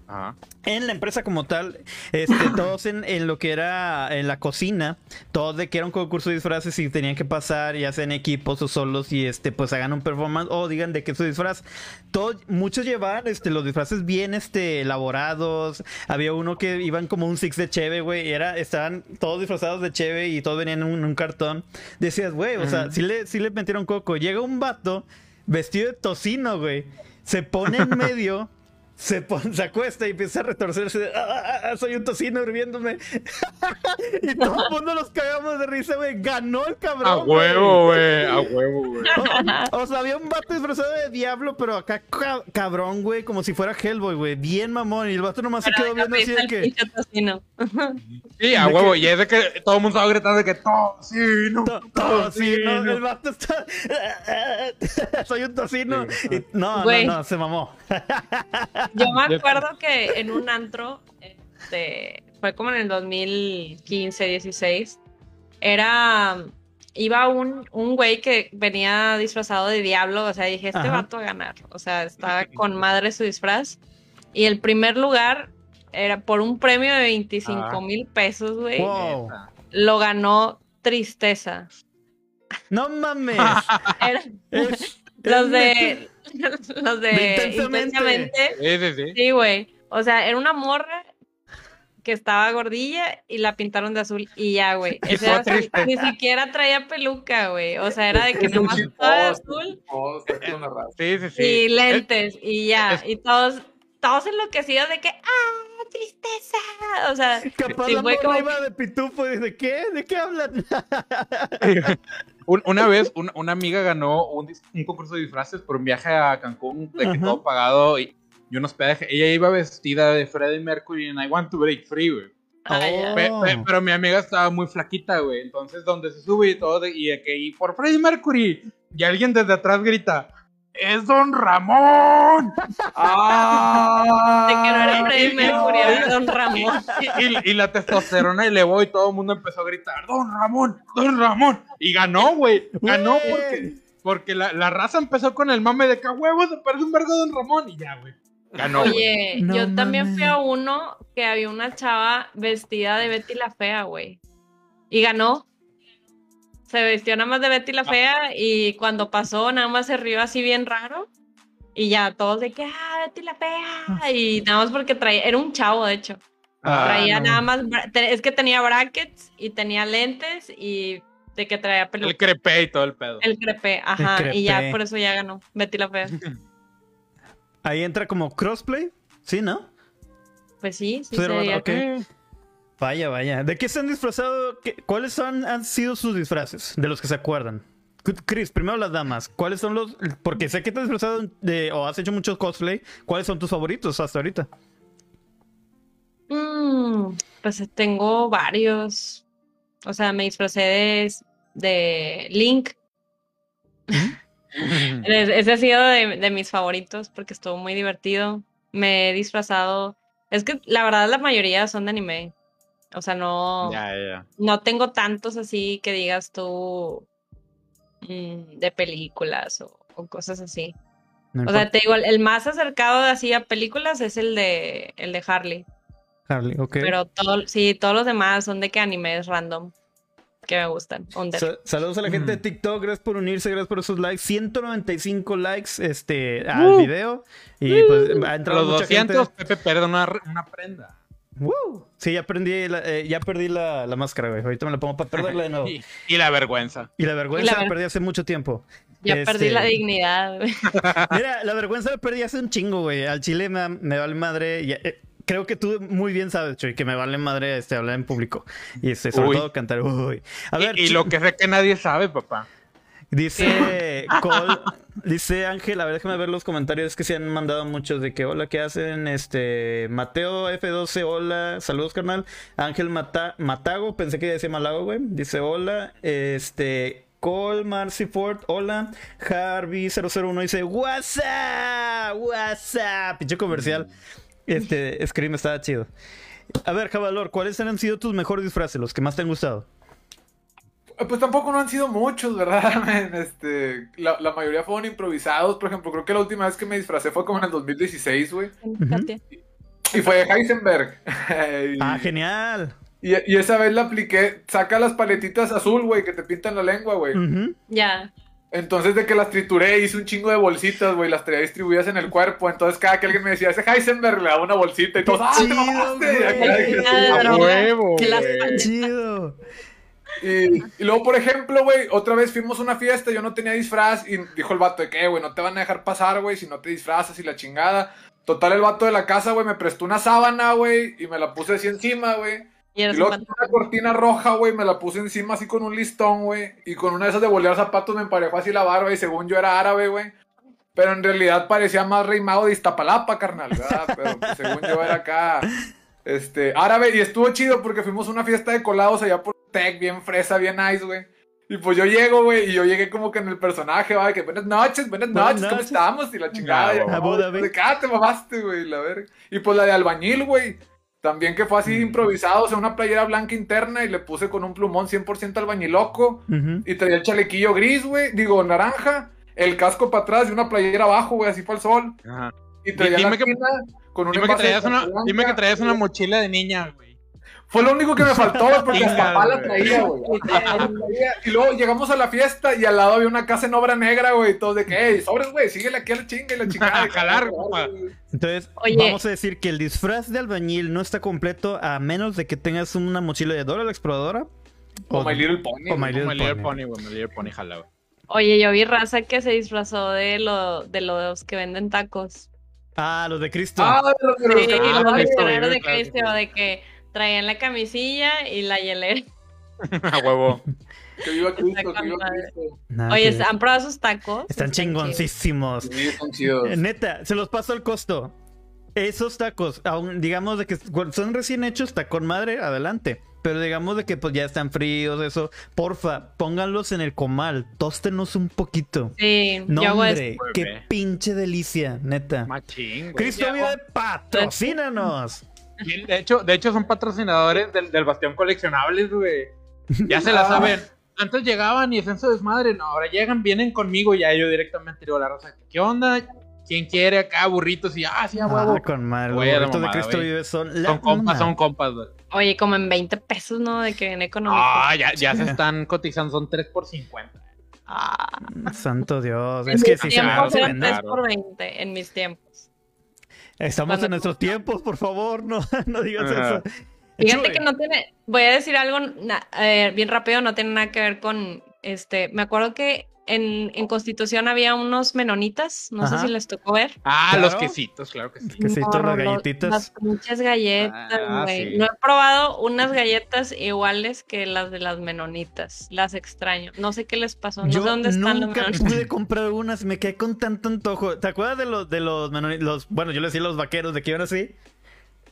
Speaker 3: Ajá.
Speaker 2: En la empresa como tal, este, todos en, en lo que era en la cocina, todos de que era un concurso de disfraces y tenían que pasar, ya sea en equipos o solos, y este, pues hagan un performance o digan de qué es su disfraz. Todos, muchos llevaban este, los disfraces bien este, elaborados. Había uno que iban como un six de cheve, güey, era, estaban todos disfrazados de cheve y todos venían en un, un cartón. Decías, güey, o sea, sí le, sí le metieron coco. Llega un vato vestido de tocino, güey. Se pone en medio, se, pon- se acuesta y empieza a retorcerse. de, "Ah, ah, ah, soy un tocino hirviéndome. y todo el mundo nos cagamos de risa, güey. Ganó el cabrón.
Speaker 3: A huevo, güey. A huevo, güey.
Speaker 2: O, o sea, había un vato disfrazado de diablo, pero acá ca- cabrón, güey, como si fuera Hellboy, güey. Bien mamón. Y el vato nomás se
Speaker 1: Pero
Speaker 2: quedó viendo así de que.
Speaker 1: tocino.
Speaker 3: Sí, a huevo.
Speaker 2: que-
Speaker 3: Y es de que todo el mundo estaba gritando de que todo, sí, no,
Speaker 2: To- Tocino, el vato está. Soy un tocino.
Speaker 3: Sí.
Speaker 2: Y- no,
Speaker 1: Güey.
Speaker 2: no, no, se mamó.
Speaker 1: Yo me acuerdo que en un antro, este, fue como en el 2015, 16, era, iba un, un güey que venía disfrazado de diablo, o sea, dije, este
Speaker 2: Ajá.
Speaker 1: vato va a ganar, o sea, estaba con madre su disfraz, y el primer lugar era por un premio de 25
Speaker 3: Ah.
Speaker 1: mil pesos, güey,
Speaker 2: Wow.
Speaker 1: lo ganó Tristeza.
Speaker 2: No mames.
Speaker 1: Era-
Speaker 2: Es-
Speaker 1: los
Speaker 2: es
Speaker 1: de, los de,
Speaker 2: De Intensamente.
Speaker 1: intensamente
Speaker 3: Sí, sí, sí.
Speaker 1: Sí, güey. O sea, era una morra que estaba gordilla y la pintaron de azul y ya, güey. Su-
Speaker 3: triste.
Speaker 1: ni siquiera traía peluca, güey. O sea, era de que
Speaker 4: Es
Speaker 1: nomás estaba de azul.
Speaker 3: Sí, sí, sí.
Speaker 1: y lentes y ya.
Speaker 3: es-
Speaker 1: Y todos, todos enloquecidos de que, ¡ah, tristeza! O sea,
Speaker 2: Capaz
Speaker 1: Sí,
Speaker 2: la
Speaker 1: fue
Speaker 2: morra
Speaker 1: como
Speaker 2: iba de pitufo y dice, ¿qué? ¿De qué hablan?
Speaker 3: Un- una vez, un- una amiga ganó un, un concurso de disfraces por un viaje a Cancún, de que todo pagado y, y un hospedaje. Ella iba vestida de Freddie Mercury en I Want to Break Free, güey.
Speaker 1: ah, ya.
Speaker 3: Pe-
Speaker 2: Oh.
Speaker 3: pe- pero mi amiga estaba muy flaquita, güey. Entonces, donde se sube y todo, de- y de que, y por Freddie Mercury, y alguien desde atrás grita, ¡Es Don Ramón!
Speaker 4: ¡Ah!
Speaker 1: De que no era Freddie
Speaker 3: y-
Speaker 1: Mercury, era Don Ramón.
Speaker 3: Y, y- y la testosterona elevó y todo el mundo empezó a gritar, Don Ramón, Don Ramón. Y ganó, güey. Ganó porque, porque la, la raza empezó con el mame de que "A huevo se parece un vergo Don Ramón. Y ya, güey. Ganó. güey.
Speaker 1: Oye,
Speaker 2: No
Speaker 1: yo también fui a uno que había una chava vestida de Betty la Fea, güey. Y ganó. Se vistió nada más de Betty la Fea y cuando pasó nada más se rió así bien raro. Y ya todos de que, ah, Betty la Fea. Y nada más porque traía, era un chavo de hecho.
Speaker 2: Ah,
Speaker 1: traía
Speaker 2: no.
Speaker 1: nada más, es que tenía brackets y tenía lentes y de que traía peluca.
Speaker 3: El crepé y todo el pedo.
Speaker 1: El crepe, ajá. Y ya por eso ya ganó Betty la Fea.
Speaker 2: Ahí entra como crossplay. Sí, ¿no?
Speaker 1: Pues sí, sí
Speaker 2: Sí, hermano,
Speaker 1: sería.
Speaker 2: ok. Vaya, vaya. ¿De qué se han disfrazado? ¿Qué- ¿Cuáles han sido sus disfraces? De los que se acuerdan. Chris, primero las damas. ¿Cuáles son los...? Porque sé que te has disfrazado de... o has hecho muchos cosplay. ¿Cuáles son tus favoritos hasta ahorita?
Speaker 1: Mm, pues tengo varios. O sea, me disfracé de, de Link. Ese ese ha sido de, de mis favoritos porque estuvo muy divertido. Me he disfrazado. Es que la verdad la mayoría son de anime. O sea, no,
Speaker 3: Ya, ya, ya.
Speaker 1: no tengo tantos así que digas tú mm, de películas o, o cosas así.
Speaker 2: No
Speaker 1: O sea, te digo, el, el más acercado así a películas es el de el de Harley.
Speaker 2: Harley, ok.
Speaker 1: Pero todo, sí, todos los demás son de que animes random que me gustan.
Speaker 2: Saludos a la gente de
Speaker 3: Mm.
Speaker 2: TikTok, gracias por unirse, gracias por esos likes. 195 likes este, al
Speaker 3: Uh.
Speaker 2: video. Y pues ha entrado
Speaker 3: los
Speaker 2: mucha
Speaker 3: 200,
Speaker 2: gente.
Speaker 3: Pepe pierde una, una prenda.
Speaker 2: ¡Woo! Sí, ya perdí la, eh, ya perdí la, la máscara, güey. Ahorita me la pongo para perderla de nuevo.
Speaker 3: Y, y la vergüenza.
Speaker 2: Y la vergüenza
Speaker 1: Y la ver-
Speaker 2: perdí hace mucho tiempo.
Speaker 1: ya perdí la
Speaker 2: este-
Speaker 1: dignidad. güey.
Speaker 2: Mira, la vergüenza la perdí hace un chingo, güey. Al chile me, me vale madre. eh, creo que tú muy bien sabes, Chuy, que me vale madre este, hablar en público. Y este, sobre
Speaker 3: Uy.
Speaker 2: todo cantar. Uy. A ver,
Speaker 3: y, y lo que sé que nadie sabe, papá.
Speaker 2: Dice Col, dice Ángel, a ver, déjame ver los comentarios que se han mandado muchos de que hola, ¿qué hacen? Este, Mateo F12, hola, saludos carnal. Ángel Mata- Matago, pensé que iba a decir Malago, güey. Dice hola, este, Cole Marcy Ford, hola. Harvey001 dice WhatsApp, WhatsApp, pinche comercial. Este, Scream estaba chido. A ver, Javalor, ¿cuáles han sido tus mejores disfraces, los que más te han gustado?
Speaker 4: Pues tampoco no han sido muchos, ¿verdad? Este, la, la mayoría fueron improvisados. Por ejemplo, creo que la última vez que me disfracé fue como en el 2016, güey.
Speaker 1: Katia.
Speaker 4: Y fue de Heisenberg. y,
Speaker 2: Ah, genial.
Speaker 4: y, y esa vez la apliqué. Saca las paletitas azul, güey, que te pintan la lengua, güey.
Speaker 1: Ya.
Speaker 4: Entonces, de que las trituré, hice un chingo de bolsitas, güey, las traía distribuidas en el cuerpo. Entonces, cada que alguien me decía, ese Heisenberg, le daba una bolsita y todos, ¡ah, te
Speaker 2: chido,
Speaker 4: mamaste! Y de que,
Speaker 1: las-.
Speaker 2: Chido.
Speaker 4: Y, y luego, por ejemplo, güey, otra vez fuimos a una fiesta, yo no tenía disfraz y dijo el vato de que, güey, no te van a dejar pasar, güey, si no te disfrazas y la chingada. Total, el vato de la casa, güey, me prestó una sábana, güey, y me la puse así encima, güey.
Speaker 1: Y
Speaker 4: Y luego una cortina roja, güey, me la puse encima así con un listón, güey. Y con una de esas de bolear zapatos me emparejó así la barba y según yo era árabe, güey. Pero en realidad parecía más rey mago de Iztapalapa, carnal, ¿verdad? Pero pues, según yo era acá, este, árabe. Y estuvo chido porque fuimos a una fiesta de colados allá por Tech, bien fresa, bien nice, güey. Y pues yo llego, güey, y yo llegué como que en el personaje, va, que buenas noches, buenas
Speaker 2: Buenas
Speaker 4: noches, ¿cómo
Speaker 2: noches.
Speaker 4: estamos? Y la chingada.
Speaker 3: No,
Speaker 4: y acá,
Speaker 2: Abu Dhabi.
Speaker 4: de ah, te mamaste, güey, la verga. Y pues la de albañil, güey. También que fue así
Speaker 2: Mm.
Speaker 4: improvisado, o sea, una playera blanca interna y le puse con un plumón 100% albañiloco.
Speaker 2: Ujú.
Speaker 4: Y traía el chalequillo gris, güey, digo, naranja, el casco para atrás y una playera abajo, güey, así para el sol.
Speaker 3: Ajá.
Speaker 4: Y traía
Speaker 3: Dime
Speaker 4: la
Speaker 3: que-
Speaker 4: con un
Speaker 3: Dime que, traías una,
Speaker 4: blanca.
Speaker 3: dime que traías una mochila de niña, güey.
Speaker 4: Fue lo único que me faltó, güey, porque hasta papá la
Speaker 3: güey.
Speaker 4: traía, güey. Y luego llegamos a la fiesta y al lado había una casa en obra negra, güey, y todos de que, hey, sobres, güey, síguele aquí a la chinga y la chingada.
Speaker 3: A jalar, compa.
Speaker 2: Entonces,
Speaker 1: Oye.
Speaker 2: vamos a decir que el disfraz de albañil no está completo a menos de que tengas una mochila de Dora la exploradora.
Speaker 4: O My Little Pony.
Speaker 2: o My
Speaker 4: güey.
Speaker 2: Little
Speaker 3: Como el Little
Speaker 2: Pony.
Speaker 3: Pony, güey. My Little Pony, jala, güey.
Speaker 1: Oye, yo vi raza que se disfrazó de lo de los que venden tacos.
Speaker 2: Ah, los de Cristo.
Speaker 4: Ah, de los de los
Speaker 1: Sí,
Speaker 3: ah,
Speaker 1: los
Speaker 3: Cristo, güey,
Speaker 1: de Cristo, de que traían la camisilla y la hielera.
Speaker 3: A huevo.
Speaker 4: Que viva Cristo, que viva. Cristo.
Speaker 2: Nada
Speaker 1: Oye,
Speaker 2: que.
Speaker 1: ¿han probado sus tacos?
Speaker 2: Están chingoncísimos.
Speaker 4: Sí, son chidos.
Speaker 2: Eh, Neta, se los paso al costo. Esos tacos, aun digamos de que son recién hechos, con madre, adelante. pero digamos de que pues ya están fríos, eso. Porfa, pónganlos en el comal, tóstenos un poquito.
Speaker 1: Sí,
Speaker 2: No,
Speaker 1: yo
Speaker 2: hombre, qué pinche delicia, neta.
Speaker 3: Machín.
Speaker 2: Cristo vive, patrocínanos.
Speaker 3: De hecho, de hecho son patrocinadores del, del Bastión Coleccionables, güey. Ya se la saben. Antes llegaban y hacían su desmadre. No, ahora llegan, vienen conmigo y ya yo directamente digo a la raza, ¿qué onda? ¿Quién quiere acá burritos? Y ah, sí, a huevo.
Speaker 2: Ah, con madre. Los
Speaker 3: Güey, la
Speaker 2: burritos de Cristo vive son
Speaker 3: son compas, son compas, güey.
Speaker 1: Oye, como en 20 pesos, ¿no? De que en económico.
Speaker 3: Ah, ya, ya se están cotizando, son 3 por 50.
Speaker 1: Ah,
Speaker 2: Santo Dios.
Speaker 1: en
Speaker 2: Es que
Speaker 1: mis
Speaker 2: sí se me
Speaker 1: tiempos
Speaker 2: hace
Speaker 1: eran 3
Speaker 3: claro.
Speaker 1: por 20, en mis tiempos.
Speaker 2: Estamos
Speaker 1: Cuando-
Speaker 2: en nuestros tiempos, por favor, no, no digas
Speaker 3: Ajá.
Speaker 2: eso.
Speaker 1: Fíjate que no tiene, voy a decir algo na- eh, bien rápido, no tiene nada que ver con, este, me acuerdo que en, en Constitución había unos menonitas, no
Speaker 2: Ajá.
Speaker 1: sé si les tocó ver.
Speaker 3: Ah,
Speaker 2: Claro.
Speaker 3: los quesitos, claro que sí.
Speaker 2: Quesitos,
Speaker 1: No,
Speaker 2: las galletitas.
Speaker 1: Las pinches galletas,
Speaker 3: Ah,
Speaker 1: güey.
Speaker 3: sí.
Speaker 1: No he probado unas galletas iguales que las de las menonitas. Las extraño. No sé qué les pasó, no
Speaker 2: Yo
Speaker 1: sé dónde están las
Speaker 2: nunca
Speaker 1: menonitas.
Speaker 2: pude comprar unas, me quedé con tanto antojo. ¿Te acuerdas de los, de los, menoni- los bueno, yo le decía los vaqueros de que iban así?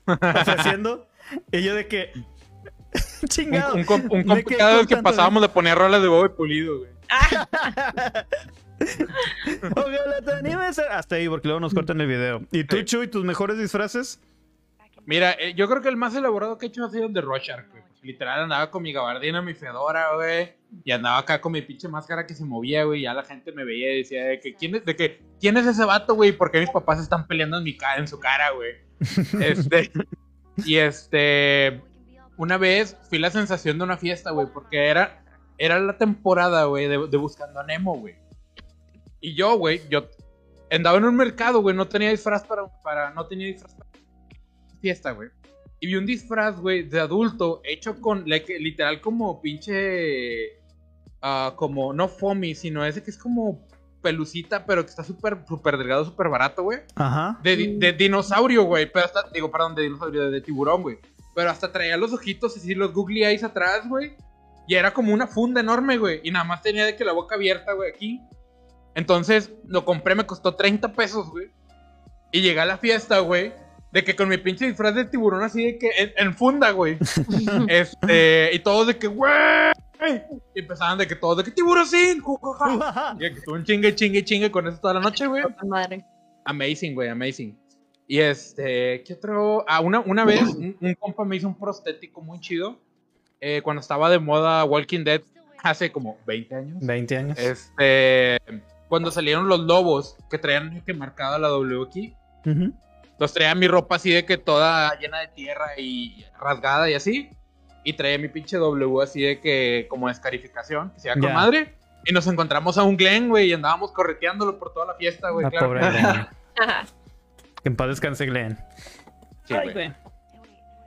Speaker 2: Ofreciendo. y yo de que...
Speaker 3: Un,
Speaker 2: Chingado.
Speaker 3: un un
Speaker 2: Me
Speaker 3: comp-
Speaker 2: quedé
Speaker 3: cada
Speaker 2: con
Speaker 3: vez que pasábamos le ponía rolas de bobo y pulido, güey.
Speaker 2: Ojalá te animes a- Hasta ahí, porque luego nos cortan el video. ¿Y tú. Chuy, tus mejores disfraces?
Speaker 3: Mira, eh, yo creo que el más elaborado que he hecho ha sido el de Rorschach, güey. Literal andaba con mi gabardina, mi fedora, güey. Y andaba acá con mi pinche máscara que se movía, güey. Y ya la gente me veía y decía de que quién es, de que, ¿quién es ese vato, güey? ¿Por qué mis papás están peleando en mi cara, en su cara, güey? este. Y este. Una vez fui la sensación de una fiesta, güey. Porque era, era la temporada, güey, de, de Buscando a Nemo, güey. Y yo, güey, yo andaba en un mercado, güey. No tenía disfraz para, para. No tenía disfraz para fiesta, güey. Y vi un disfraz, güey, de adulto hecho con, like, literal, como pinche. ah, como, no foamy, sino ese que es como pelucita, pero que está súper, súper delgado, súper barato, güey.
Speaker 2: Ajá.
Speaker 3: De, di- de dinosaurio, güey. Pero hasta, digo, perdón, de dinosaurio, de, de tiburón, güey. Pero hasta traía los ojitos así, los googly eyes atrás, güey. Y era como una funda enorme, güey. Y nada más tenía de que la boca abierta, güey, aquí. Entonces, lo compré, me costó 30 pesos, güey. Y llegué a la fiesta, güey. De que con mi pinche disfraz de tiburón así de que en, en funda, güey. este, y todos de que, güey. Y empezaban de que todos de que tiburoncín, jujaja. Y que estuvo un chingue, chingue, chingue con eso toda la noche, güey.
Speaker 1: Madre.
Speaker 3: Amazing, güey, amazing. Y este, ¿qué otro? Ah, una, una vez un, un compa me hizo un prostético muy chido. Eh, cuando estaba de moda Walking Dead hace como 20 años.
Speaker 2: 20 años.
Speaker 3: Este, cuando salieron los lobos que traían que marcada la W aquí.
Speaker 2: Ujú.
Speaker 3: Los traía mi ropa así de que toda llena de tierra y rasgada y así. Y traía mi pinche W así de que como descarificación, que se con
Speaker 2: Ya.
Speaker 3: madre. Y nos encontramos a un Glenn, güey, y andábamos correteándolo por toda la fiesta, güey.
Speaker 2: La
Speaker 3: claro.
Speaker 2: pobre Glenn. Que en paz descanse Glenn.
Speaker 3: Sí,
Speaker 2: Ay,
Speaker 3: güey.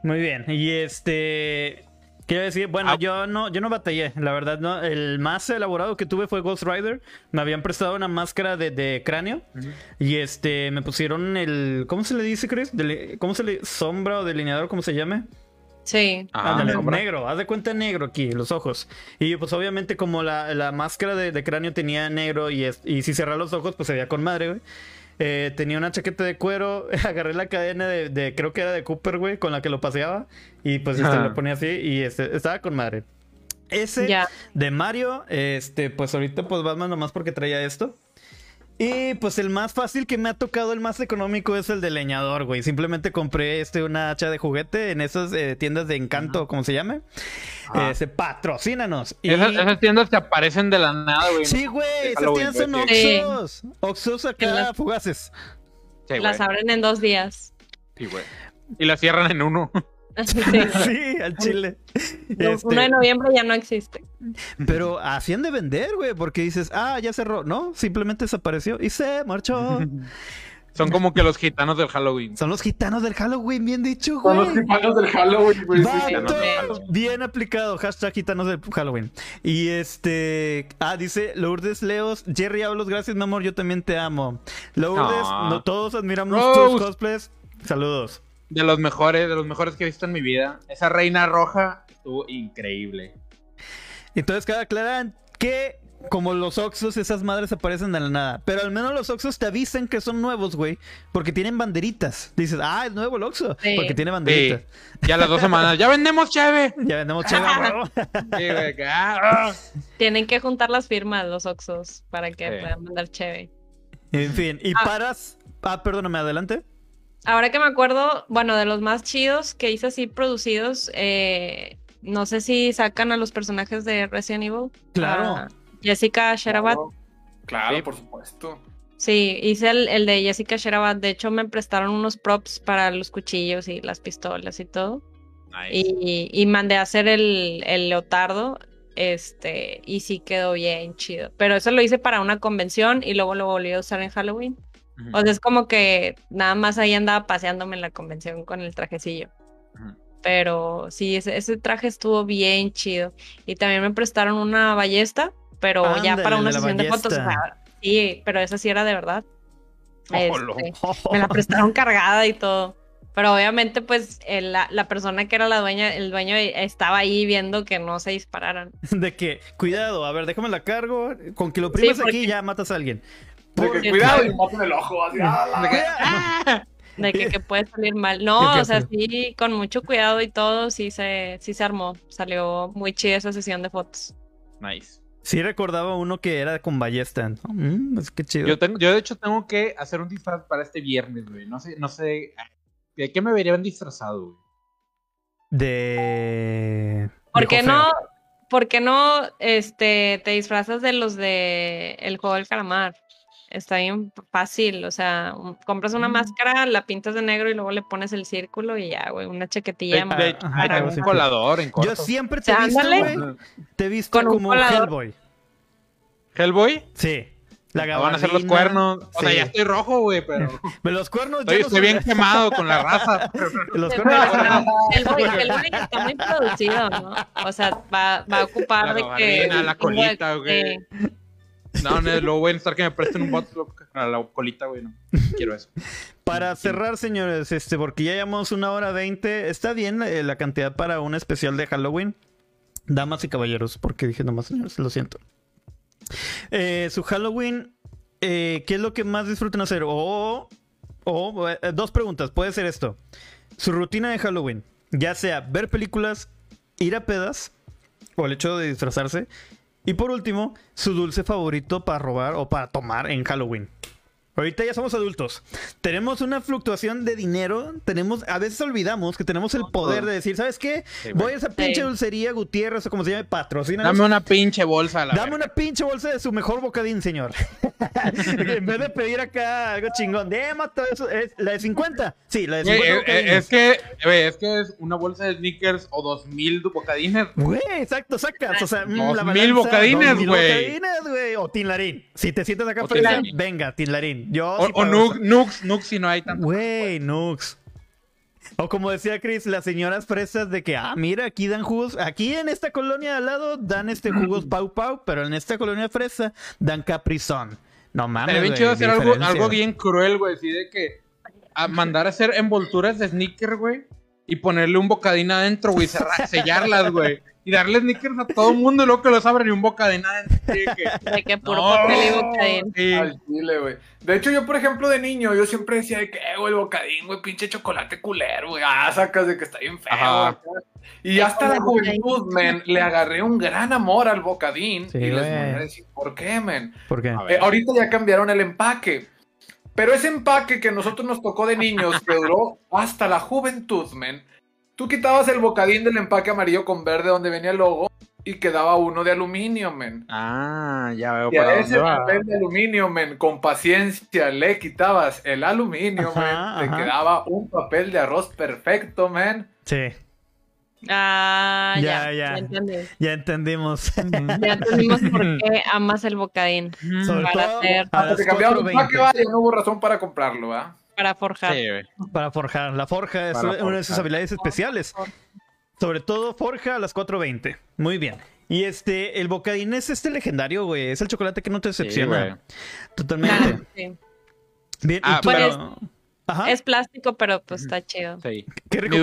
Speaker 2: Muy bien. Y este. Quiero decir, bueno,
Speaker 3: Ah.
Speaker 2: yo no, yo no batallé, la verdad, no. El más elaborado que tuve fue Ghost Rider. Me habían prestado una máscara de, de cráneo.
Speaker 3: Ujú.
Speaker 2: Y este, me pusieron el. ¿Cómo se le dice, Chris? Dele- ¿Cómo se le. sombra o delineador, como se llame?
Speaker 1: Sí.
Speaker 3: Ah,
Speaker 2: negro, haz de cuenta negro aquí, los ojos. Y pues obviamente como la, la máscara de, de cráneo tenía negro y, es- y si cerraba los ojos pues se veía con madre, güey. Eh, tenía una chaqueta de cuero, agarré la cadena de, de- creo que era de Cooper, güey, con la que lo paseaba. Y pues este, lo ponía así y este, estaba con madre. Ese
Speaker 1: Ya.
Speaker 2: de Mario, este, pues ahorita pues Batman nomás porque traía esto. Y pues el más fácil que me ha tocado, el más económico, es el de leñador, güey. Simplemente compré este una hacha de juguete en esas eh, tiendas de encanto, como se llame.
Speaker 3: Ajá.
Speaker 2: Este, patrocínanos. Y...
Speaker 3: Esas, esas tiendas te aparecen de la nada, güey.
Speaker 2: Sí, güey, esas tiendas son
Speaker 3: güey,
Speaker 1: sí.
Speaker 2: Oxos. Oxos acá,
Speaker 1: las-
Speaker 2: fugaces.
Speaker 3: Sí, güey.
Speaker 1: Las abren en dos días.
Speaker 3: Sí, güey. Y las cierran en uno.
Speaker 1: Sí.
Speaker 2: Sí, al chile.
Speaker 1: Lo-
Speaker 2: Este,
Speaker 1: Uno de noviembre ya no existe.
Speaker 2: pero hacían de vender, güey, porque dices, ah, ya cerró. No, simplemente desapareció y se marchó.
Speaker 3: Son como que los gitanos del Halloween.
Speaker 2: Son los gitanos del Halloween, bien dicho,
Speaker 4: Son los
Speaker 2: güey.
Speaker 4: gitanos del Halloween, güey.
Speaker 2: bien aplicado, hashtag gitanos del Halloween. Y este, ah, dice Lourdes Leos, Jerry Aulos, gracias mi amor, yo también te amo. Lourdes,
Speaker 3: Ah.
Speaker 2: no, todos admiramos
Speaker 3: Rose.
Speaker 2: tus cosplays. Saludos.
Speaker 3: De los mejores, de los mejores que he visto en mi vida. Esa reina roja estuvo increíble.
Speaker 2: Entonces, cada aclarar que como los Oxos, esas madres aparecen de la nada. Pero al menos los Oxos te avisan que son nuevos, güey. Porque tienen banderitas. Dices, ah, es nuevo el Oxxo.
Speaker 1: Sí.
Speaker 2: Porque tiene banderitas.
Speaker 3: Ya las dos semanas, ya vendemos cheve.
Speaker 2: Ya vendemos chévere, huevo.
Speaker 3: Sí, ah,
Speaker 1: Tienen que juntar las firmas los Oxos para que
Speaker 3: Sí.
Speaker 1: puedan mandar cheve.
Speaker 2: En fin, y
Speaker 1: Ah.
Speaker 2: paras. Ah, perdóname, adelante.
Speaker 1: Ahora que me acuerdo, bueno, de los más chidos que hice así producidos, eh, no sé si sacan a los personajes de Resident Evil.
Speaker 2: Claro.
Speaker 1: Jessica Sherabat.
Speaker 4: Claro, Claro,
Speaker 3: Sí.
Speaker 4: por supuesto.
Speaker 1: Sí, hice el, el de Jessica Sherabat. De hecho, me prestaron unos props para los cuchillos y las pistolas y todo.
Speaker 3: nice.
Speaker 1: Y, y mandé a hacer el, el leotardo. Este, y sí quedó bien chido. Pero eso lo hice para una convención y luego lo volví a usar en Halloween. O sea, es como que nada más ahí andaba paseándome en la convención con el trajecillo. Pero sí, ese, ese traje estuvo bien chido. Y también me prestaron una ballesta, pero ya para una sesión de fotos. o
Speaker 2: ballesta.
Speaker 1: sea, sí, pero esa sí era de verdad.
Speaker 3: Ojolo.
Speaker 1: Este, me la prestaron cargada y todo. Pero obviamente, pues, el- la, la persona que era la dueña, el dueño estaba ahí viendo que no se dispararan.
Speaker 2: De que, cuidado, a ver, déjame la cargo. Con que lo primas
Speaker 1: porque-
Speaker 2: aquí ya matas a alguien.
Speaker 4: De que
Speaker 1: Porque-
Speaker 4: cuidado y maten el ojo. Así, ah,
Speaker 3: De que.
Speaker 1: De que, que puede salir mal.
Speaker 2: ¿Qué
Speaker 1: No, o sea,
Speaker 2: hace?
Speaker 1: sí, con mucho cuidado y todo, sí se, sí se armó. Salió muy chida esa sesión de fotos.
Speaker 3: Nice.
Speaker 2: Sí recordaba uno que era con ballesta. ¿no? Mm, es que chido.
Speaker 3: Yo, tengo, yo de hecho tengo que hacer un disfraz para este viernes, güey. No sé, no sé. ¿De qué me verían disfrazado, güey?
Speaker 2: De.
Speaker 1: ¿Por qué no, por qué no este, te disfrazas de los de El Juego del Calamar? Está bien fácil, o sea, un- compras una
Speaker 3: Mm.
Speaker 1: máscara, la pintas de negro y luego le pones el círculo y ya, güey, una
Speaker 3: De,
Speaker 1: chaquetilla.
Speaker 2: Ah,
Speaker 3: de- ah,
Speaker 2: algo
Speaker 3: un colador en corto.
Speaker 2: Yo siempre te he visto, güey. Te he visto
Speaker 1: un
Speaker 2: como
Speaker 1: colador.
Speaker 2: Hellboy.
Speaker 3: ¿Hellboy?
Speaker 2: Sí. La
Speaker 3: Me van a hacer los cuernos. O sea,
Speaker 2: Sí.
Speaker 3: ya estoy rojo, güey, pero
Speaker 2: los cuernos.
Speaker 3: estoy,
Speaker 2: yo no
Speaker 3: estoy
Speaker 2: soy-
Speaker 3: bien quemado con la raza.
Speaker 2: Los cuernos.
Speaker 1: el bullying está muy producido, ¿no? O sea, va, va a ocupar
Speaker 3: La
Speaker 1: de que...
Speaker 3: la
Speaker 1: un
Speaker 3: colita, güey.
Speaker 1: sí.
Speaker 3: No, no, luego voy a necesitar que me presten un bot a la colita, güey. No, quiero eso.
Speaker 2: Para cerrar, señores, este, porque ya llevamos una hora veinte. Está bien eh, la cantidad para un especial de Halloween. Damas y caballeros, porque dije nomás, señores, lo siento. Eh, su Halloween, eh, ¿qué es lo que más disfrutan hacer? O, o dos preguntas, puede ser esto. Su rutina de Halloween, ya sea ver películas, ir a pedas, o el hecho de disfrazarse. Y por último, su dulce favorito para robar o para tomar en Halloween. Ahorita ya somos adultos. Tenemos una fluctuación de dinero. Tenemos, a veces olvidamos que tenemos el poder de decir, ¿sabes qué?
Speaker 3: Sí.
Speaker 2: Voy a esa pinche dulcería Gutiérrez o como se llame, patrocina.
Speaker 3: Dame una pinche bolsa la
Speaker 2: Dame
Speaker 3: verga.
Speaker 2: una pinche bolsa de su mejor bocadín, señor. en vez de pedir acá algo chingón, de mato eso, es la de 50. Sí, la de
Speaker 3: Güey,
Speaker 2: 50
Speaker 3: eh, eh, es que, es que es una bolsa de sneakers o dos mil bocadines.
Speaker 2: Güey, exacto, sacas. O sea, mm,
Speaker 3: Dos
Speaker 2: la
Speaker 3: mil
Speaker 2: balanza,
Speaker 3: bocadines, güey.
Speaker 2: bocadines, güey. O tinlarín. Si te sientes acá
Speaker 3: tinlarín.
Speaker 2: venga, tinlarín. Yo
Speaker 3: O,
Speaker 2: sí
Speaker 3: o
Speaker 2: pago
Speaker 3: Nux. Nux, Nux si no hay tanto.
Speaker 2: Güey, Nux. O como decía Chris, las señoras fresas de que, ah, mira, aquí dan jugos. Aquí en esta colonia de al lado dan este jugos Pau Pau, pero en esta colonia fresa dan Caprizón. No mames.
Speaker 3: Pero bien chido hacer algo, bien cruel, güey. Así de que a mandar a hacer envolturas de sneaker, güey. Y ponerle un bocadín adentro, güey. sellarlas, güey. Y darle sneakers a todo el mundo y luego que los abren y un así de que,
Speaker 1: De que puro
Speaker 3: No.
Speaker 1: papel y bocadín.
Speaker 3: sí.
Speaker 4: Al chile, güey. De hecho, yo, por ejemplo, de niño, yo siempre decía de que, eh, güey, el bocadín, güey, pinche chocolate culero, güey. Ah, sacas de que está bien feo.
Speaker 3: Ajá.
Speaker 4: Y hasta la juventud, men, le agarré un gran amor al bocadín.
Speaker 2: Sí,
Speaker 4: y les voy a decir, ¿por qué, men?
Speaker 2: ¿Por qué?
Speaker 4: Eh, ahorita ya cambiaron el empaque. Pero ese empaque que a nosotros nos tocó de niños, que duró hasta la juventud, men. Tú quitabas el bocadín del empaque amarillo con verde donde venía el logo y quedaba uno de aluminio, men.
Speaker 3: Ah, ya veo
Speaker 4: Y
Speaker 3: para
Speaker 4: a
Speaker 3: dónde
Speaker 4: ese
Speaker 3: va.
Speaker 4: papel de aluminio, men, con paciencia le quitabas el aluminio,
Speaker 2: Ajá,
Speaker 4: men. Te
Speaker 2: ajá.
Speaker 4: quedaba un papel de arroz perfecto, men.
Speaker 2: Sí,
Speaker 1: Ah,
Speaker 2: Ya,
Speaker 1: ya,
Speaker 2: ya.
Speaker 1: ya. entendí.
Speaker 2: ya entendimos.
Speaker 1: Ya entendimos por qué amas el bocadín.
Speaker 2: Sobre
Speaker 1: Para
Speaker 2: todo
Speaker 1: hacer-
Speaker 2: a
Speaker 4: Hasta
Speaker 2: las
Speaker 4: que cambiaron el
Speaker 2: 4:20.
Speaker 4: empaque, vaya, no hubo razón para comprarlo, ¿ah?
Speaker 1: Para forjar.
Speaker 3: Sí, güey.
Speaker 2: Para forjar. La forja es
Speaker 3: Para
Speaker 2: una de sus habilidades especiales. Sobre todo forja a las 4.20. Muy bien. Y este, el bocadín es este legendario, güey. Es el chocolate que no te decepciona. Totalmente.
Speaker 1: Sí.
Speaker 2: Bien,
Speaker 3: Ah,
Speaker 2: y tú,
Speaker 1: pero-
Speaker 2: Ajá.
Speaker 1: Es plástico, pero pues está chido.
Speaker 3: Sí.
Speaker 2: Qué rico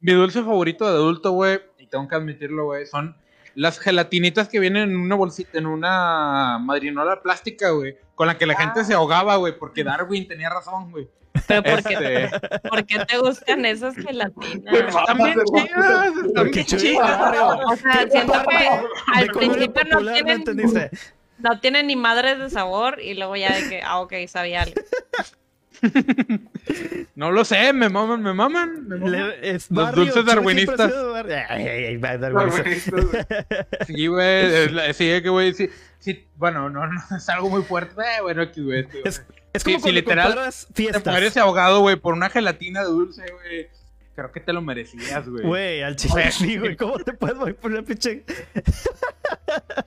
Speaker 3: mi dulce favorito de adulto, güey, y tengo que admitirlo, güey, son las gelatinitas que vienen en una bolsita, en una madrinola plástica, güey, con la que la gente se ahogaba, güey, porque Darwin tenía razón, güey.
Speaker 1: Pero ¿por qué,
Speaker 3: Este,
Speaker 1: ¿por qué te gustan esas gelatinas?
Speaker 3: están bien chidas, están bien chidas.
Speaker 1: O sea, siento que al principio no tienen, no tienen ni madres de sabor y luego ya de que, ah, ok, sabía algo.
Speaker 3: No lo sé, me maman, me maman. me maman.
Speaker 2: Le- es
Speaker 3: Los
Speaker 2: barrio,
Speaker 3: dulces darwinistas.
Speaker 2: Ay, ay, ay.
Speaker 3: Sí, güey, sí, que güey, sí, sí, bueno, no, no, es algo muy fuerte, eh, bueno, aquí, güey. este,
Speaker 2: Es, como
Speaker 3: sí,
Speaker 2: cuando
Speaker 3: literal,
Speaker 2: comparas
Speaker 3: Te
Speaker 2: fiestas.
Speaker 3: mueres ahogado, güey, por una gelatina dulce, güey. Creo que te lo merecías, güey.
Speaker 2: Güey, al chile sí, güey. ¿Cómo te puedes morir por una pinche...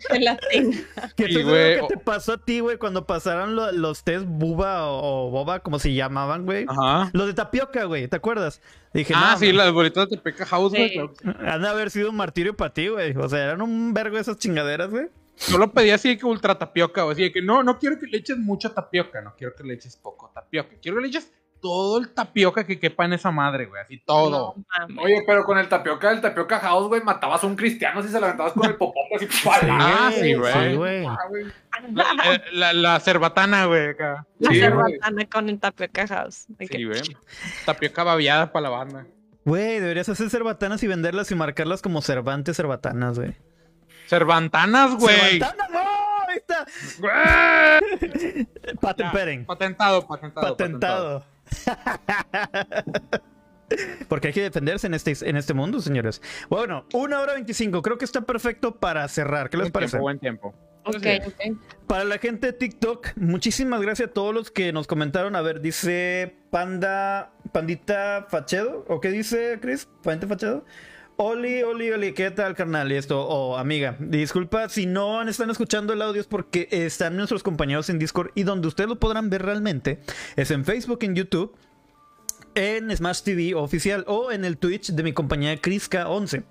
Speaker 1: Gelatina.
Speaker 2: ¿Qué
Speaker 3: Sí,
Speaker 2: te,
Speaker 3: güey.
Speaker 2: ¿Qué te pasó a ti, güey, cuando pasaron lo- los test buba o, o boba, como se llamaban, güey?
Speaker 3: Ajá.
Speaker 2: Los de tapioca, güey, ¿te acuerdas? Dije,
Speaker 3: Ah,
Speaker 2: no,
Speaker 3: sí, las bolitas de Peca House, güey.
Speaker 1: Sí.
Speaker 2: Han de haber sido un martirio para ti, güey. O sea, eran un vergo esas chingaderas, güey.
Speaker 3: Yo lo pedí así de que ultra tapioca, güey. Así de que no, no quiero que le eches mucha tapioca, no quiero que le eches poco tapioca. Quiero que le eches todo el tapioca que quepa en esa madre, güey. Así todo.
Speaker 1: No.
Speaker 4: Oye, pero con el tapioca, el tapioca house, güey, matabas a un cristiano si se lo aventabas con el popote así. ¡pala!
Speaker 3: Ah, sí, güey.
Speaker 2: Sí, güey.
Speaker 4: Güey.
Speaker 3: La, eh, la, la cerbatana, güey, acá.
Speaker 1: La
Speaker 4: Sí, güey.
Speaker 1: cerbatana con el tapioca house.
Speaker 3: Sí, güey. Tapioca babiada para la banda.
Speaker 2: Güey, deberías hacer cerbatanas y venderlas y marcarlas como Cervantes cerbatanas, güey.
Speaker 3: Cervantanas, güey.
Speaker 2: ¡Cervatanas! ¡No! Ahí está.
Speaker 3: Güey.
Speaker 2: Patent
Speaker 3: Ya,
Speaker 2: petting.
Speaker 3: Patentado, patentado.
Speaker 2: Patentado. Porque hay que defenderse en este, en este mundo, señores. Bueno, una hora 25. Creo que está perfecto para cerrar. ¿Qué les
Speaker 3: Buen
Speaker 2: parece?
Speaker 3: tiempo, buen tiempo.
Speaker 1: Ok,
Speaker 3: Sí.
Speaker 1: ok.
Speaker 2: Para la gente de TikTok, muchísimas gracias a todos los que nos comentaron. A ver, dice Panda, Pandita Fachedo, ¿o qué dice Chris? Pandita Fachedo. Oli, Oli, Oli, ¿qué tal, carnal? Y esto, o amiga, disculpa si no están escuchando el audio, es porque están nuestros compañeros en Discord y donde ustedes lo podrán ver realmente es en Facebook, en YouTube, en Smash TV oficial o en el Twitch de mi compañía Criska11.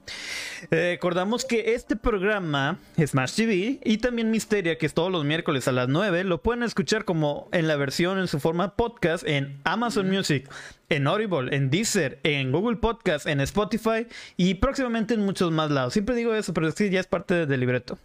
Speaker 2: Eh, recordamos que este programa, Smash TV, y también Misteria, que es todos los miércoles a las 9, lo pueden escuchar como en la versión en su forma podcast en Amazon Music, en Audible, en Deezer, en Google Podcast, en Spotify y próximamente en muchos más lados. Siempre digo eso, pero es que ya es parte del libreto.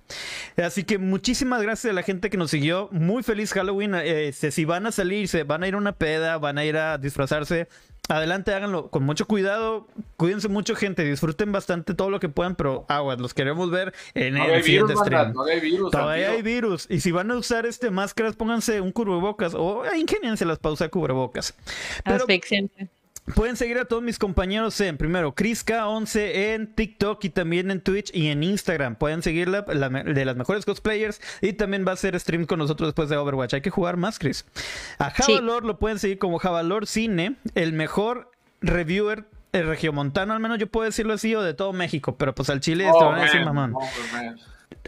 Speaker 2: Así que muchísimas gracias a la gente que nos siguió. Muy feliz Halloween. Eh, Este, si van a salir, se van a ir a una peda, van a ir a disfrazarse. Adelante, háganlo con mucho cuidado. Cuídense mucho, gente. Disfruten bastante todo lo que puedan, pero aguas, los queremos ver en el
Speaker 4: hay virus,
Speaker 2: siguiente
Speaker 4: banda,
Speaker 2: stream.
Speaker 4: todavía hay virus.
Speaker 2: Todavía hay virus. Y si van a usar este máscaras, pónganse un cubrebocas o eh, ingenienselas para usar cubrebocas. Pero
Speaker 1: Asfixiante.
Speaker 2: Pueden seguir a todos mis compañeros en primero Criska11 en TikTok y también en Twitch y en Instagram. Pueden seguirla la de las mejores cosplayers y también va a hacer stream con nosotros después de Overwatch. Hay que jugar más, Chris. A
Speaker 1: Sí.
Speaker 2: Javalor lo pueden seguir como Javalor Cine, el mejor reviewer eh, regiomontano, al menos yo puedo decirlo así, o de todo México, pero pues al Chile te
Speaker 4: Oh,
Speaker 2: van a decir mamón.
Speaker 4: oh.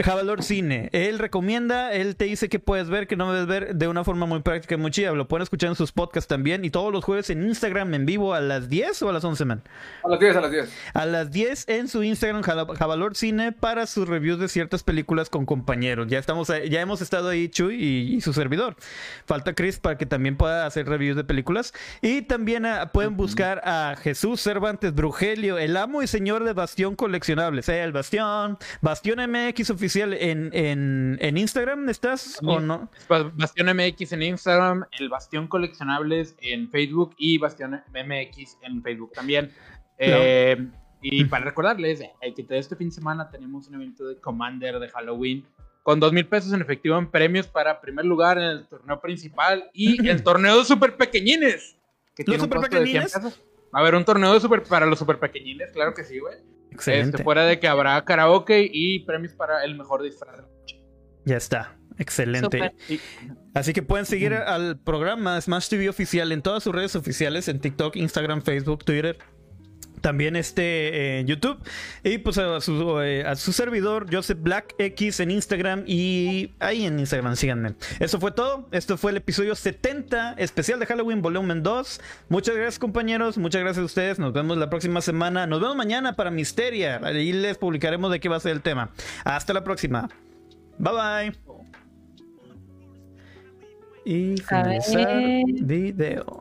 Speaker 2: Javalor Cine. Él recomienda, él te dice que puedes ver, que no debes ver de una forma muy práctica y muy chida. Lo pueden escuchar en sus podcasts también. Y todos los jueves en Instagram en vivo a las 10 o a las 11, man.
Speaker 4: A las 10, a las 10.
Speaker 2: A las 10 en su Instagram, Javalor Cine, para sus reviews de ciertas películas con compañeros. Ya estamos ya hemos estado ahí, Chuy y, y su servidor. Falta Chris para que también pueda hacer reviews de películas. Y también ah, pueden buscar a Jesús Cervantes Brugelio, el amo y señor de Bastión Coleccionables. Eh, el Bastión, Bastión MX oficial en, en, en Instagram, ¿estás o no?
Speaker 3: Ba- Bastión MX en Instagram, el Bastión Coleccionables en Facebook y Bastión MX en Facebook también. Eh, y para recordarles eh, que este fin de semana tenemos un evento de Commander de Halloween con dos mil pesos en efectivo en premios para primer lugar en el torneo principal y el torneo de super pequeñines. Que tiene un
Speaker 2: super
Speaker 3: costo de 100
Speaker 2: pequeñines?
Speaker 3: pesos. Va a haber un torneo de super para los super pequeñines, claro que sí, güey.
Speaker 2: Excelente.
Speaker 3: Este, fuera de que habrá karaoke y premios para el mejor disfraz de la noche.
Speaker 2: Ya está. Excelente.
Speaker 3: Y-
Speaker 2: Así que pueden seguir al programa Smash TV oficial en todas sus redes oficiales, en TikTok, Instagram, Facebook, Twitter. También este en YouTube. Y pues a su, eh, a su servidor, Joseph Black X en Instagram. Y ahí en Instagram, síganme. Eso fue todo. Esto fue el episodio 70, especial de Halloween, volumen 2. Muchas gracias, compañeros. Muchas gracias a ustedes. Nos vemos la próxima semana. Nos vemos mañana para Misteria. Ahí les publicaremos de qué va a ser el tema. Hasta la próxima. Bye bye. Y finalizar video.